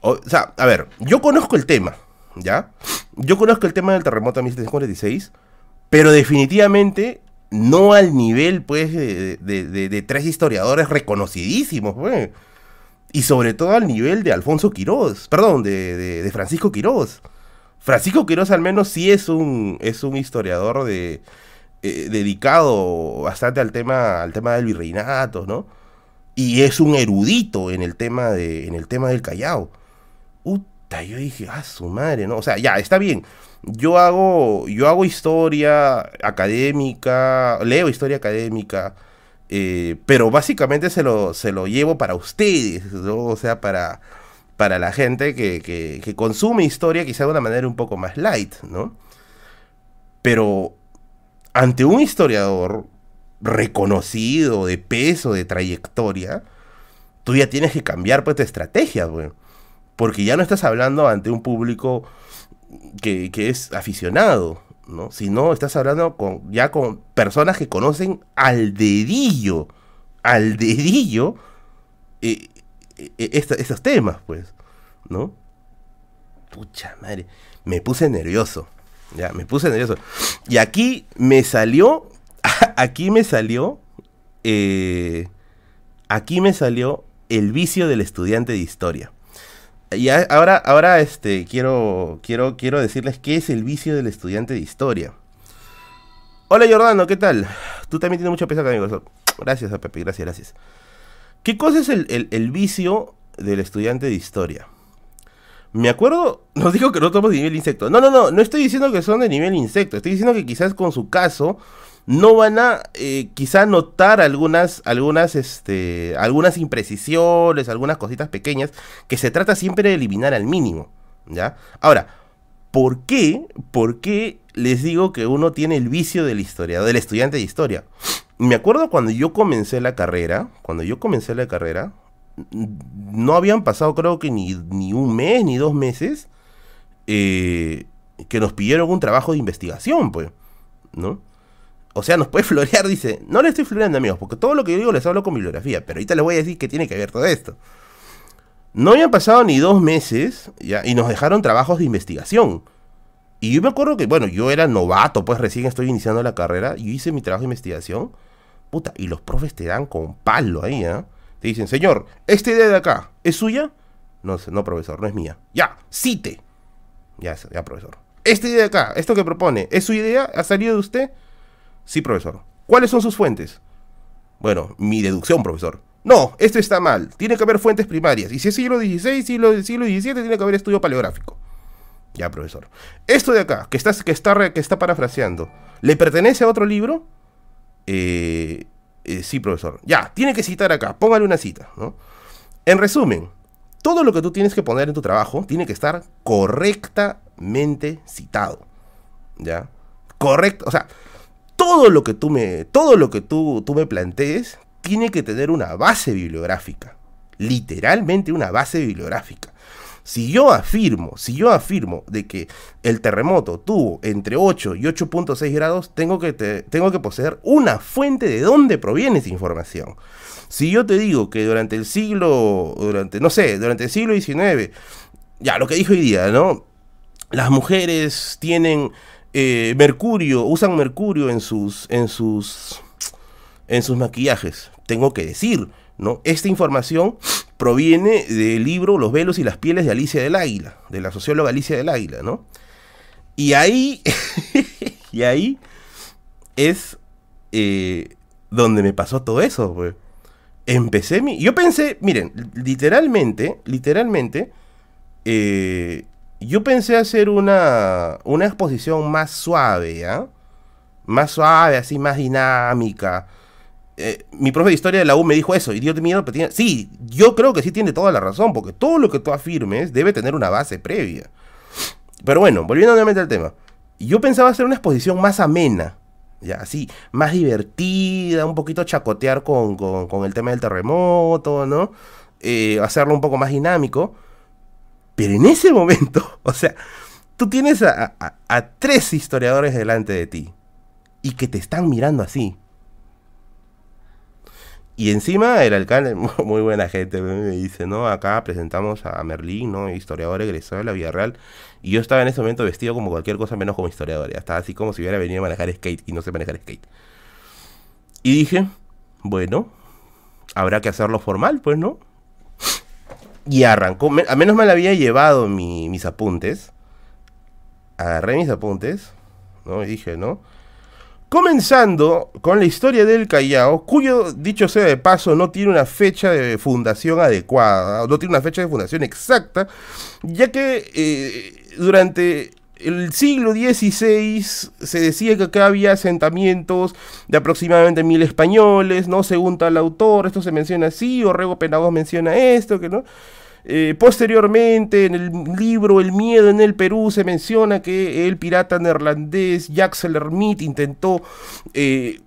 o, sea, a ver, yo conozco el tema, ¿ya? Yo conozco el tema del terremoto de 1746, pero definitivamente no al nivel, pues, de, tres historiadores reconocidísimos, pues. Y sobre todo al nivel de Alfonso Quirós, perdón, de, Francisco Quirós. Francisco Quirós al menos sí es un, es un historiador de, eh, dedicado bastante al tema, al tema del virreinato, ¿no? Y es un erudito en el tema, de, en el tema del Callao. Uta, yo dije, ah, su madre, ¿no? O sea, ya, está bien yo hago, yo hago historia académica, leo historia académica, eh, pero básicamente se lo, se lo llevo para ustedes, o sea, para, para la gente que, que, consume historia quizá de una manera un poco más light, ¿no? Pero ante un historiador reconocido, de peso, de trayectoria, tú ya tienes que cambiar pues tu estrategia, güey. Porque ya no estás hablando ante un público que, es aficionado, ¿no? Si no, estás hablando con, ya con personas que conocen al dedillo, al dedillo, eh, eh, estos temas, pues, ¿no? Pucha madre, me puse nervioso, ya, me puse nervioso. Y aquí me salió, aquí me salió, eh, aquí me salió el vicio del estudiante de historia. Y ahora, ahora este, quiero, quiero, quiero decirles qué es el vicio del estudiante de historia. Hola Jordano, ¿qué tal? Tú también tienes mucho peso acá, amigo. Gracias a Pepe, gracias, gracias. ¿Qué cosa es el, vicio del estudiante de historia? Me acuerdo, nos dijo que no somos de nivel insecto. No, no, no, no estoy diciendo que son de nivel insecto. Estoy diciendo que quizás con su caso no van a eh, quizá notar algunas, algunas, este, algunas imprecisiones, algunas cositas pequeñas que se trata siempre de eliminar al mínimo. ¿ya? Ahora, ¿por qué? ¿Por qué les digo que uno tiene el vicio del historiador, del estudiante de historia? Me acuerdo cuando yo comencé la carrera, cuando yo comencé la carrera, no habían pasado creo que ni, ni un mes, ni dos meses, eh, que nos pidieron un trabajo de investigación, pues, ¿no? O sea, nos puede florear, dice. No le estoy floreando, amigos, porque todo lo que yo digo les hablo con bibliografía. Pero ahorita les voy a decir que tiene que ver todo esto. No habían pasado ni dos meses y nos dejaron trabajos de investigación. Y yo me acuerdo que, bueno, yo era novato, pues recién estoy iniciando la carrera. Y hice mi trabajo de investigación. Puta, y los profes te dan con palo ahí, ¿eh? Te dicen, señor, ¿esta idea de acá es suya? No, no, profesor, no es mía. Ya, cite. Ya, ya, profesor. Esta idea de acá, esto que propone, ¿es su idea? ¿Ha salido de usted? Sí, profesor. ¿Cuáles son sus fuentes? Bueno, mi deducción, profesor. No, esto está mal. Tiene que haber fuentes primarias. Y si es siglo XVI, siglo, siglo XVII, tiene que haber estudio paleográfico. Ya, profesor. Esto de acá, que está, que está, que está parafraseando, ¿le pertenece a otro libro? Eh, Eh, sí, profesor. Ya, tiene que citar acá, póngale una cita, ¿no? En resumen, todo lo que tú tienes que poner en tu trabajo tiene que estar correctamente citado. ¿Ya? Correcto, o sea, todo lo que tú me, todo lo que tú, tú me plantees tiene que tener una base bibliográfica. Literalmente una base bibliográfica. Si yo afirmo, si yo afirmo de que el terremoto tuvo entre 8 y 8.6 grados, tengo que, tengo que poseer una fuente de dónde proviene esa información. Si yo te digo que durante el siglo, durante, no sé, durante el siglo XIX, ya lo que dijo hoy día, ¿no? Las mujeres tienen eh, mercurio, usan mercurio en sus, en sus, en sus maquillajes. Tengo que decir, ¿no? Esta información proviene del libro Los velos y las pieles de Alicia del Águila, de la socióloga Alicia del Águila, ¿no? Y ahí, y ahí es eh, donde me pasó todo eso, pues empecé mi... Yo pensé, miren, literalmente, literalmente, eh, yo pensé hacer una, una exposición más suave, ¿ya? Más suave, así, más dinámica. Eh, mi profe de historia de la U me dijo eso, y Dios miedo, pero. Sí, yo creo que sí tiene toda la razón, porque todo lo que tú afirmes debe tener una base previa. Pero bueno, volviendo nuevamente al tema. Yo pensaba hacer una exposición más amena, ya así, más divertida, un poquito chacotear con, el tema del terremoto, ¿no? Eh, hacerlo un poco más dinámico. Pero en ese momento, o sea, tú tienes a, tres historiadores delante de ti y que te están mirando así. Y encima el alcalde, muy buena gente, me dice, ¿no? Acá presentamos a Merlín, ¿no? Historiador egresado de la Vía Real. Y yo estaba en ese momento vestido como cualquier cosa menos como historiador. Estaba así como si hubiera venido a manejar skate y no sé manejar skate. Y dije, bueno, habrá que hacerlo formal, pues, ¿no? Y arrancó, a menos mal había llevado mis apuntes. Agarré mis apuntes, ¿no? Y dije, ¿no? Comenzando con la historia del Callao, cuyo, dicho sea de paso, no tiene una fecha de fundación adecuada, no tiene una fecha de fundación exacta, ya que eh, durante el siglo XVI se decía que acá había asentamientos de aproximadamente mil españoles, ¿no? Según tal autor, esto se menciona así, Orrego Penagos menciona esto, que no. Eh, posteriormente, en el libro El miedo en el Perú, se menciona que el pirata neerlandés Jacques Lermit intentó eh,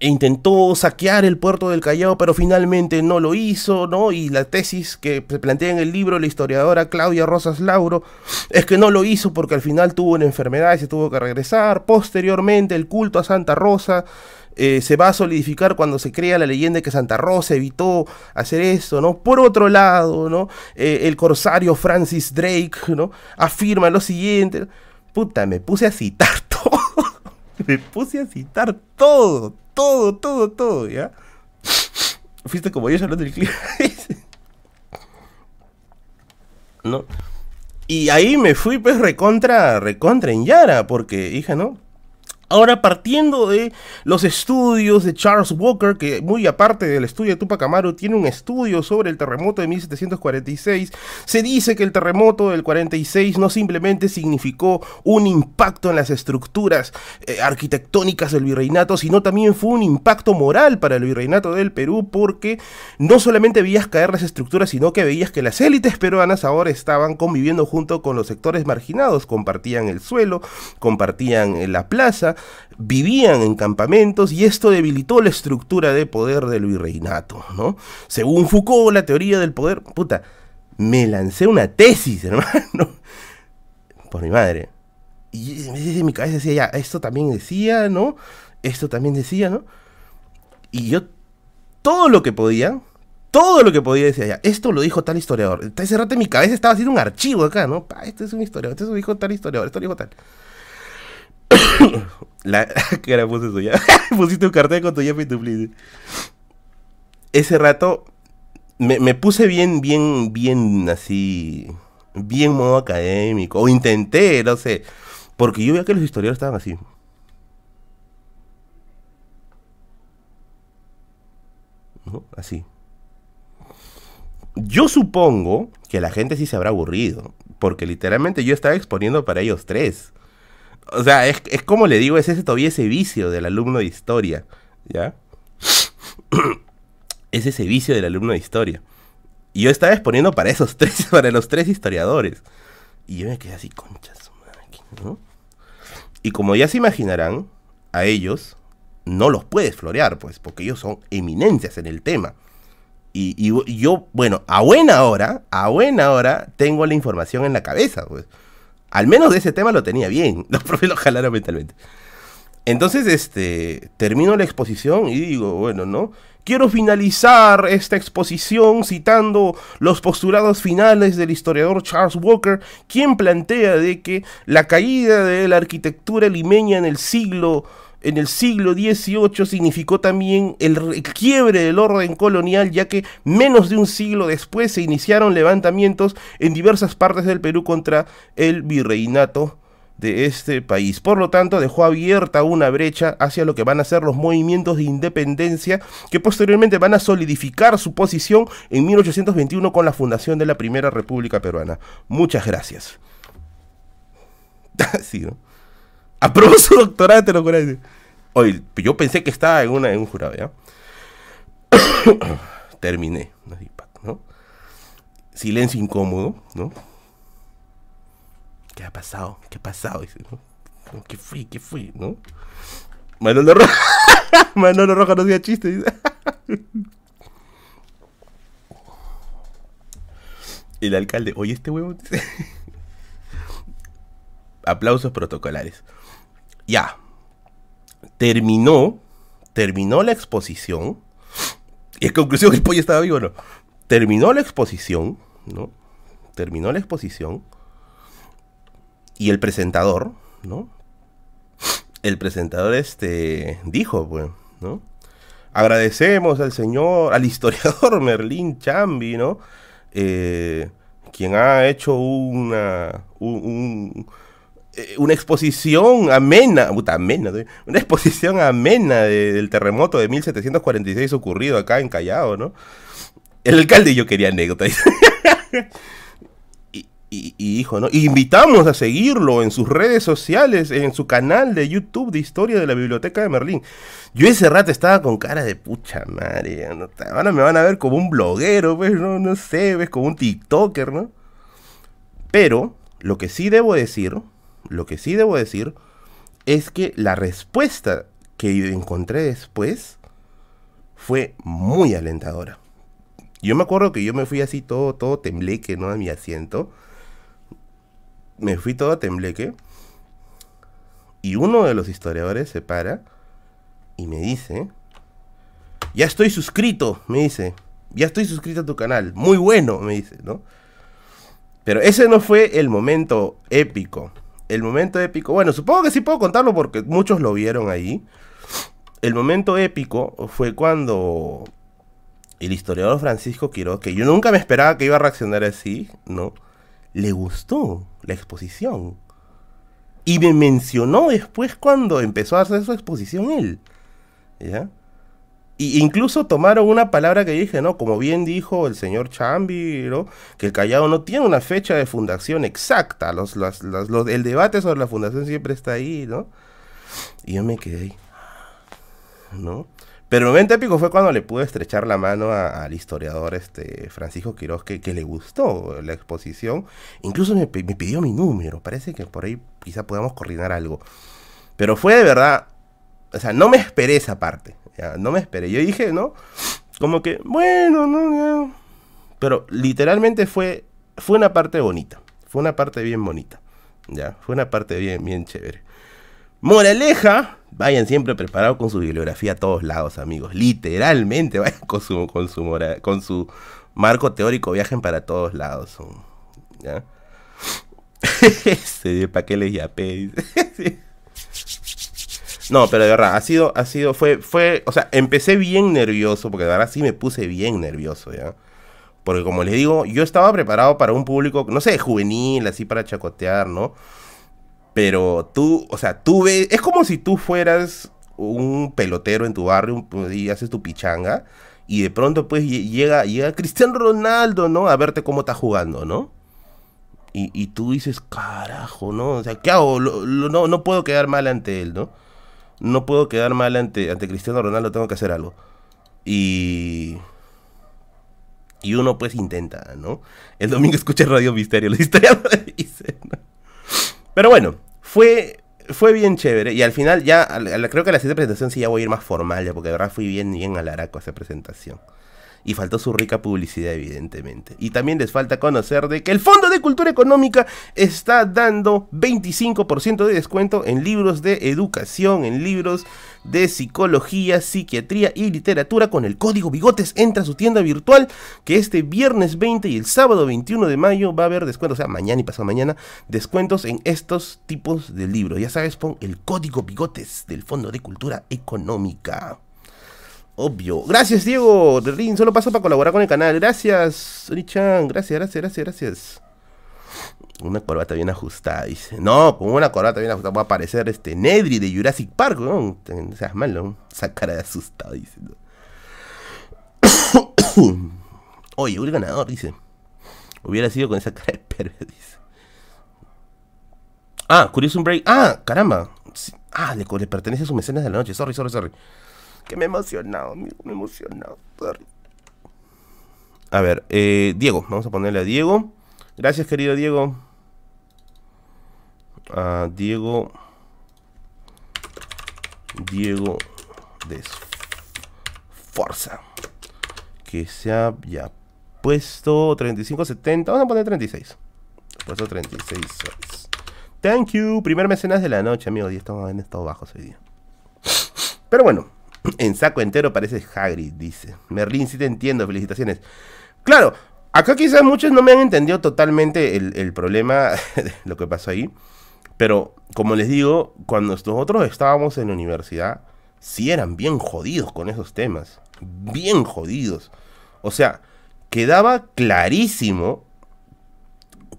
e intentó saquear el puerto del Callao, pero finalmente no lo hizo, ¿no? Y la tesis que se plantea en el libro la historiadora Claudia Rosas Lauro es que no lo hizo porque al final tuvo una enfermedad y se tuvo que regresar. Posteriormente, el culto a Santa Rosa eh, se va a solidificar cuando se crea la leyenda de que Santa Rosa evitó hacer esto, ¿no? Por otro lado, ¿no? Eh, el corsario Francis Drake, ¿no? Afirma lo siguiente. Puta, me puse a citar todo. me puse a citar todo, todo, todo, todo, ¿ya? Fuiste como yo hablando del clima. ¿No? Y ahí me fui pues recontra, recontra en Yara, porque, hija, ¿no? Ahora, partiendo de los estudios de Charles Walker, que muy aparte del estudio de Tupac Amaru, tiene un estudio sobre el terremoto de 1746, se dice que el terremoto del 46 no simplemente significó un impacto en las estructuras eh, arquitectónicas del virreinato, sino también fue un impacto moral para el virreinato del Perú, porque no solamente veías caer las estructuras, sino que veías que las élites peruanas ahora estaban conviviendo junto con los sectores marginados, compartían el suelo, compartían la plaza, vivían en campamentos y esto debilitó la estructura de poder del virreinato, ¿no? Según Foucault, la teoría del poder, puta, me lancé una tesis, hermano, por mi madre. Y mi cabeza decía, ya, esto también decía, ¿no? Esto también decía, ¿no? Y yo, todo lo que podía, todo lo que podía decir ya, esto lo dijo tal historiador. Ese rato en mi cabeza estaba haciendo un archivo acá, ¿no? esto es un historiador, esto lo dijo tal historiador, esto lo dijo tal. La cara puse. Pusiste un cartel con tu jefe y tu Ese rato me, puse bien, bien, bien así. Bien modo académico. O intenté, no sé. Porque yo veía que los historiadores estaban así. Así. Yo supongo que la gente sí se habrá aburrido. Porque literalmente yo estaba exponiendo para ellos tres. O sea, es, como le digo, es ese todavía ese vicio del alumno de historia, ¿ya? es ese vicio del alumno de historia. Y yo estaba exponiendo para esos tres, para los tres historiadores. Y yo me quedé así, conchas, ¿no? Y como ya se imaginarán, a ellos no los puedes florear, pues, porque ellos son eminencias en el tema. Y, yo, bueno, a buena hora, a buena hora, tengo la información en la cabeza, pues. Al menos de ese tema lo tenía bien. Los profes lo jalaron mentalmente. Entonces, este, termino la exposición y digo, bueno, ¿no? Quiero finalizar esta exposición citando los postulados finales del historiador Charles Walker, quien plantea de que la caída de la arquitectura limeña en el siglo en el siglo XVIII significó también el, quiebre del orden colonial, ya que menos de un siglo después se iniciaron levantamientos en diversas partes del Perú contra el virreinato de este país. Por lo tanto, dejó abierta una brecha hacia lo que van a ser los movimientos de independencia que posteriormente van a solidificar su posición en 1821 con la fundación de la Primera República Peruana. Muchas gracias. sí, ¿no? Aprobó su doctorado, te lo Oye, yo pensé que estaba en, una, en un jurado, ¿ya? Terminé, ¿no? Silencio incómodo, ¿no? ¿Qué ha pasado? ¿Qué ha pasado? ¿Qué fui? ¿Qué fui? ¿No? Manolo Roja. Manolo Roja no hacía chiste. El alcalde, oye, este huevo. Aplausos protocolares. Ya. Terminó. Terminó la exposición. Y en conclusión, el pollo estaba vivo, ¿no? Terminó la exposición, ¿no? Terminó la exposición y el presentador, ¿no? El presentador este dijo, pues, ¿no? Agradecemos al señor, al historiador Merlín Chambi, ¿no? Eh, quien ha hecho una, eh, una exposición amena, puta, amena, una exposición amena del terremoto de 1746 ocurrido acá en Callao, ¿no? El alcalde y yo quería anécdota. y, hijo, ¿no? invitamos a seguirlo en sus redes sociales, en su canal de YouTube de Historia de la Biblioteca de Merlín. Yo ese rato estaba con cara de pucha madre, ahora me van a ver como un bloguero, pues, no, no sé, ves, como un TikToker, ¿no? Pero lo que sí debo decir, lo que sí debo decir es que la respuesta que encontré después fue muy alentadora. Yo me acuerdo que yo me fui así todo, todo tembleque, ¿no? A mi asiento me fui todo tembleque. Y uno de los historiadores se para y me dice, ya estoy suscrito, me dice, ya estoy suscrito a tu canal, muy bueno, me dice, ¿no? Pero ese no fue el momento épico. El momento épico, bueno, supongo que sí puedo contarlo porque muchos lo vieron ahí. El momento épico fue cuando el historiador Francisco Quiroz, que yo nunca me esperaba que iba a reaccionar así, ¿no? le gustó la exposición. Y me mencionó después cuando empezó a hacer su exposición él. ¿Ya? Y incluso tomaron una palabra que dije, ¿no? Como bien dijo el señor Chambi, ¿no? Que el Callao no tiene una fecha de fundación exacta. Los, el debate sobre la fundación siempre está ahí, ¿no? Y yo me quedé ¿no? Pero el momento épico fue cuando le pude estrechar la mano al historiador este, Francisco Quiroz, que, le gustó la exposición. Incluso me, pidió mi número. Parece que por ahí quizá podamos coordinar algo. Pero fue de verdad. O sea, no me esperé esa parte. No me esperé. Yo dije, ¿no? Como que, bueno, no, Pero literalmente fue, fue una parte bonita. Fue una parte bien bonita. Ya, fue una parte bien, bien chévere. Moraleja, vayan siempre preparados con su bibliografía a todos lados, amigos. Literalmente, vayan con su, con su, con su marco teórico, viajen para todos lados. ¿Ya? ¿Para qué les yapé? No, pero de verdad, ha sido, ha sido, fue, fue, o sea, empecé bien nervioso, porque de verdad sí me puse bien nervioso, ¿ya? Porque como les digo, yo estaba preparado para un público, no sé, juvenil, así para chacotear, ¿no? Pero tú, o sea, tú ves, es como si tú fueras un pelotero en tu barrio y haces tu pichanga y de pronto pues llega, llega Cristiano Ronaldo, ¿no? A verte cómo está jugando, ¿no? Y, y tú dices, carajo, ¿no? O sea, ¿qué hago? no, no puedo quedar mal ante él, ¿no? No puedo quedar mal ante, ante Cristiano Ronaldo, tengo que hacer algo. Y... Y uno pues intenta, ¿no? El domingo escucha Radio Misterio, la historia lo dice, ¿no? Pero bueno, fue, fue bien chévere. Y al final ya, creo que la siguiente presentación sí ya voy a ir más formal, ya, porque de verdad fui bien, bien alaraco a esa presentación y faltó su rica publicidad, evidentemente. Y también les falta conocer de que el Fondo de Cultura Económica está dando 25% de descuento en libros de educación, en libros de psicología, psiquiatría y literatura con el código Bigotes. Entra a su tienda virtual que este viernes 20 y el sábado 21 de mayo va a haber descuentos, o sea, mañana y pasado mañana, descuentos en estos tipos de libros. Ya sabes, pon el código Bigotes del Fondo de Cultura Económica. Obvio. Gracias, Diego. Rin, solo paso para colaborar con el canal. Gracias, Richan. Gracias, gracias, gracias, gracias. Una corbata bien ajustada, dice. No, con una corbata bien ajustada va a aparecer este Nedry de Jurassic Park, ¿no? seas malo, esa cara de asustado, dice. Oye, un ganador, dice. Hubiera sido con esa cara de perro, dice. Ah, Curious Break. Ah, caramba. Ah, le, le pertenece a su mecenas de la noche. Sorry, sorry, sorry. Que me he emocionado, amigo, me he emocionado. A ver, eh, Diego, vamos a ponerle a Diego. Gracias, querido Diego. A Diego. Diego de Forza. Que se ha ya puesto 35.70. Vamos a poner 36. Puesto 36 Thank you. Primer mecenas de la noche, amigo. Y estamos en estado bajos hoy día. Pero bueno, en saco entero parece Hagrid, dice. Merlin, sí te entiendo, felicitaciones. Claro, acá quizás muchos no me han entendido totalmente el, problema de lo que pasó ahí. Pero, como les digo, cuando nosotros estábamos en la universidad, sí eran bien jodidos con esos temas. Bien jodidos. O sea, quedaba clarísimo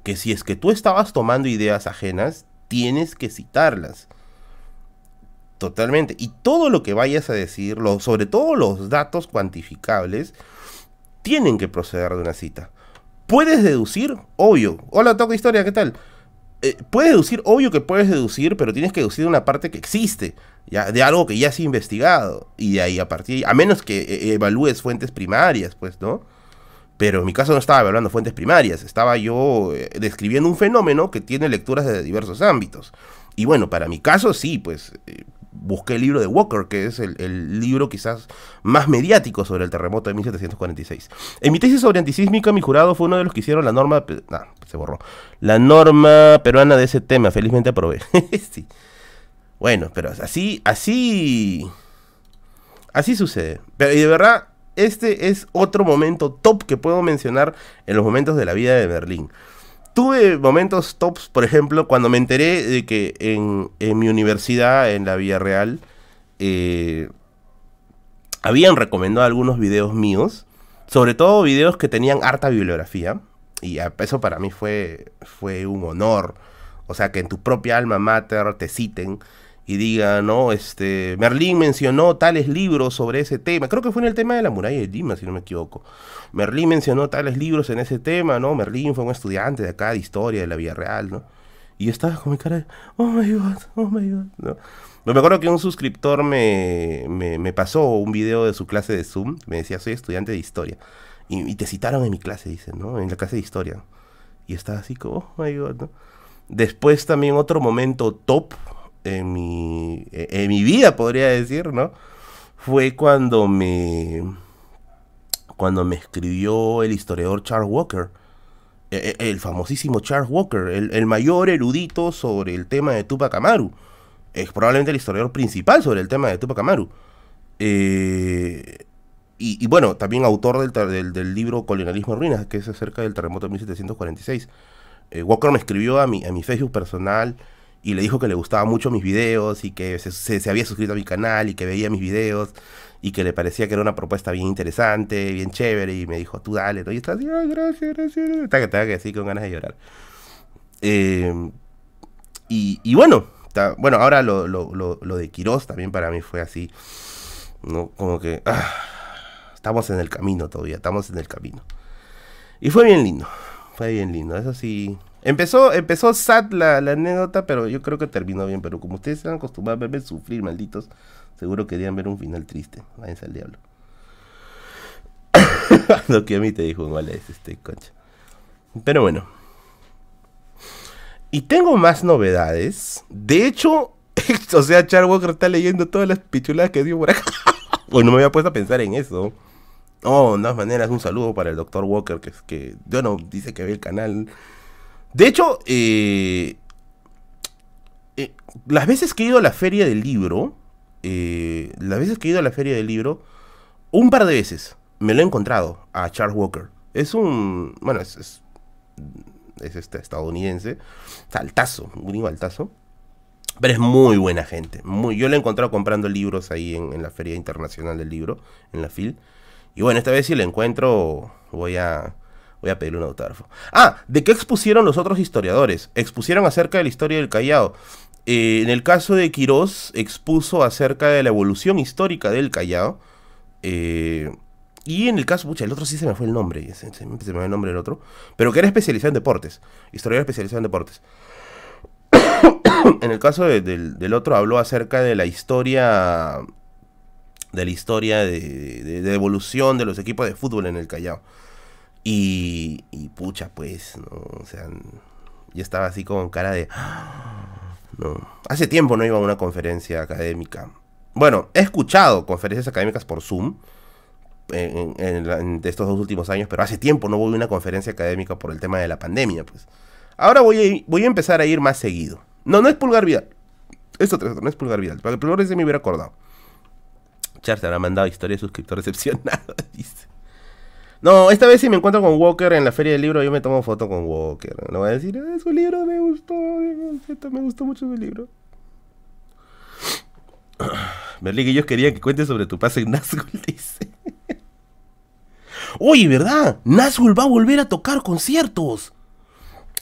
que si es que tú estabas tomando ideas ajenas, tienes que citarlas. Totalmente. Y todo lo que vayas a decir, sobre todo los datos cuantificables, tienen que proceder de una cita. Puedes deducir, obvio. Hola, toca historia, ¿qué tal? Eh, puedes deducir, obvio que puedes deducir, pero tienes que deducir de una parte que existe, ya, de algo que ya has investigado. Y de ahí a partir, a menos que eh, evalúes fuentes primarias, pues, ¿no? Pero en mi caso no estaba evaluando fuentes primarias, estaba yo eh, describiendo un fenómeno que tiene lecturas de diversos ámbitos. Y bueno, para mi caso sí, pues busqué el libro de Walker, que es el, libro quizás más mediático sobre el terremoto de 1746. En mi tesis sobre antisísmica, mi jurado fue uno de los que hicieron la norma... Ah, se borró. La norma peruana de ese tema, felizmente aprobé. sí. Bueno, pero así, así... Así sucede. Pero y de verdad, este es otro momento top que puedo mencionar en los momentos de la vida de Berlín tuve momentos tops, por ejemplo, cuando me enteré de que en, mi universidad, en la Vía Real, eh, habían recomendado algunos videos míos, sobre todo videos que tenían harta bibliografía, y eso para mí fue, fue un honor. O sea, que en tu propia alma mater te citen y digan, no, este, Merlín mencionó tales libros sobre ese tema. Creo que fue en el tema de la muralla de Lima, si no me equivoco. Merlín mencionó tales libros en ese tema, ¿no? Merlín fue un estudiante de acá de historia de la Vía Real, ¿no? Y yo estaba con mi cara de, oh my god, oh my god, ¿no? Me acuerdo que un suscriptor me, me, pasó un video de su clase de Zoom, me decía, soy estudiante de historia. Y, te citaron en mi clase, dicen, ¿no? En la clase de historia. Y estaba así como, oh my god, ¿no? Después también otro momento top en mi, en mi vida, podría decir, ¿no? Fue cuando me cuando me escribió el historiador Charles Walker, e, e, el famosísimo Charles Walker, el, mayor erudito sobre el tema de Tupac Amaru. Es probablemente el historiador principal sobre el tema de Tupac Amaru. Eh, y, bueno, también autor del, del, libro Colonialismo en Ruinas, que es acerca del terremoto de 1746. Eh, Walker me escribió a mi, a mi Facebook personal y le dijo que le gustaban mucho mis videos y que se, se, había suscrito a mi canal y que veía mis videos y que le parecía que era una propuesta bien interesante, bien chévere, y me dijo, tú dale, ¿no? Y está así, ay, gracias, gracias, está que que así con ganas de llorar. Em, y, y, bueno, bueno, ahora lo, lo, lo, de Quirós también para mí fue así, ¿no? Como que, ah, estamos en el camino todavía, estamos en el camino. Y fue bien lindo, fue bien lindo, eso sí. Empezó, empezó sad la, la anécdota, pero yo creo que terminó bien. Pero como ustedes se han acostumbrado a verme sufrir, malditos, Seguro querían ver un final triste. Váyanse al diablo. Lo que a mí te dijo un es este concha. Pero bueno. Y tengo más novedades. De hecho, o sea, Char Walker está leyendo todas las pichuladas que dio por acá. Pues no me había puesto a pensar en eso. Oh, de todas maneras, un saludo para el Dr. Walker, que, que bueno, dice que ve el canal. De hecho, eh, eh, las veces que he ido a la feria del libro, eh, las veces que he ido a la feria del libro, un par de veces me lo he encontrado a Charles Walker. Es un, bueno, es, es, este estadounidense, altazo, un altazo. Pero es muy buena gente. Muy, yo lo he encontrado comprando libros ahí en, la Feria Internacional del Libro, en la FIL. Y bueno, esta vez si lo encuentro, voy a, voy a pedirle un autógrafo. Ah, ¿de qué expusieron los otros historiadores? Expusieron acerca de la historia del Callao. Eh, en el caso de Quirós, expuso acerca de la evolución histórica del Callao. Eh, y en el caso, pucha, el otro sí se me fue el nombre, se, me fue el nombre del otro, pero que era especializado en deportes, historiador especializado en deportes. en el caso del, otro habló acerca de la historia de la historia de, evolución de los equipos de fútbol en el Callao. Y, pucha, pues, ¿no? o sea, yo estaba así con cara de... No. Hace tiempo no iba a una conferencia académica. Bueno, he escuchado conferencias académicas por Zoom en, estos dos últimos años, pero hace tiempo no voy a una conferencia académica por el tema de la pandemia, pues. Ahora voy a, voy a empezar a ir más seguido. No, no es Pulgar Vidal. Esto no es Pulgar Vidal. Para el Pulgar ese me hubiera acordado. Char se habrá mandado historia de suscriptor decepcionado, dice. No, esta vez si me encuentro con Walker en la feria del libro, yo me tomo foto con Walker. No voy a decir, eh, su libro me gustó, me gustó mucho su libro. Berlín, ellos querían que cuentes sobre tu pase en Nazgul, dice. Oye, ¿verdad? Nazgul va a volver a tocar conciertos.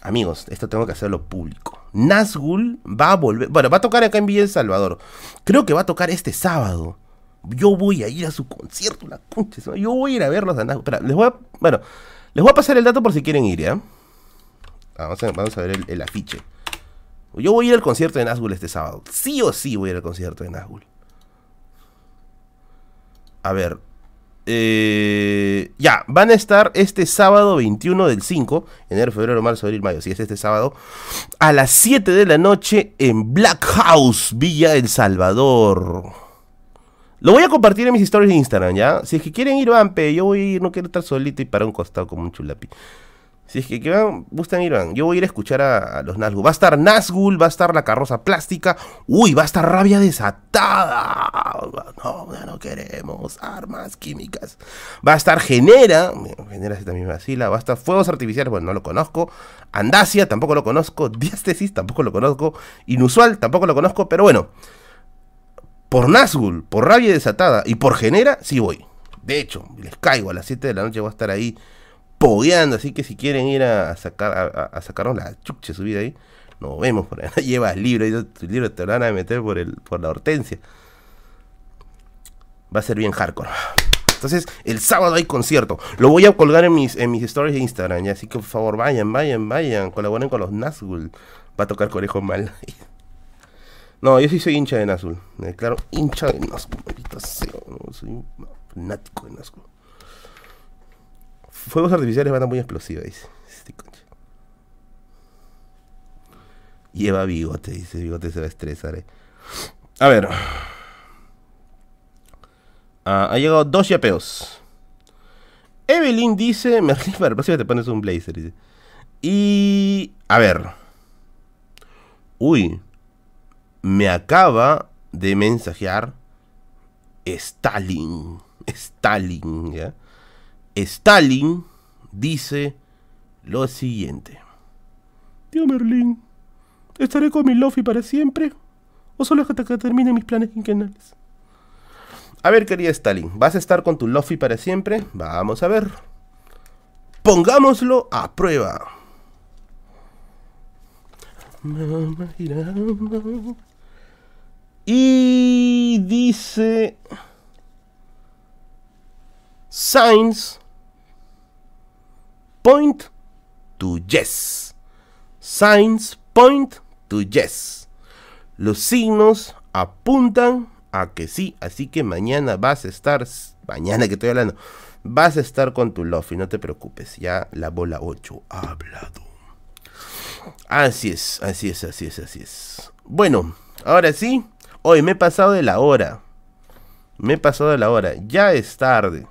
Amigos, esto tengo que hacerlo público. Nazgul va a volver. Bueno, va a tocar acá en Villa El Salvador. Creo que va a tocar este sábado. Yo voy a ir a su concierto, la concha. Yo voy a ir a verlos a. Espera, les voy a. Bueno, les voy a pasar el dato por si quieren ir, ¿ya? Vamos a, vamos a ver el, el, afiche. Yo voy a ir al concierto de Nazgul este sábado. Sí o sí voy a ir al concierto de Nazgul. A ver, eh, ya, van a estar este sábado 21 del 5, enero, febrero, marzo, abril, mayo, si es este sábado, a las 7 de la noche en Black House, Villa El Salvador. Lo voy a compartir en mis historias de Instagram, ¿ya? Si es que quieren ir, van, yo voy a ir, no quiero estar solito y para un costado como un chulapi. Si es que, que gustan ir, van. Yo voy a ir a escuchar a, los Nazgul. Va a estar Nazgul, va a estar la carroza plástica. Uy, va a estar rabia desatada. No, no queremos armas químicas. Va a estar Genera. Genera también me vacila. Va a estar Fuegos Artificiales, bueno, no lo conozco. Andasia, tampoco lo conozco. Diástesis, tampoco lo conozco. Inusual, tampoco lo conozco. Pero bueno, por Nazgul, por rabia desatada y por Genera, sí voy. De hecho, les caigo a las 7 de la noche, voy a estar ahí pogueando, así que si quieren ir a, sacar a, sacarnos la chuche subida ahí, nos vemos por ahí. Llevas libro, y tu libro te lo van a meter por el, por la hortensia. Va a ser bien hardcore. Entonces, el sábado hay concierto. Lo voy a colgar en mis, en mis stories de Instagram. Así que por favor, vayan, vayan, vayan. Colaboren con los Nazgul. Va a tocar Conejo Mal. no, yo sí soy hincha de Nazgul. Me declaro hincha de Nazgul. Soy un fanático de Nazgul. Fuegos artificiales van a muy explosivos, dice. Este Lleva bigote, dice. Bigote se va a estresar. Eh. A ver. Ah, ha llegado dos yapeos. Evelyn dice. Merlin, para la próxima te pones un blazer. Y. A ver. Uy. Me acaba de mensajear Stalin. Stalin, ¿ya? Stalin dice lo siguiente. Tío Merlín, ¿estaré con mi Lofi para siempre? ¿O solo hasta que termine mis planes quinquenales? A ver, querida Stalin, ¿vas a estar con tu Lofi para siempre? Vamos a ver. Pongámoslo a prueba. Y dice... Science point to yes. Signs point to yes. Los signos apuntan a que sí, así que mañana vas a estar, mañana que estoy hablando, vas a estar con tu Lofi, no te preocupes. Ya la bola 8 ha hablado. Así es, así es, así es, así es. Bueno, ahora sí. Hoy me he pasado de la hora. Me he pasado de la hora. Ya es tarde.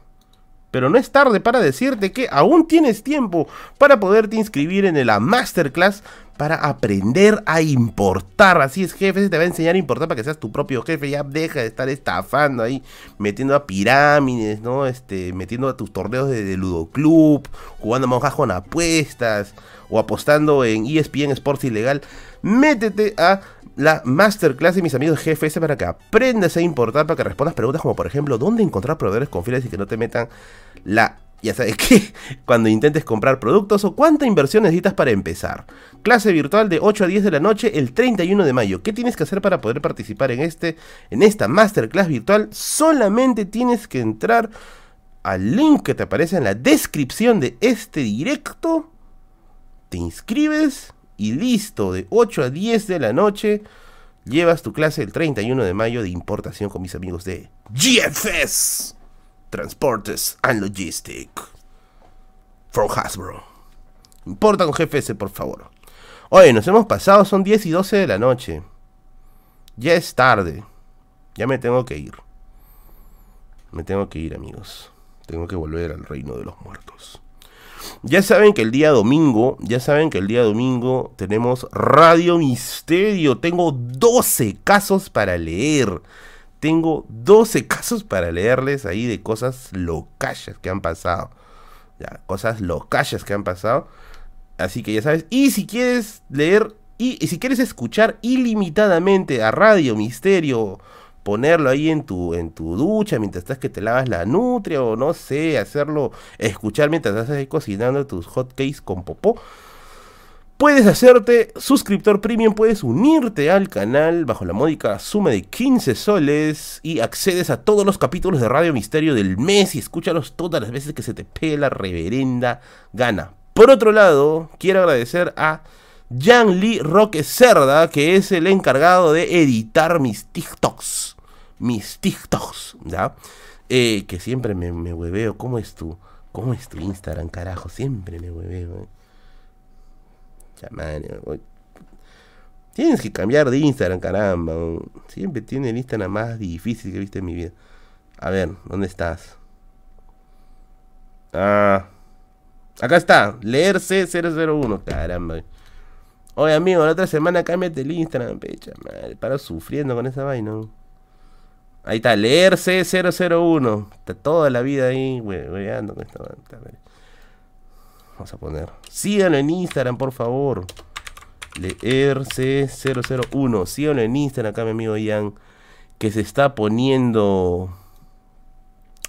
Pero no es tarde para decirte que aún tienes tiempo para poderte inscribir en la masterclass para aprender a importar. Así es, jefe, se te va a enseñar a importar para que seas tu propio jefe. Ya deja de estar estafando ahí, metiendo a pirámides, ¿no? Este, metiendo a tus torneos de, de Ludo Club, jugando monjas con apuestas o apostando en ESPN Sports Ilegal. Métete a la masterclass de mis amigos GFS para que aprendas a importar, para que respondas preguntas como por ejemplo, ¿dónde encontrar proveedores confiables y que no te metan la... Ya sabes que cuando intentes comprar productos o cuánta inversión necesitas para empezar. Clase virtual de 8 a 10 de la noche el 31 de mayo. ¿Qué tienes que hacer para poder participar en, este, en esta masterclass virtual? Solamente tienes que entrar al link que te aparece en la descripción de este directo. Te inscribes y listo, de 8 a 10 de la noche llevas tu clase el 31 de mayo de importación con mis amigos de GFS Transportes and Logistic for Hasbro. Importa con GFS, por favor. Oye, nos hemos pasado, son 10 y 12 de la noche. Ya es tarde. Ya me tengo que ir. Me tengo que ir, amigos. Tengo que volver al reino de los muertos. Ya saben que el día domingo, ya saben que el día domingo tenemos Radio Misterio. Tengo 12 casos para leer. Tengo 12 casos para leerles ahí de cosas locallas que han pasado. Ya, cosas locallas que han pasado. Así que ya sabes. Y si quieres leer y, y si quieres escuchar ilimitadamente a Radio Misterio ponerlo ahí en tu, en tu ducha mientras estás que te lavas la nutria o no sé, hacerlo, escuchar mientras estás ahí cocinando tus hotcakes con popó. Puedes hacerte suscriptor premium, puedes unirte al canal bajo la módica suma de 15 soles y accedes a todos los capítulos de Radio Misterio del mes y escúchalos todas las veces que se te pegue la reverenda gana. Por otro lado, quiero agradecer a Jan Lee Roque Cerda, que es el encargado de editar mis TikToks. Mis TikToks, ¿ya? Eh, que siempre me, me, hueveo. ¿Cómo es tu, cómo es Instagram, carajo? Siempre me hueveo. Eh. Tienes que cambiar de Instagram, caramba. Siempre tiene el Instagram más difícil que viste en mi vida. A ver, ¿dónde estás? Ah. Acá está, leerse 001. Caramba. Oye, amigo, la otra semana cámbiate el Instagram, pecha, madre. Para sufriendo con esa vaina. Ahí está, leerse 001. Está toda la vida ahí, weando con esta Vamos a poner. Síganlo en Instagram, por favor. Leerse 001. Síganlo en Instagram acá, mi amigo Ian. Que se está poniendo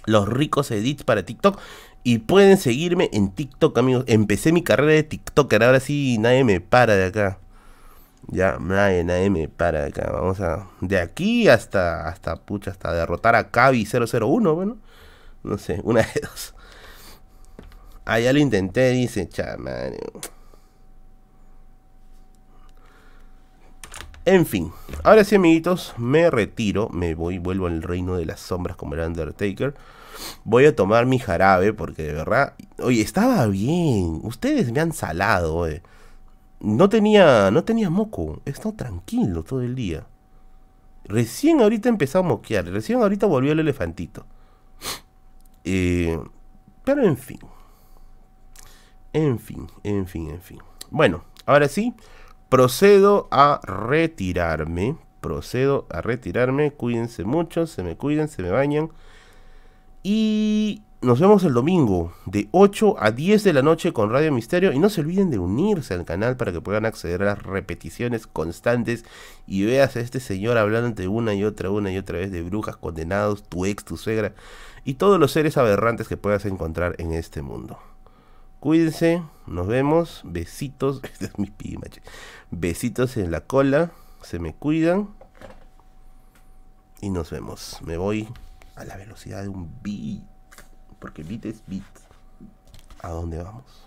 los ricos edits para TikTok. Y pueden seguirme en TikTok, amigos. Empecé mi carrera de TikToker. Ahora sí, nadie me para de acá. Ya, nadie, nadie me para acá. Vamos a. De aquí hasta. Hasta, pucha, hasta derrotar a Cavi 001, bueno. No sé, una de dos. Ah, ya lo intenté, dice, chamán. En fin, ahora sí, amiguitos, me retiro. Me voy, vuelvo al reino de las sombras como el Undertaker. Voy a tomar mi jarabe porque de verdad, oye, estaba bien. Ustedes me han salado, eh. No tenía, no tenía moco. He estado tranquilo todo el día. Recién ahorita empezó a moquear. Recién ahorita volvió el elefantito. Eh, pero en fin. En fin, en fin, en fin. Bueno, ahora sí, procedo a retirarme. Procedo a retirarme. Cuídense mucho, se me cuiden, se me bañan. Y nos vemos el domingo de 8 a 10 de la noche con Radio Misterio. Y no se olviden de unirse al canal para que puedan acceder a las repeticiones constantes y veas a este señor hablando de una y otra, una y otra vez de brujas, condenados, tu ex, tu suegra y todos los seres aberrantes que puedas encontrar en este mundo. Cuídense, nos vemos, besitos, este es mi besitos en la cola, se me cuidan y nos vemos. Me voy a la velocidad de un beat. Porque beat es beat. ¿A dónde vamos?